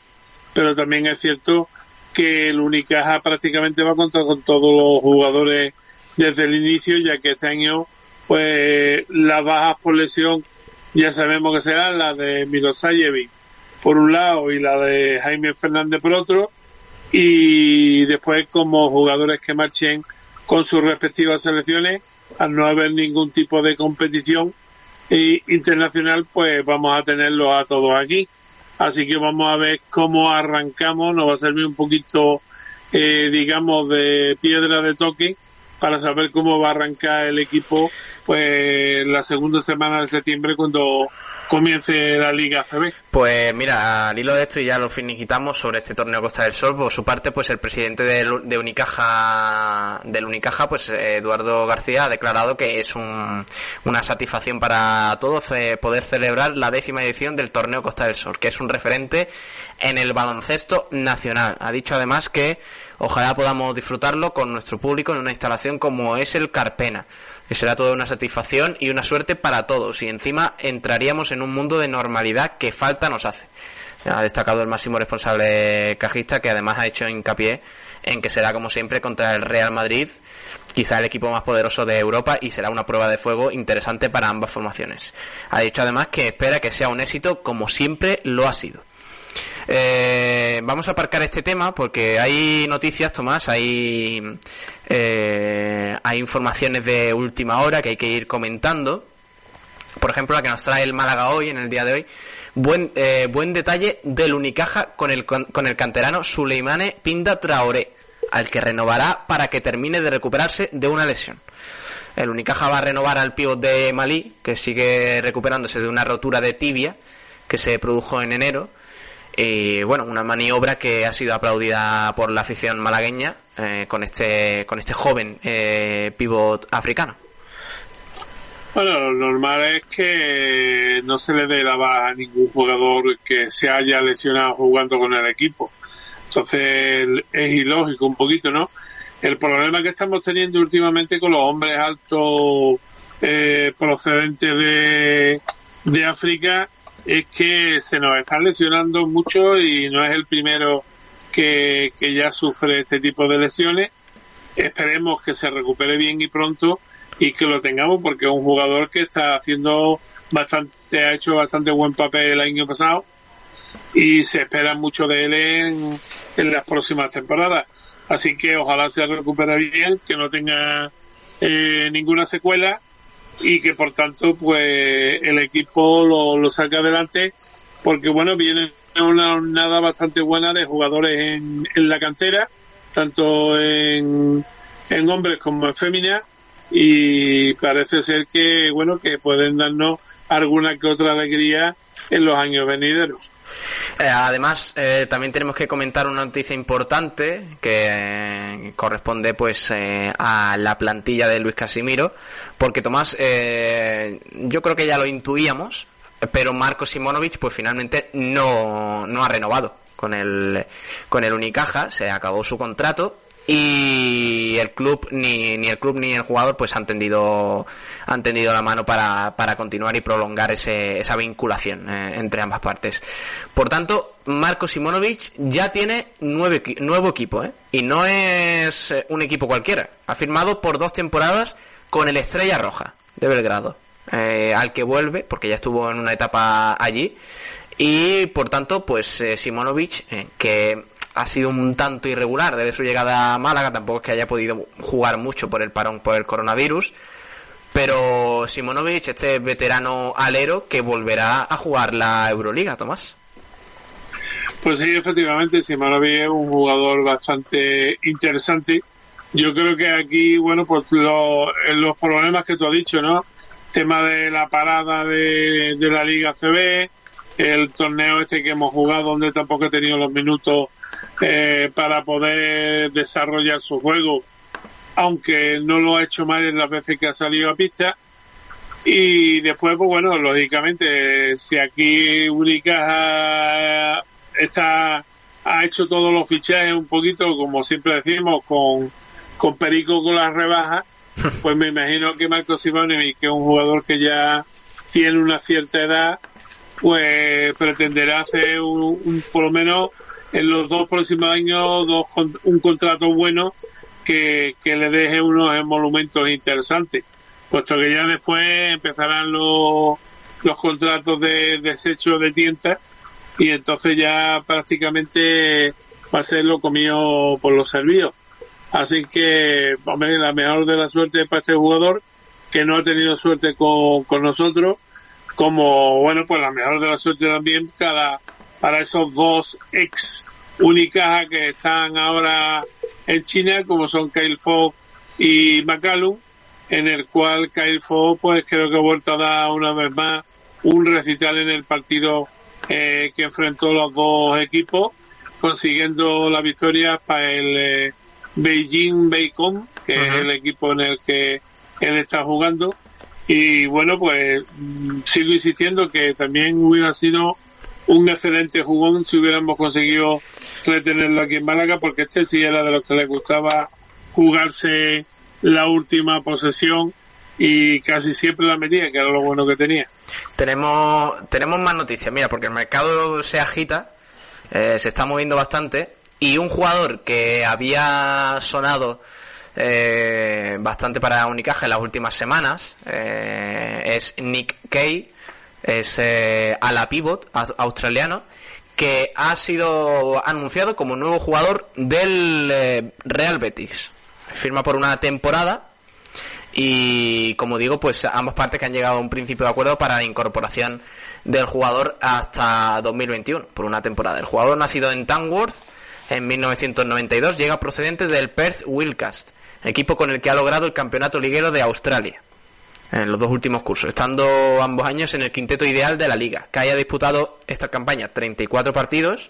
pero también es cierto que el Unicaja prácticamente va a contar con todos los jugadores desde el inicio, ya que este año, pues, las bajas por lesión ya sabemos que serán las de Milosayevic por un lado y la de Jaime Fernández por otro, y después como jugadores que marchen con sus respectivas selecciones, al no haber ningún tipo de competición internacional, pues vamos a tenerlos a todos aquí. Así que vamos a ver cómo arrancamos. Nos va a servir un poquito, eh, digamos, de piedra de toque para saber cómo va a arrancar el equipo pues la segunda semana de septiembre cuando comience la Liga CB. Pues mira, al hilo de esto y ya lo finiquitamos sobre este torneo Costa del Sol, por su parte, pues el presidente de, Unicaja, del Unicaja, pues Eduardo García ha declarado que es un, una satisfacción para todos eh, poder celebrar la décima edición del torneo Costa del Sol, que es un referente en el baloncesto nacional. Ha dicho además que ojalá podamos disfrutarlo con nuestro público en una instalación como es el Carpena que será toda una satisfacción y una suerte para todos y encima entraríamos en un mundo de normalidad que falta nos hace. Ha destacado el máximo responsable cajista que además ha hecho hincapié en que será como siempre contra el Real Madrid, quizá el equipo más poderoso de Europa y será una prueba de fuego interesante para ambas formaciones. Ha dicho además que espera que sea un éxito como siempre lo ha sido. Eh, vamos a aparcar este tema porque hay noticias, Tomás, hay, eh, hay informaciones de última hora que hay que ir comentando. Por ejemplo, la que nos trae el Málaga hoy, en el día de hoy. Buen, eh, buen detalle del Unicaja con el, con el canterano Suleimane Pinda Traoré. al que renovará para que termine de recuperarse de una lesión. El Unicaja va a renovar al pívot de Malí, que sigue recuperándose de una rotura de tibia que se produjo en enero. Y bueno, una maniobra que ha sido aplaudida por la afición malagueña eh, con este con este joven eh, pívot africano. Bueno, lo normal es que no se le dé la baja a ningún jugador que se haya lesionado jugando con el equipo. Entonces es ilógico un poquito, ¿no? El problema que estamos teniendo últimamente con los hombres altos eh, procedentes de, de África es que se nos están lesionando mucho y no es el primero que, que ya sufre este tipo de lesiones. Esperemos que se recupere bien y pronto y que lo tengamos porque es un jugador que está haciendo bastante, ha hecho bastante buen papel el año pasado y se espera mucho de él en, en las próximas temporadas. Así que ojalá se recupere bien, que no tenga eh, ninguna secuela y que por tanto pues el equipo lo, saque adelante porque bueno viene una nada bastante buena de jugadores en, en la cantera tanto en, en hombres como en féminas y parece ser que bueno que pueden darnos alguna que otra alegría en los años venideros. Eh, además, eh, también tenemos que comentar una noticia importante que eh, corresponde pues eh, a la plantilla de Luis Casimiro, porque Tomás, eh, yo creo que ya lo intuíamos, pero Marco Simonovic pues finalmente no, no ha renovado con el, con el Unicaja, se acabó su contrato y el club ni, ni el club ni el jugador pues han tendido han tendido la mano para, para continuar y prolongar ese, esa vinculación eh, entre ambas partes por tanto Marco Simonovic ya tiene nueve, nuevo equipo ¿eh? y no es eh, un equipo cualquiera ha firmado por dos temporadas con el Estrella Roja de Belgrado eh, al que vuelve porque ya estuvo en una etapa allí y por tanto pues Simonovic que ha sido un tanto irregular desde su llegada a Málaga, tampoco es que haya podido jugar mucho por el parón por el coronavirus, pero Simonovic, este veterano alero que volverá a jugar la Euroliga, Tomás. Pues sí, efectivamente, Simonovic es un jugador bastante interesante. Yo creo que aquí, bueno, pues lo- los problemas que tú has dicho, ¿no? Tema de la parada de, de la Liga CB, el torneo este que hemos jugado donde tampoco he tenido los minutos eh, para poder desarrollar su juego, aunque no lo ha hecho mal en las veces que ha salido a pista. Y después, pues bueno, lógicamente, si aquí Unicaja está, ha hecho todos los fichajes un poquito, como siempre decimos, con, con Perico con las rebajas, pues me imagino que Marco Simonovic, que es un jugador que ya tiene una cierta edad, pues pretenderá hacer un, un- por lo menos en los dos próximos años dos, un contrato bueno que, que le deje unos emolumentos interesantes, puesto que ya después empezarán los, los contratos de desecho de tientas y entonces ya prácticamente va a ser lo comido por los servidos. Así que, hombre, la mejor de la suerte para este jugador, que no ha tenido suerte con, con nosotros, como, bueno, pues la mejor de la suerte también para, para esos dos ex Unicaja que están ahora en China, como son Kyle Fogg y McCallum, en el cual Kyle Fogg, pues creo que ha vuelto a dar una vez más un recital en el partido eh, que enfrentó los dos equipos, consiguiendo la victoria para el eh, Beijing Beicon, que es el equipo en el que él está jugando. Y bueno, pues mm, sigo insistiendo que también hubiera sido un excelente jugón si hubiéramos conseguido retenerlo aquí en Málaga, porque este sí era de los que le gustaba jugarse la última posesión y casi siempre la metía, que era lo bueno que tenía. Tenemos, tenemos más noticias, mira, porque el mercado se agita, eh, se está moviendo bastante, y un jugador que había sonado eh, bastante para Unicaja en las últimas semanas eh, es Nick Kay, es eh, ala pivot aus- australiano, que ha sido anunciado como nuevo jugador del eh, Real Betis. Firma por una temporada y como digo, pues ambas partes que han llegado a un principio de acuerdo para la incorporación del jugador hasta 2021 por una temporada. El jugador nacido en Tamworth en 1992, llega procedente del Perth Wildcast, equipo con el que ha logrado el campeonato liguero de Australia en los dos últimos cursos, estando ambos años en el quinteto ideal de la liga, que haya disputado esta campaña 34 partidos,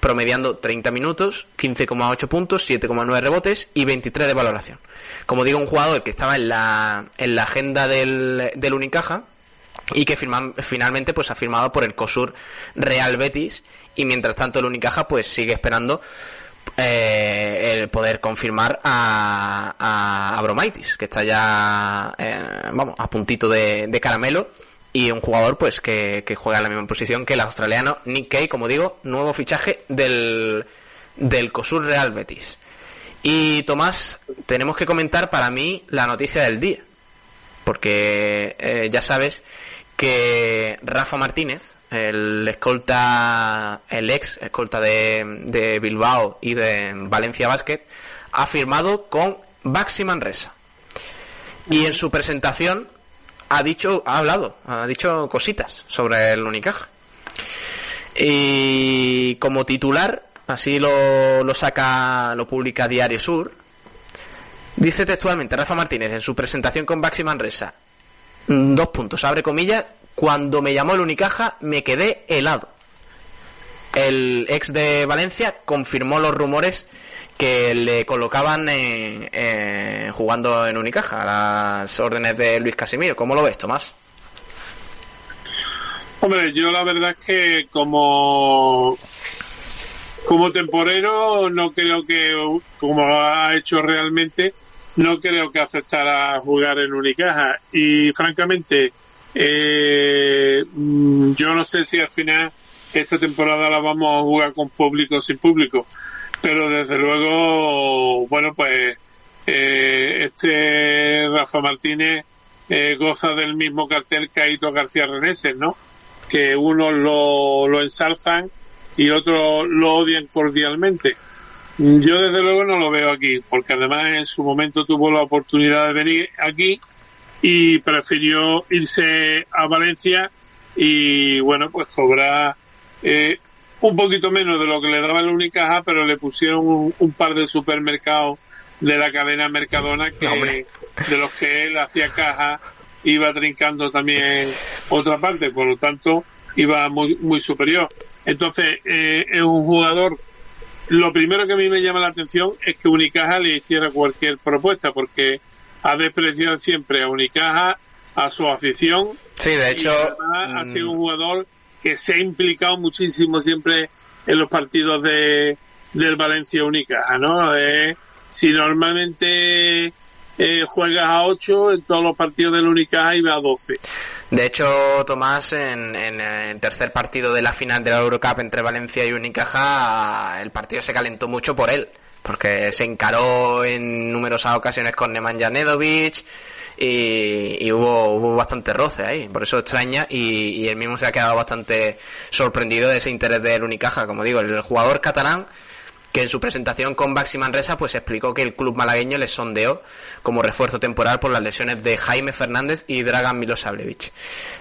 promediando 30 minutos, 15,8 puntos, 7,9 rebotes y 23 de valoración. Como digo, un jugador que estaba en la, en la agenda del, del Unicaja y que firma- finalmente pues ha firmado por el COSUR Real Betis y mientras tanto el Unicaja pues sigue esperando eh, el poder confirmar a, a Abromaitis, que está ya, eh, vamos, a puntito de, caramelo, y un jugador pues que, que juega en la misma posición que el australiano Nick Kay, como digo, nuevo fichaje del, del COSUR Real Betis. Y Tomás, tenemos que comentar para mí la noticia del día, porque eh, ya sabes que Rafa Martínez, el escolta, el ex escolta de, de Bilbao y de Valencia Basket, ha firmado con Baxi Manresa. Y en su presentación ha dicho, ha hablado, ha dicho cositas sobre el Unicaja. Y como titular, así lo, lo saca, lo publica Diario Sur, dice textualmente Rafa Martínez en su presentación con Baxi Manresa, dos puntos, abre comillas, cuando me llamó el Unicaja me quedé helado. El ex de Valencia confirmó los rumores que le colocaban en- en- jugando en Unicaja, a las órdenes de Luis Casimiro. ¿Cómo lo ves, Tomás? Hombre, yo la verdad es que como como temporero no creo que como ha hecho realmente no creo que aceptara jugar en Unicaja y francamente eh, mm, yo no sé si al final esta temporada la vamos a jugar con público o sin público pero desde luego bueno pues eh, este Rafa Martínez eh, goza del mismo cartel que Aito García Reneses, ¿no? Que unos lo, lo ensalzan y otros lo odian cordialmente. Yo desde luego no lo veo aquí, porque además en su momento tuvo la oportunidad de venir aquí y prefirió irse a Valencia y bueno, pues cobrar eh, un poquito menos de lo que le daba el Unicaja, pero le pusieron un, un par de supermercados de la cadena Mercadona que de los que él hacía caja iba trincando también otra parte, por lo tanto iba muy muy superior. Entonces eh, es un jugador. Lo primero que a mí me llama la atención es que Unicaja le hiciera cualquier propuesta, porque ha despreciado siempre a Unicaja, a su afición. Sí, de hecho, ha mm, sido un jugador que se ha implicado muchísimo siempre en los partidos de del Valencia Unicaja, ¿no? Eh, si normalmente eh, juegas a 8, en todos los partidos del Unicaja iba a 12. De hecho, Tomás, en, en el tercer partido de la final de la Eurocup entre Valencia y Unicaja, el partido se calentó mucho por él, porque se encaró en numerosas ocasiones con Nemanja Nedovic y, y hubo, hubo bastante roce ahí, por eso extraña y, y él mismo se ha quedado bastante sorprendido de ese interés del Unicaja, como digo, el jugador catalán que en su presentación con Baxi Manresa pues explicó que el club malagueño le sondeó como refuerzo temporal por las lesiones de Jaime Fernández y Dragan Milosavljevic.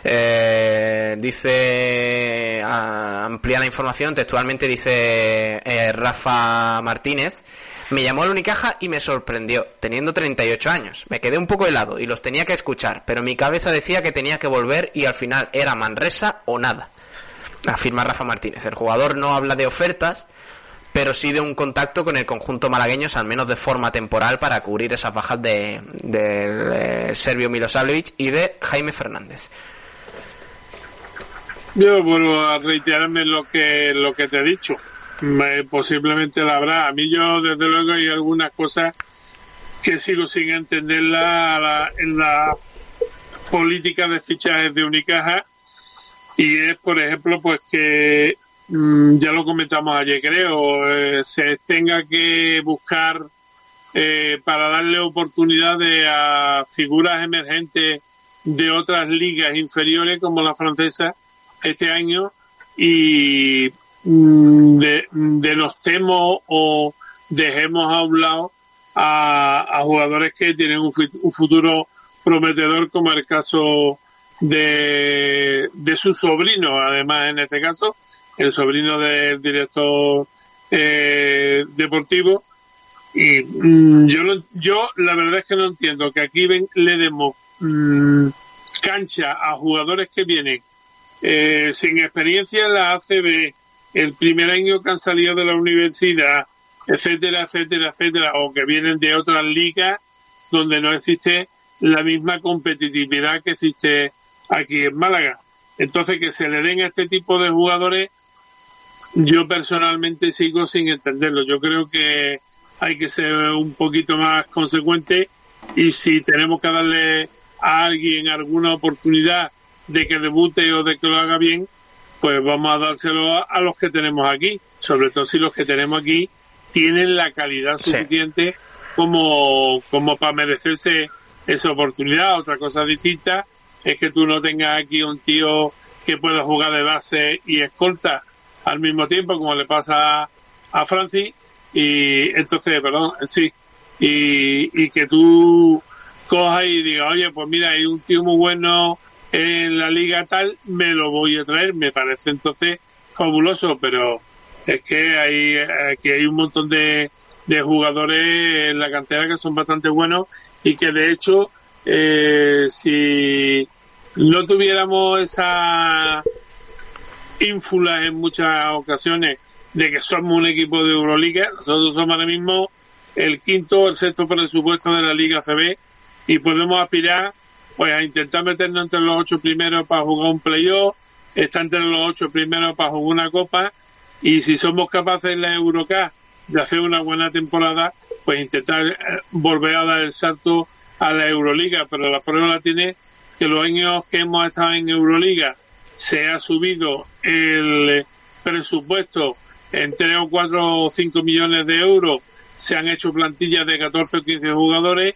Eh, dice, a- amplía la información, textualmente dice eh, Rafa Martínez, me llamó el Unicaja y me sorprendió, teniendo 38 años. Me quedé un poco helado y los tenía que escuchar, pero mi cabeza decía que tenía que volver y al final era Manresa o nada. Afirma Rafa Martínez. El jugador no habla de ofertas, pero sí de un contacto con el conjunto malagueño, al menos de forma temporal, para cubrir esas bajas de, del eh, serbio Milosavljevic y de Jaime Fernández. Yo vuelvo a reiterarme lo que lo que te he dicho. Me- posiblemente la habrá. A mí yo, desde luego, hay algunas cosas que sigo sin entenderla la- en la política de fichajes de Unicaja y es, por ejemplo, pues que ya lo comentamos ayer, creo, eh, se tenga que buscar eh, para darle oportunidades a figuras emergentes de otras ligas inferiores como la francesa este año y mm, de, denostemos o dejemos a un lado a, jugadores que tienen un futuro prometedor como el caso de, de su sobrino además en este caso el sobrino del director eh, deportivo. Y mm, yo, no- yo la verdad es que no entiendo que aquí ven, le demos mm, cancha a jugadores que vienen eh, sin experiencia en la ACB, el primer año que han salido de la universidad, etcétera, etcétera, etcétera, o que vienen de otras ligas donde no existe la misma competitividad que existe aquí en Málaga. Entonces, que se le den a este tipo de jugadores, yo personalmente sigo sin entenderlo. Yo creo que hay que ser un poquito más consecuente y si tenemos que darle a alguien alguna oportunidad de que debute o de que lo haga bien, pues vamos a dárselo a, a los que tenemos aquí, sobre todo si los que tenemos aquí tienen la calidad Sí. suficiente como, como para merecerse esa oportunidad. Otra cosa distinta es que tú no tengas aquí un tío que pueda jugar de base y escolta al mismo tiempo, como le pasa a Francis, y entonces, perdón, sí, y, y que tú cojas y digas, oye, pues mira, hay un tío muy bueno en la liga tal, me lo voy a traer, me parece entonces fabuloso, pero es que hay, aquí hay un montón de, de jugadores en la cantera que son bastante buenos y que de hecho, eh, si no tuviéramos esa ínfula en muchas ocasiones de que somos un equipo de Euroliga, nosotros somos ahora mismo el quinto o el sexto presupuesto de la Liga CB y podemos aspirar pues a intentar meternos entre los ocho primeros para jugar un playoff, estar entre los ocho primeros para jugar una copa y si somos capaces en la Eurocup de hacer una buena temporada, pues intentar eh, volver a dar el salto a la Euroliga, pero la prueba la tiene que los años que hemos estado en Euroliga se ha subido el presupuesto en 3 o 4 o 5 millones de euros, se han hecho plantillas de 14 o 15 jugadores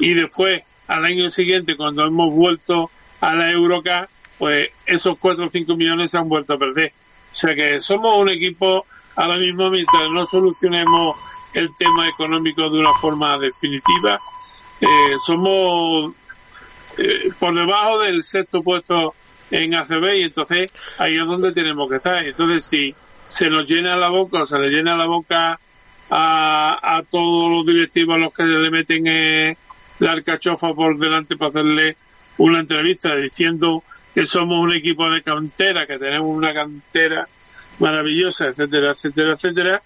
y después al año siguiente cuando hemos vuelto a la Eurocup pues esos 4 o 5 millones se han vuelto a perder. O sea que somos un equipo ahora mismo mientras no solucionemos el tema económico de una forma definitiva, eh, somos eh, por debajo del sexto puesto en ACB y entonces ahí es donde tenemos que estar. Entonces si se nos llena la boca o se le llena la boca a, a todos los directivos a los que le meten eh, la alcachofa por delante para hacerle una entrevista diciendo que somos un equipo de cantera, que tenemos una cantera maravillosa, etcétera, etcétera, etcétera,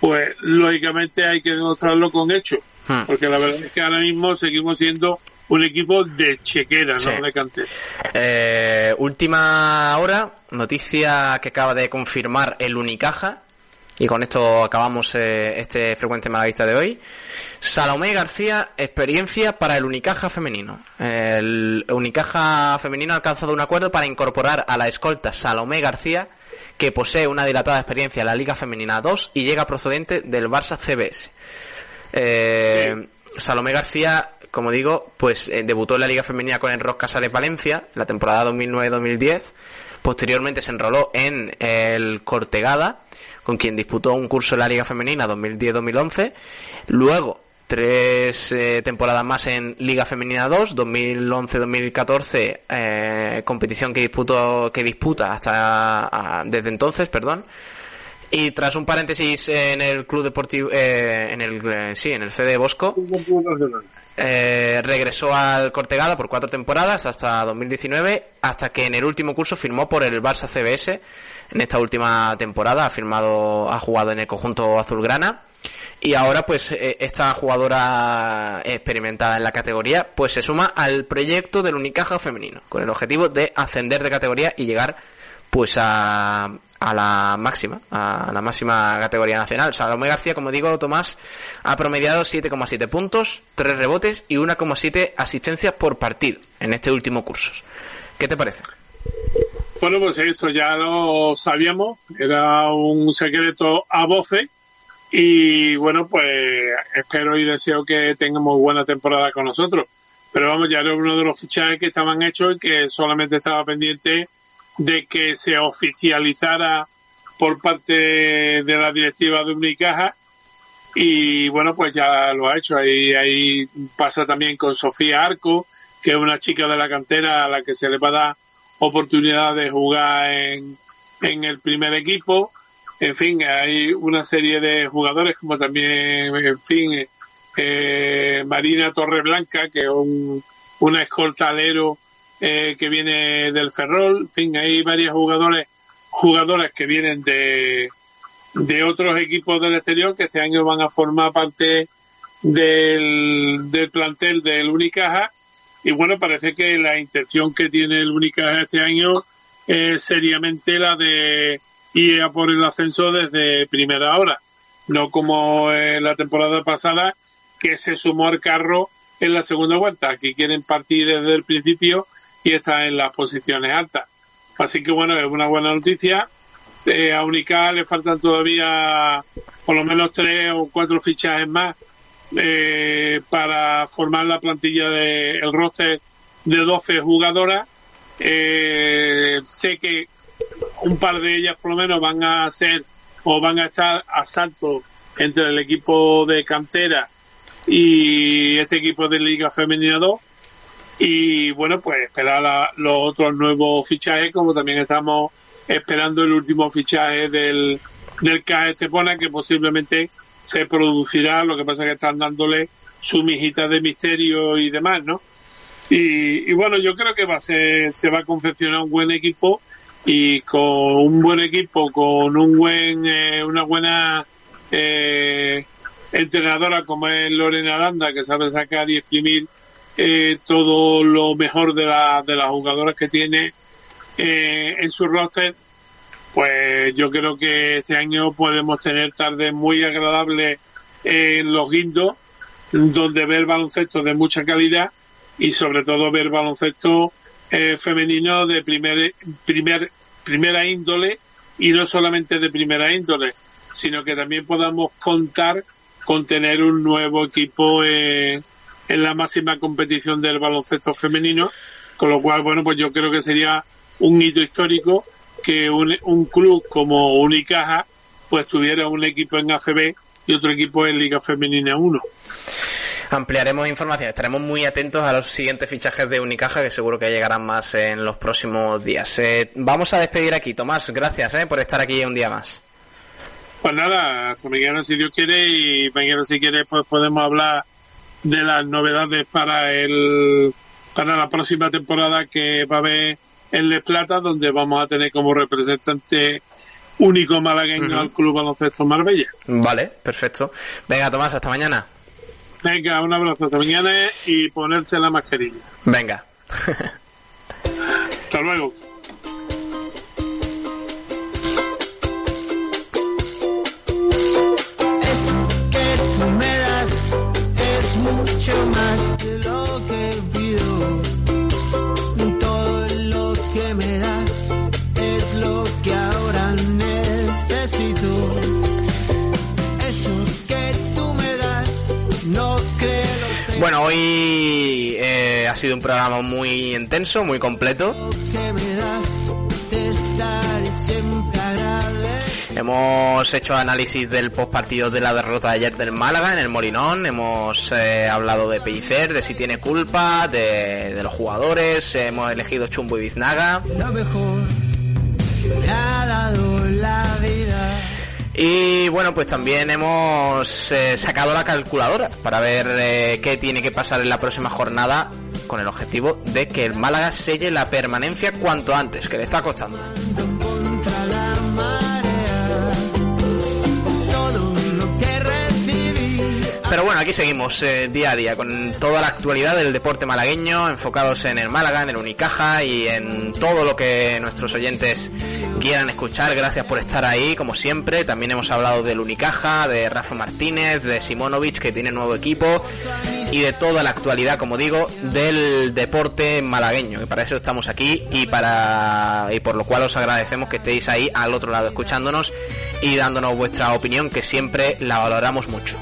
pues lógicamente hay que demostrarlo con hechos, Hmm. porque la verdad es que ahora mismo seguimos siendo un equipo de chequera, Sí. no de cantera. Eh, última hora, noticia que acaba de confirmar el Unicaja. Y con esto acabamos eh, este frecuente malaguista de hoy. Salomé García, experiencia para el Unicaja femenino. El Unicaja femenino ha alcanzado un acuerdo para incorporar a la escolta Salomé García, que posee una dilatada experiencia en la Liga Femenina 2 y llega procedente del Barça CBS. Eh, Salomé García, como digo, pues eh, debutó en la Liga Femenina con el Ross Casales Valencia, la temporada 2009-2010. Posteriormente se enroló en el Cortegada, con quien disputó un curso en la Liga Femenina 2010-2011. Luego, tres eh, temporadas más en Liga Femenina 2, 2011-2014, eh, competición que disputó, que disputa hasta desde entonces, perdón. Y tras un paréntesis en el club deportivo, eh, en el, eh, sí, en el CD Bosco, eh, regresó al Cortegada por cuatro temporadas hasta 2019, hasta que en el último curso firmó por el Barça CBS. En esta última temporada ha firmado, ha jugado en el conjunto azulgrana. Y ahora, pues, eh, esta jugadora experimentada en la categoría, pues se suma al proyecto del Unicaja femenino, con el objetivo de ascender de categoría y llegar, pues, a, a la máxima, a la máxima categoría nacional. Salomé García, como digo, Tomás, ha promediado 7,7 puntos, 3 rebotes y 1,7 asistencias por partido en este último curso. ¿Qué te parece? Bueno, pues esto ya lo sabíamos, era un secreto a voces y bueno, pues espero y deseo que tengamos buena temporada con nosotros. Pero vamos, ya era uno de los fichajes que estaban hechos y que solamente estaba pendiente de que se oficializara por parte de la directiva de Unicaja y bueno, pues ya lo ha hecho. Ahí, ahí pasa también con Sofía Arco, que es una chica de la cantera a la que se le va a dar oportunidad de jugar en, en el primer equipo. En fin, hay una serie de jugadores como también, en fin, eh, Marina Torreblanca, que es un, una escoltalero eh, que viene del Ferrol. En fin, hay varios jugadores, jugadoras que vienen de, de otros equipos del exterior que este año van a formar parte del, del plantel del Unicaja. Y bueno, parece que la intención que tiene el Unicaja este año es seriamente la de ir a por el ascenso desde primera hora. No como en la temporada pasada, que se sumó al carro en la segunda vuelta. Aquí quieren partir desde el principio y estar en las posiciones altas. Así que bueno, es una buena noticia. Eh, a Unicaja le faltan todavía por lo menos tres o cuatro fichajes más eh, para formar la plantilla del el roster de 12 jugadoras. Eh, sé que un par de ellas por lo menos van a ser o van a estar a salto entre el equipo de cantera y este equipo de Liga Femenina 2 y bueno pues esperar a los otros nuevos fichajes como también estamos esperando el último fichaje del del CAE Estepona que posiblemente se producirá. Lo que pasa es que están dándole su mijita de misterio y demás no y, y bueno yo creo que va a ser se va a confeccionar un buen equipo y con un buen equipo, con un buen, eh, una buena eh, entrenadora como es Lorena Aranda, que sabe sacar y exprimir eh, todo lo mejor de, la, de las jugadoras que tiene eh, en su roster, pues yo creo que este año podemos tener tardes muy agradables en los guindos, donde ver baloncesto de mucha calidad y sobre todo ver baloncesto eh, femenino de primer, primer, primera índole y no solamente de primera índole, sino que también podamos contar con tener un nuevo equipo eh, en la máxima competición del baloncesto femenino, con lo cual, bueno, pues yo creo que sería un hito histórico que un, un club como Unicaja pues tuviera un equipo en ACB y otro equipo en Liga Femenina 1 ampliaremos información. Estaremos muy atentos a los siguientes fichajes de Unicaja, que seguro que llegarán más en los próximos días. Eh, vamos a despedir aquí. Tomás, gracias eh, por estar aquí un día más. Pues nada, hasta mañana si Dios quiere y mañana si quiere pues podemos hablar de las novedades para el para la próxima temporada que va a haber en Les Plata, donde vamos a tener como representante único malagueño al Club Baloncesto Marbella. Vale, perfecto. Venga, Tomás, hasta mañana. Venga, un abrazo hasta mañana y ponerse la mascarilla. Venga. Hasta luego. Mucho más de lo que pido. Todo lo que me das es lo que ahora necesito. Eso que tú me das no creo Bueno, hoy eh, ha sido un programa muy intenso, muy completo. que me das. Hemos hecho análisis del postpartido de la derrota de ayer del Málaga en el Molinón. Hemos eh, hablado de Pellicer, de si tiene culpa, de, de los jugadores. Hemos elegido Chumbo y Biznaga. Lo mejor que me ha dado la vida. Y bueno, pues también hemos eh, sacado la calculadora para ver eh, qué tiene que pasar en la próxima jornada con el objetivo de que el Málaga selle la permanencia cuanto antes, que le está costando. Pero bueno, aquí seguimos eh, día a día con toda la actualidad del deporte malagueño, enfocados en el Málaga, en el Unicaja y en todo lo que nuestros oyentes quieran escuchar. Gracias por estar ahí, como siempre. También hemos hablado del Unicaja, de Rafa Martínez, de Simonovic, que tiene nuevo equipo, y de toda la actualidad, como digo, del deporte malagueño. Y para eso estamos aquí y para y por lo cual os agradecemos que estéis ahí al otro lado escuchándonos y dándonos vuestra opinión, que siempre la valoramos mucho.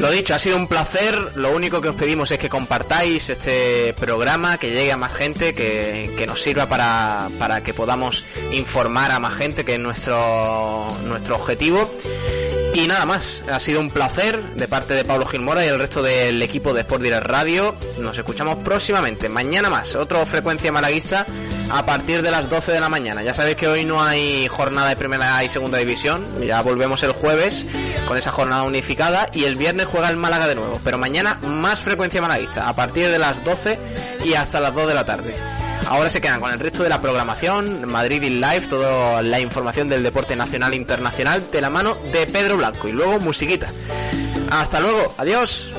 Lo dicho, ha sido un placer. Lo único que os pedimos es que compartáis este programa, que llegue a más gente, que, que nos sirva para, para que podamos informar a más gente, que es nuestro, nuestro objetivo. Y nada más, ha sido un placer de parte de Pablo Gilmora y el resto del equipo de Sport Direct Radio. Nos escuchamos próximamente, mañana más, otro frecuencia malaguista a partir de las 12 de la mañana. Ya sabéis que hoy no hay jornada de primera y segunda división, ya volvemos el jueves con esa jornada unificada y el viernes juega el Málaga de nuevo, pero mañana más frecuencia malaguista, a partir de las 12 y hasta las 2 de la tarde. Ahora se quedan con el resto de la programación, Madrid in Live, toda la información del deporte nacional e internacional de la mano de Pedro Blanco y luego musiquita. Hasta luego, adiós.